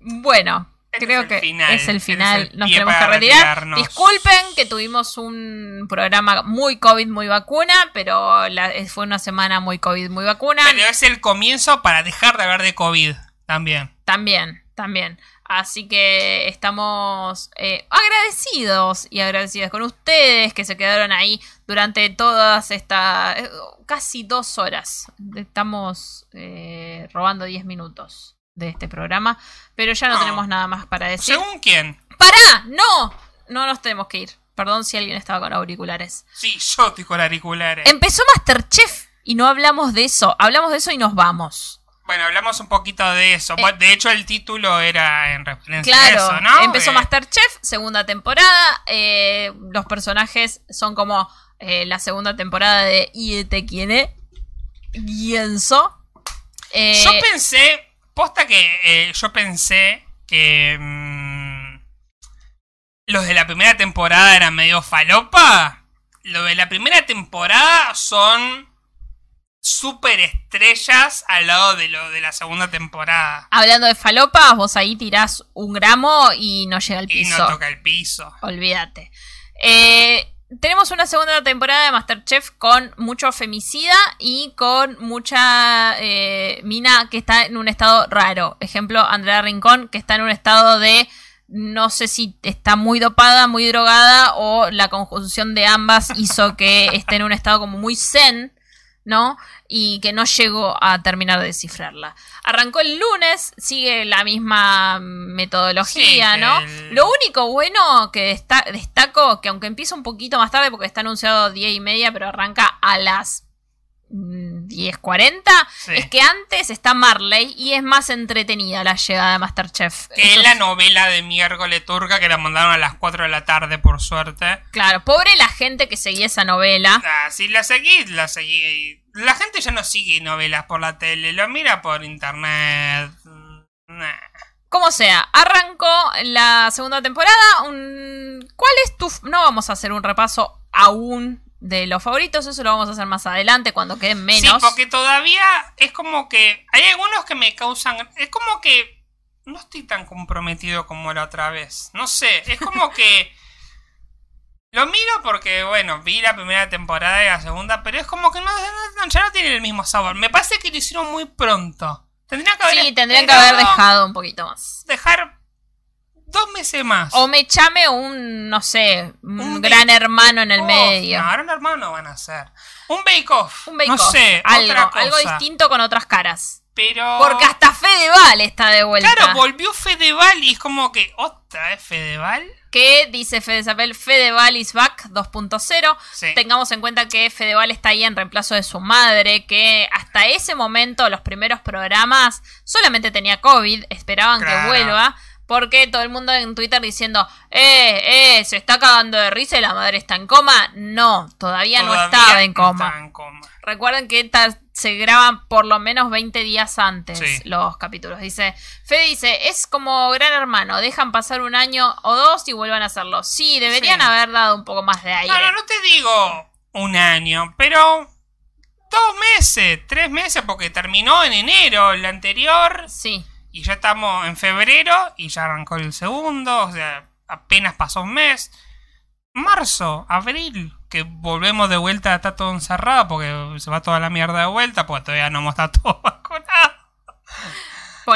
S2: bueno,
S1: Este
S2: creo
S1: es
S2: que
S1: final.
S2: es el final.
S1: es el
S2: Nos tenemos que retirar. Disculpen que tuvimos un programa muy COVID, muy vacuna, pero la- eh, fue una semana muy COVID, muy vacuna.
S1: Pero es el comienzo para dejar de hablar de COVID también.
S2: También, también. Así que estamos eh, agradecidos y agradecidas con ustedes que se quedaron ahí durante todas estas eh, casi dos horas. Estamos eh, robando 10 minutos de este programa, pero ya no,
S1: No.
S2: tenemos nada más para decir.
S1: ¿Según quién?
S2: ¡Pará! ¡No! No nos tenemos que ir. Perdón si alguien estaba con auriculares.
S1: Sí, yo estoy con auriculares.
S2: Empezó Masterchef y no hablamos de eso. Hablamos de eso y nos vamos.
S1: Bueno, hablamos un poquito de eso.
S2: Eh.
S1: De hecho, el título era en referencia
S2: Claro,
S1: a eso, ¿no?
S2: empezó
S1: Eh,
S2: Masterchef, segunda temporada. eh, los personajes son como eh, la segunda temporada de ¿Y quién es?
S1: Yo pensé, posta que eh, yo pensé que mm, los de la primera temporada eran medio falopa. Los de la primera temporada son super estrellas al lado de lo de la segunda temporada.
S2: hablando de falopas, vos ahí tirás un gramo y no llega al
S1: Y
S2: piso.
S1: no toca el piso.
S2: Olvídate. Eh, tenemos una segunda temporada de Masterchef con mucho femicida y con mucha eh, mina que está en un estado raro. Ejemplo, Andrea Rincón, que está en un estado de no sé si está muy dopada, muy drogada o la conjunción de ambas hizo que esté en un estado como muy zen, ¿no? Y que no llegó a terminar de descifrarla. Arrancó el lunes, sigue la misma metodología,
S1: Sí,
S2: ¿no?
S1: el-
S2: Lo único bueno que desta- destaco, que aunque empieza un poquito más tarde porque está anunciado 10 y media, pero arranca a las 10.40,
S1: Sí.
S2: es que antes está Marley y es más entretenida la llegada de Masterchef.
S1: Que la novela de miércoles turca que la mandaron a las 4 de la tarde, por suerte.
S2: Claro, pobre la gente que seguía esa novela.
S1: Ah, si la seguís, la seguís. La gente ya no sigue novelas por la tele, lo mira por internet. Mm, nah.
S2: Como sea, arrancó la segunda temporada. un- ¿Cuál es tu... No vamos a hacer un repaso aún de los favoritos, eso lo vamos a hacer más adelante cuando queden menos.
S1: Sí, porque todavía es como que. Hay algunos que me causan. Es como que. No estoy tan comprometido como la otra vez. No sé, es como que. [laughs] Lo miro porque, bueno, vi la primera temporada y la segunda, pero es como que no, no- ya no tiene el mismo sabor. Me parece que lo hicieron muy pronto. Tendrían que haber
S2: Sí, tendrían que haber dejado un poquito más.
S1: Dejar dos meses más.
S2: O me chame un, no sé, un,
S1: Un
S2: gran hermano en el medio.
S1: No, ahora hermano no van a hacer. Un bake off.
S2: Un bake
S1: No sé,
S2: algo,
S1: otra cosa.
S2: algo distinto con otras caras.
S1: Pero.
S2: Porque hasta Fedeval está de vuelta.
S1: Claro, volvió Fedeval y es como que. ¿Otra vez Fedeval?
S2: que dice Fede Zapel, Fedeval is back 2.0.
S1: Sí.
S2: Tengamos en cuenta que Fedeval está ahí en reemplazo de su madre, que hasta ese momento, los primeros programas, solamente tenía COVID, esperaban que vuelva. Porque todo el mundo en Twitter diciendo, eh, eh, se está cagando de risa y la madre está en coma. No, todavía, no estaba en coma.
S1: estaba en coma.
S2: Recuerden que esta- se graban por lo menos 20 días antes
S1: Sí.
S2: los capítulos. Dice, Fede dice, es como gran hermano, dejan pasar un año o dos y vuelvan a hacerlo. Sí, deberían
S1: Sí.
S2: haber dado un poco más de aire.
S1: No, no, no te digo un año, pero. Dos meses, tres meses, porque terminó en enero el anterior
S2: Sí,
S1: y ya estamos en febrero y ya arrancó el segundo, o sea, apenas pasó un mes. Marzo, abril, que volvemos de vuelta, está todo encerrado porque se va toda la mierda de vuelta, porque todavía no hemos estado [laughs] todos vacunados.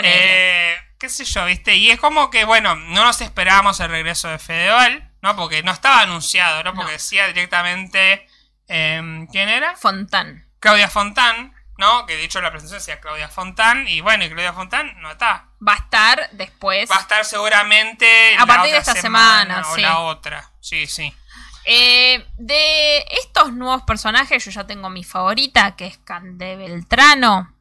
S1: Eh, qué sé yo, ¿viste? Y es como que, bueno, no nos esperábamos el regreso de Fedeval, ¿no? Porque no estaba anunciado, ¿no? Porque
S2: No.
S1: decía directamente... em, ¿Quién era?
S2: Fontán.
S1: Claudia Fontán, ¿no? Que de hecho la presentación decía Claudia Fontán, y bueno, y Claudia Fontán no está.
S2: Va a estar después.
S1: Va a estar seguramente
S2: A partir de esta semana,
S1: o
S2: sí.
S1: la otra. Sí, sí.
S2: Eh, de estos nuevos personajes, yo ya tengo mi favorita, que es Cande Beltrano.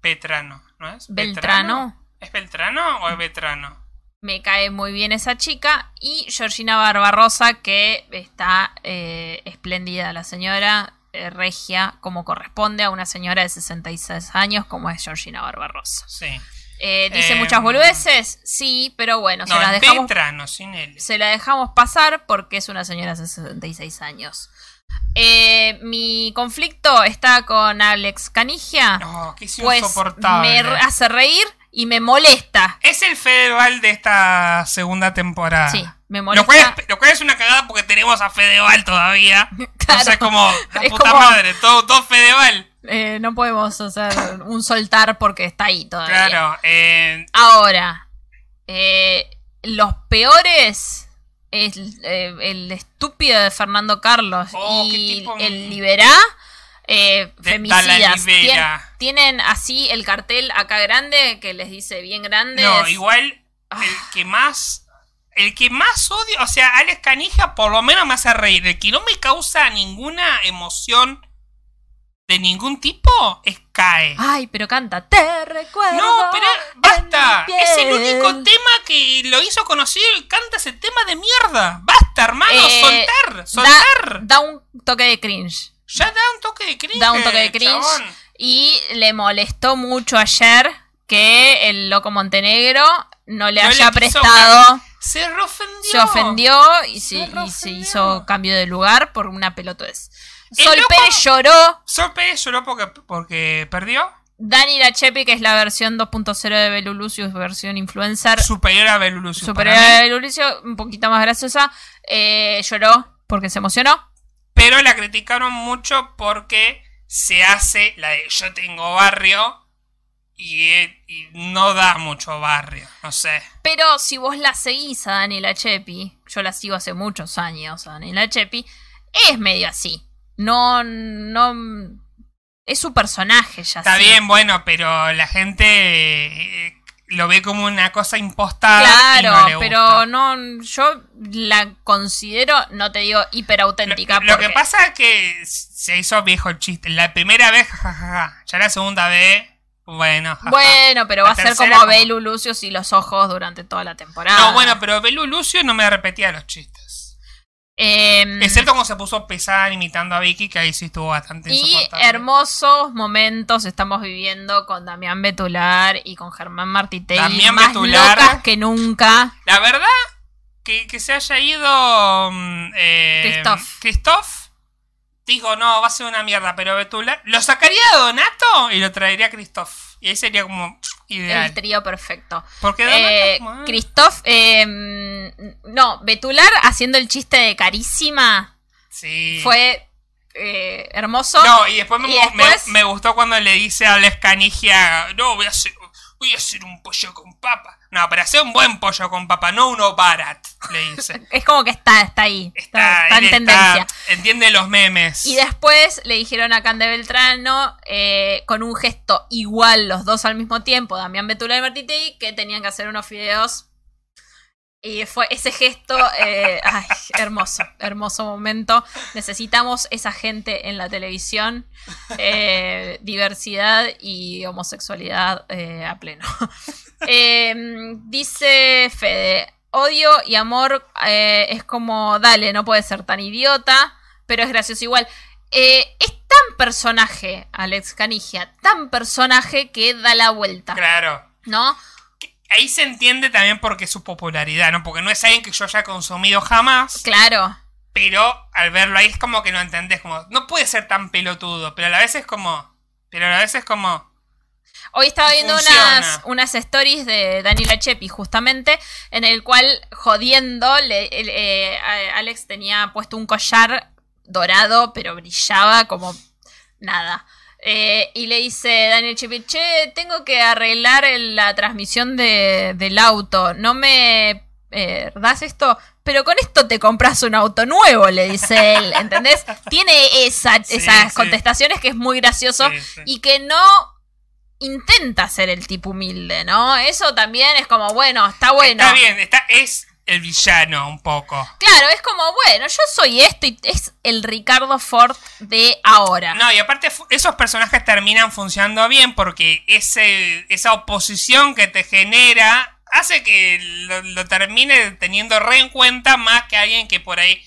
S1: Petrano, ¿no es?
S2: Beltrano.
S1: ¿Es Beltrano o es Vetrano?
S2: Me cae muy bien esa chica. Y Georgina Barbarosa, que está eh, espléndida la señora, eh, regia, como corresponde a una señora de 66 años, como es Georgina Barbarosa.
S1: Sí.
S2: Eh, ¿Dice
S1: Eh,
S2: muchas boludeces? Sí, pero bueno,
S1: No,
S2: se las dejamos
S1: Vetrano, sin él.
S2: se la dejamos pasar porque es una señora de 66 años. Eh, mi conflicto está con Alex Canigia.
S1: No, que es
S2: pues
S1: insoportable.
S2: me hace reír y me molesta.
S1: Es el Fedeval de esta segunda temporada.
S2: Sí, me
S1: Lo
S2: molesta.
S1: cual, es, lo cual es una cagada porque tenemos a Fedeval todavía. [laughs]
S2: Claro.
S1: Entonces, como, [laughs] la
S2: Es
S1: puta
S2: como-
S1: madre, todo, todo Fedeval.
S2: Eh, no podemos hacer un soltar porque está ahí todavía.
S1: Claro, eh,
S2: Ahora, eh, los peores es eh, el estúpido de Fernando Carlos
S1: Oh,
S2: y el Liberá. Eh, femicidas. Tien- tienen así el cartel acá grande que les dice bien grande.
S1: no, igual
S2: Ah.
S1: el que más. El que más odio, o sea, Alex Canija por lo menos me hace reír. El que no me causa ninguna emoción de ningún tipo es Cae.
S2: Ay, pero canta, te recuerdo.
S1: No, pero basta. Es el
S2: piel".
S1: único tema que lo hizo conocido y canta ese tema de mierda. Basta, hermano,
S2: Eh,
S1: soltar,
S2: Da,
S1: soltar.
S2: da un toque de cringe.
S1: Ya da un toque de cringe.
S2: Da un toque de cringe.
S1: chabón.
S2: Y le molestó mucho ayer que el loco Montenegro no le
S1: No le
S2: haya
S1: quiso
S2: prestado.
S1: Se reofendió.
S2: Se ofendió y se,
S1: Se
S2: y se
S1: reofendió.
S2: hizo cambio de lugar por una pelotudez.
S1: El
S2: Sol
S1: loco-
S2: Pérez lloró.
S1: Sol Pérez lloró porque, porque perdió.
S2: Dani Lachepi, que es la versión 2.0 de Belulucius, versión influencer.
S1: Superior a Belulucio.
S2: superior a Belulucio, un poquito más graciosa. eh, lloró porque se emocionó.
S1: Pero la criticaron mucho porque se hace la de yo tengo barrio y, y no da mucho barrio. No sé.
S2: Pero si vos la seguís a Daniela Chepi, yo la sigo hace muchos años a Daniela Chepi, es medio así. No, no. Es su personaje ya.
S1: Está
S2: sí.
S1: bien, bueno, pero la gente eh, lo ve como una cosa impostada. y
S2: Claro,
S1: no le gusta.
S2: pero no. Yo la considero, no te digo hiper auténtica.
S1: Lo, lo
S2: porque-
S1: que pasa es que se hizo viejo el chiste. La primera vez, jajaja. Ya la segunda vez, bueno.
S2: Bueno, pero va a ser como
S1: como-
S2: Belu Lucius y los ojos durante toda la temporada.
S1: No, bueno, pero Belu Lucio no me repetía los chistes.
S2: Em,
S1: Excepto cuando se puso pesada imitando a Vicky, que ahí sí estuvo bastante
S2: Y hermosos momentos estamos viviendo con Damián Betular y con Germán Martitei.
S1: Damián
S2: más
S1: Betular.
S2: locas que nunca.
S1: La verdad, que, que se haya ido. mm, Eh,
S2: Christoph.
S1: Christoph, dijo, no, va a ser una mierda, pero Betula. Lo sacaría de Donato y lo traería a Christoph. Y ahí sería como ideal.
S2: El trío perfecto.
S1: Porque.
S2: Eh, Christoph, eh, no, Betular haciendo el chiste de carísima
S1: sí.
S2: fue eh, hermoso.
S1: No, y después, me,
S2: Y después-
S1: me- me gustó cuando le dice a Les Canigia, no, voy a hacer, voy a hacer un pollo con papa. No, pero hacer un buen pollo con papa, no uno barat, le dice. [laughs]
S2: Es como que está, está ahí. Está,
S1: Está,
S2: está en tendencia.
S1: está- entiende los memes.
S2: Y después le dijeron a Cande Beltrano, eh, con un gesto igual, los dos al mismo tiempo, Damián Betula y Martitei, que tenían que hacer unos fideos. Y fue ese gesto, eh, ay, hermoso, hermoso momento. Necesitamos esa gente en la televisión, eh, diversidad y homosexualidad eh, a pleno. [laughs] Eh, dice Fede, odio y amor es como, dale, no puede ser tan idiota, pero es gracioso igual. Es tan personaje, Alex Canigia, tan personaje que da la vuelta,
S1: Claro.
S2: ¿no?
S1: Ahí se entiende también por qué su popularidad, ¿no? Porque no es alguien que yo haya consumido jamás,
S2: Claro.
S1: pero al verlo ahí es como que no entendés, como, no puede ser tan pelotudo, pero a la vez es como, pero a la vez es como,
S2: Hoy estaba viendo
S1: Funciona.
S2: unas, unas stories de Daniela Chepi, justamente, en el cual, jodiendo, le- eh, Alex tenía puesto un collar dorado, pero brillaba como nada. Eh, y le dice Daniel Chepi, che, tengo que arreglar el- la transmisión de- del auto. ¿No me eh, das esto? Pero con esto te compras un auto nuevo, le dice él. [laughs] ¿Entendés? Tiene esa-
S1: Sí,
S2: esas
S1: sí.
S2: contestaciones que es muy gracioso
S1: sí.
S2: y que no intenta ser el tipo humilde, ¿no? Eso también es como, bueno, está bueno.
S1: Está bien, está, es el villano un poco.
S2: Claro, es como, bueno, yo soy esto y es el Ricardo Ford de ahora.
S1: No, y aparte esos personajes terminan funcionando bien porque ese, esa oposición que te genera hace que lo, lo termine teniendo re en cuenta más que alguien que por ahí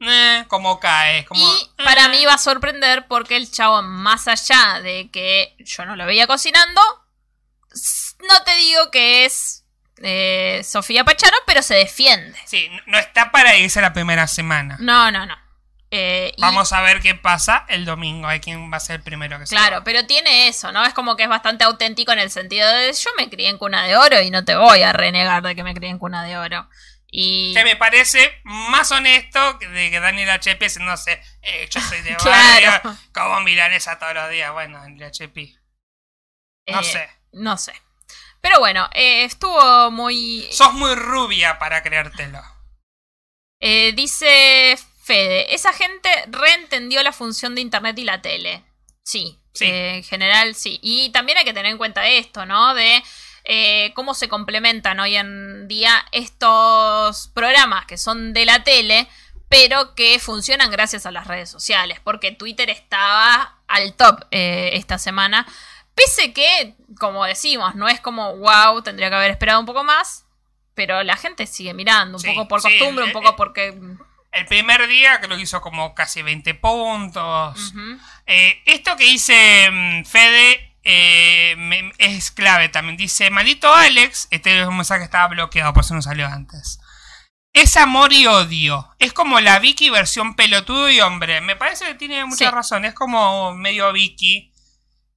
S1: eh, como cae. Como,
S2: y para
S1: eh.
S2: mí va a sorprender porque el chavo, más allá de que yo no lo veía cocinando, no te digo que es eh, Sofía Pachano, pero se defiende.
S1: Sí, no- está para irse la primera semana.
S2: No, no, no. Eh, y-
S1: Vamos a ver qué pasa el domingo. Hay quién va a ser el primero que se
S2: Claro,
S1: va.
S2: pero tiene eso, ¿no? Es como que es bastante auténtico en el sentido de yo me crié en cuna de oro y no te voy a renegar de que me crié en cuna de oro. Y
S1: Que me parece más honesto que de que Daniel HP no sé, eh, yo soy de [laughs]
S2: Claro.
S1: barrio, como milanesa todos los días. Bueno, Daniel HP. No
S2: eh,
S1: sé.
S2: No sé. Pero bueno, eh, estuvo muy...
S1: Sos muy rubia para creértelo.
S2: Eh, dice Fede, esa gente reentendió la función de Internet y la tele. Sí,
S1: Sí.
S2: eh, en general sí. Y también hay que tener en cuenta esto, ¿no? De cómo se complementan hoy en día estos programas que son de la tele, pero que funcionan gracias a las redes sociales, porque Twitter estaba al top esta semana. Pese que, como decimos, no es como wow, tendría que haber esperado un poco más, pero la gente sigue mirando, un
S1: Sí,
S2: poco por
S1: sí,
S2: costumbre,
S1: el-
S2: un poco porque...
S1: El primer día creo que hizo como casi 20 puntos. Eh, esto que dice mm, Fede eh, me- es clave también. Dice, maldito Alex, este es un mensaje que estaba bloqueado, por eso no salió antes. Es amor y odio. Es como la Vicky versión pelotudo y hombre. Me parece que tiene mucha
S2: Sí.
S1: razón. Es como medio Vicky.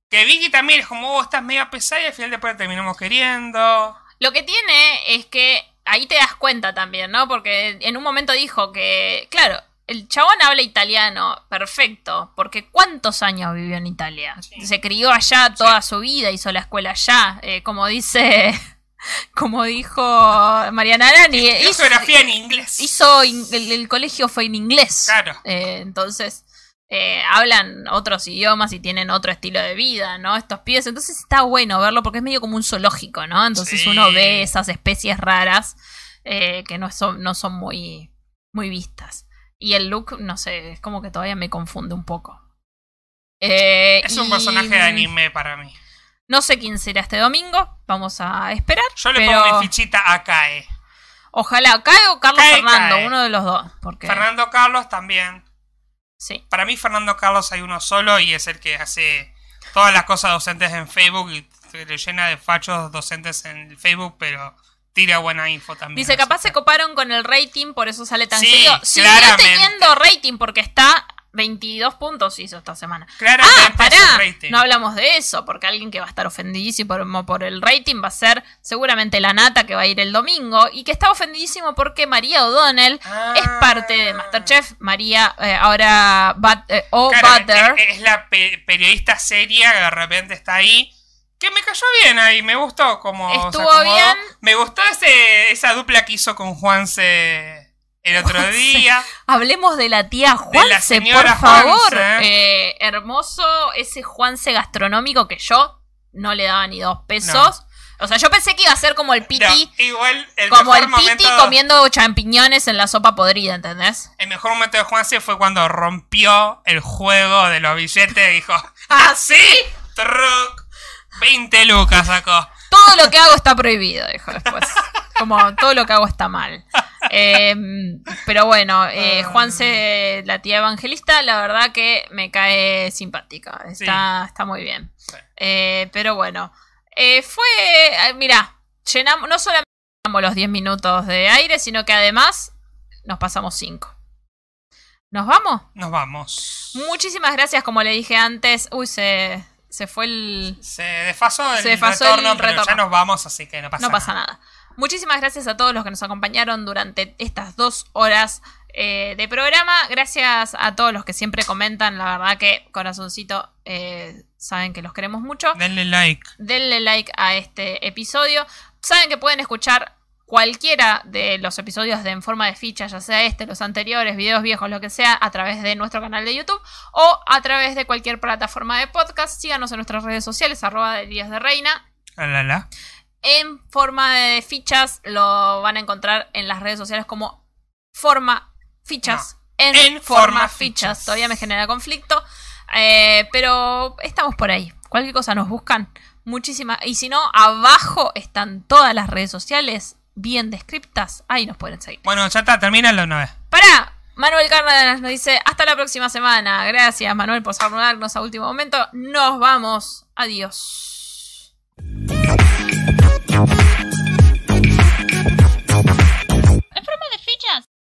S1: Que Vicky también es como, vos estás medio pesada y al final después terminamos queriendo.
S2: Lo que tiene es que ahí te das cuenta también, ¿no? Porque en un momento dijo que, claro, el chabón habla italiano, perfecto, porque ¿cuántos años vivió en Italia?
S1: Sí.
S2: Se crió allá toda su vida, hizo la escuela allá, eh, como dice, [laughs] como dijo Mariana Arani, hizo,
S1: geografía en inglés.
S2: hizo in- el, el colegio fue en inglés.
S1: Claro.
S2: Eh, entonces, eh, hablan otros idiomas y tienen otro estilo de vida, ¿no? Estos pibes. Entonces está bueno verlo porque es medio como un zoológico, ¿no? Entonces
S1: Sí.
S2: uno ve esas especies raras eh, que no son, no son muy, muy vistas. Y el look, no sé, es como que todavía me confunde un poco. Eh,
S1: Es un
S2: y,
S1: personaje de anime para mí.
S2: No sé quién será este domingo. Vamos a esperar.
S1: Yo le
S2: pero
S1: pongo mi fichita a Kae.
S2: Ojalá cae o Carlos
S1: Cae,
S2: Fernando,
S1: cae.
S2: uno de los dos. Porque,
S1: Fernando Carlos también.
S2: Sí.
S1: Para mí Fernando Carlos hay uno solo y es el que hace todas las cosas docentes en Facebook y se le llena de fachos docentes en Facebook, pero tira buena info también.
S2: Dice, capaz se coparon con el rating, por eso sale tan
S1: Sí,
S2: seguido. Siguió
S1: claramente.
S2: teniendo rating porque está 22 puntos hizo esta semana.
S1: Claramente
S2: Ah, pará, no hablamos de eso, porque alguien que va a estar ofendidísimo por, el rating va a ser seguramente la nata que va a ir el domingo y que está ofendidísimo porque María O'Donnell
S1: Ah.
S2: es parte de Masterchef. María, eh, ahora But- eh, O
S1: Claro,
S2: Butter.
S1: es, es la pe- periodista seria que de repente está ahí. Que me cayó bien ahí, me gustó como
S2: Estuvo bien.
S1: Me gustó ese, esa dupla que hizo con Juanse el otro [laughs]
S2: Juanse.
S1: día.
S2: Hablemos de la tía
S1: la
S2: Juanse, por
S1: señora
S2: favor.
S1: Juanse.
S2: Eh, hermoso ese Juanse gastronómico que yo no le daba ni dos pesos. O sea, yo pensé que iba a ser como el Piti,
S1: No, igual el
S2: como
S1: mejor
S2: el Piti comiendo champiñones en la sopa podrida, ¿entendés?
S1: El mejor momento de Juanse fue cuando rompió el juego de los billetes y dijo, ¡Ah, sí! Truc. 20 lucas sacó.
S2: Todo lo que hago está prohibido, dijo después. Como todo lo que hago está mal. Eh, pero bueno, eh,
S1: Ah.
S2: Juanse, la tía evangelista, la verdad que me cae simpática. Está, está muy bien.
S1: Sí.
S2: Eh, pero bueno, eh, fue. eh, Mira, llenamos, no solamente llenamos los 10 minutos de aire, sino que además nos pasamos 5. ¿Nos vamos?
S1: Nos vamos.
S2: Muchísimas gracias, como le dije antes. Uy, se, se fue el.
S1: Se desfasó el
S2: Se desfasó
S1: retorno,
S2: el
S1: pero ya nos vamos, así que no pasa
S2: no pasa nada. Muchísimas gracias a todos los que nos acompañaron durante estas dos horas eh, de programa. Gracias a todos los que siempre comentan. La verdad que, corazoncito, eh, saben que los queremos mucho.
S1: Denle like.
S2: Denle like a este episodio. Saben que pueden escuchar cualquiera de los episodios de en forma de ficha, ya sea este, los anteriores, videos viejos, lo que sea, a través de nuestro canal de YouTube o a través de cualquier plataforma de podcast. Síganos en nuestras redes sociales, arroba de Días de Reina.
S1: La.
S2: En forma de fichas lo van a encontrar en las redes sociales como forma fichas. En,
S1: en
S2: forma,
S1: forma
S2: fichas.
S1: fichas.
S2: Todavía me genera conflicto. eh, pero estamos por ahí. Cualquier cosa nos buscan. Muchísimas. Y si no, abajo están todas las redes sociales bien descriptas. Ahí nos pueden seguir.
S1: Bueno, ya está, termínalo una vez.
S2: Para Manuel Cárdenas nos dice hasta la próxima semana. Gracias Manuel por saludarnos a último momento. Nos vamos. Adiós.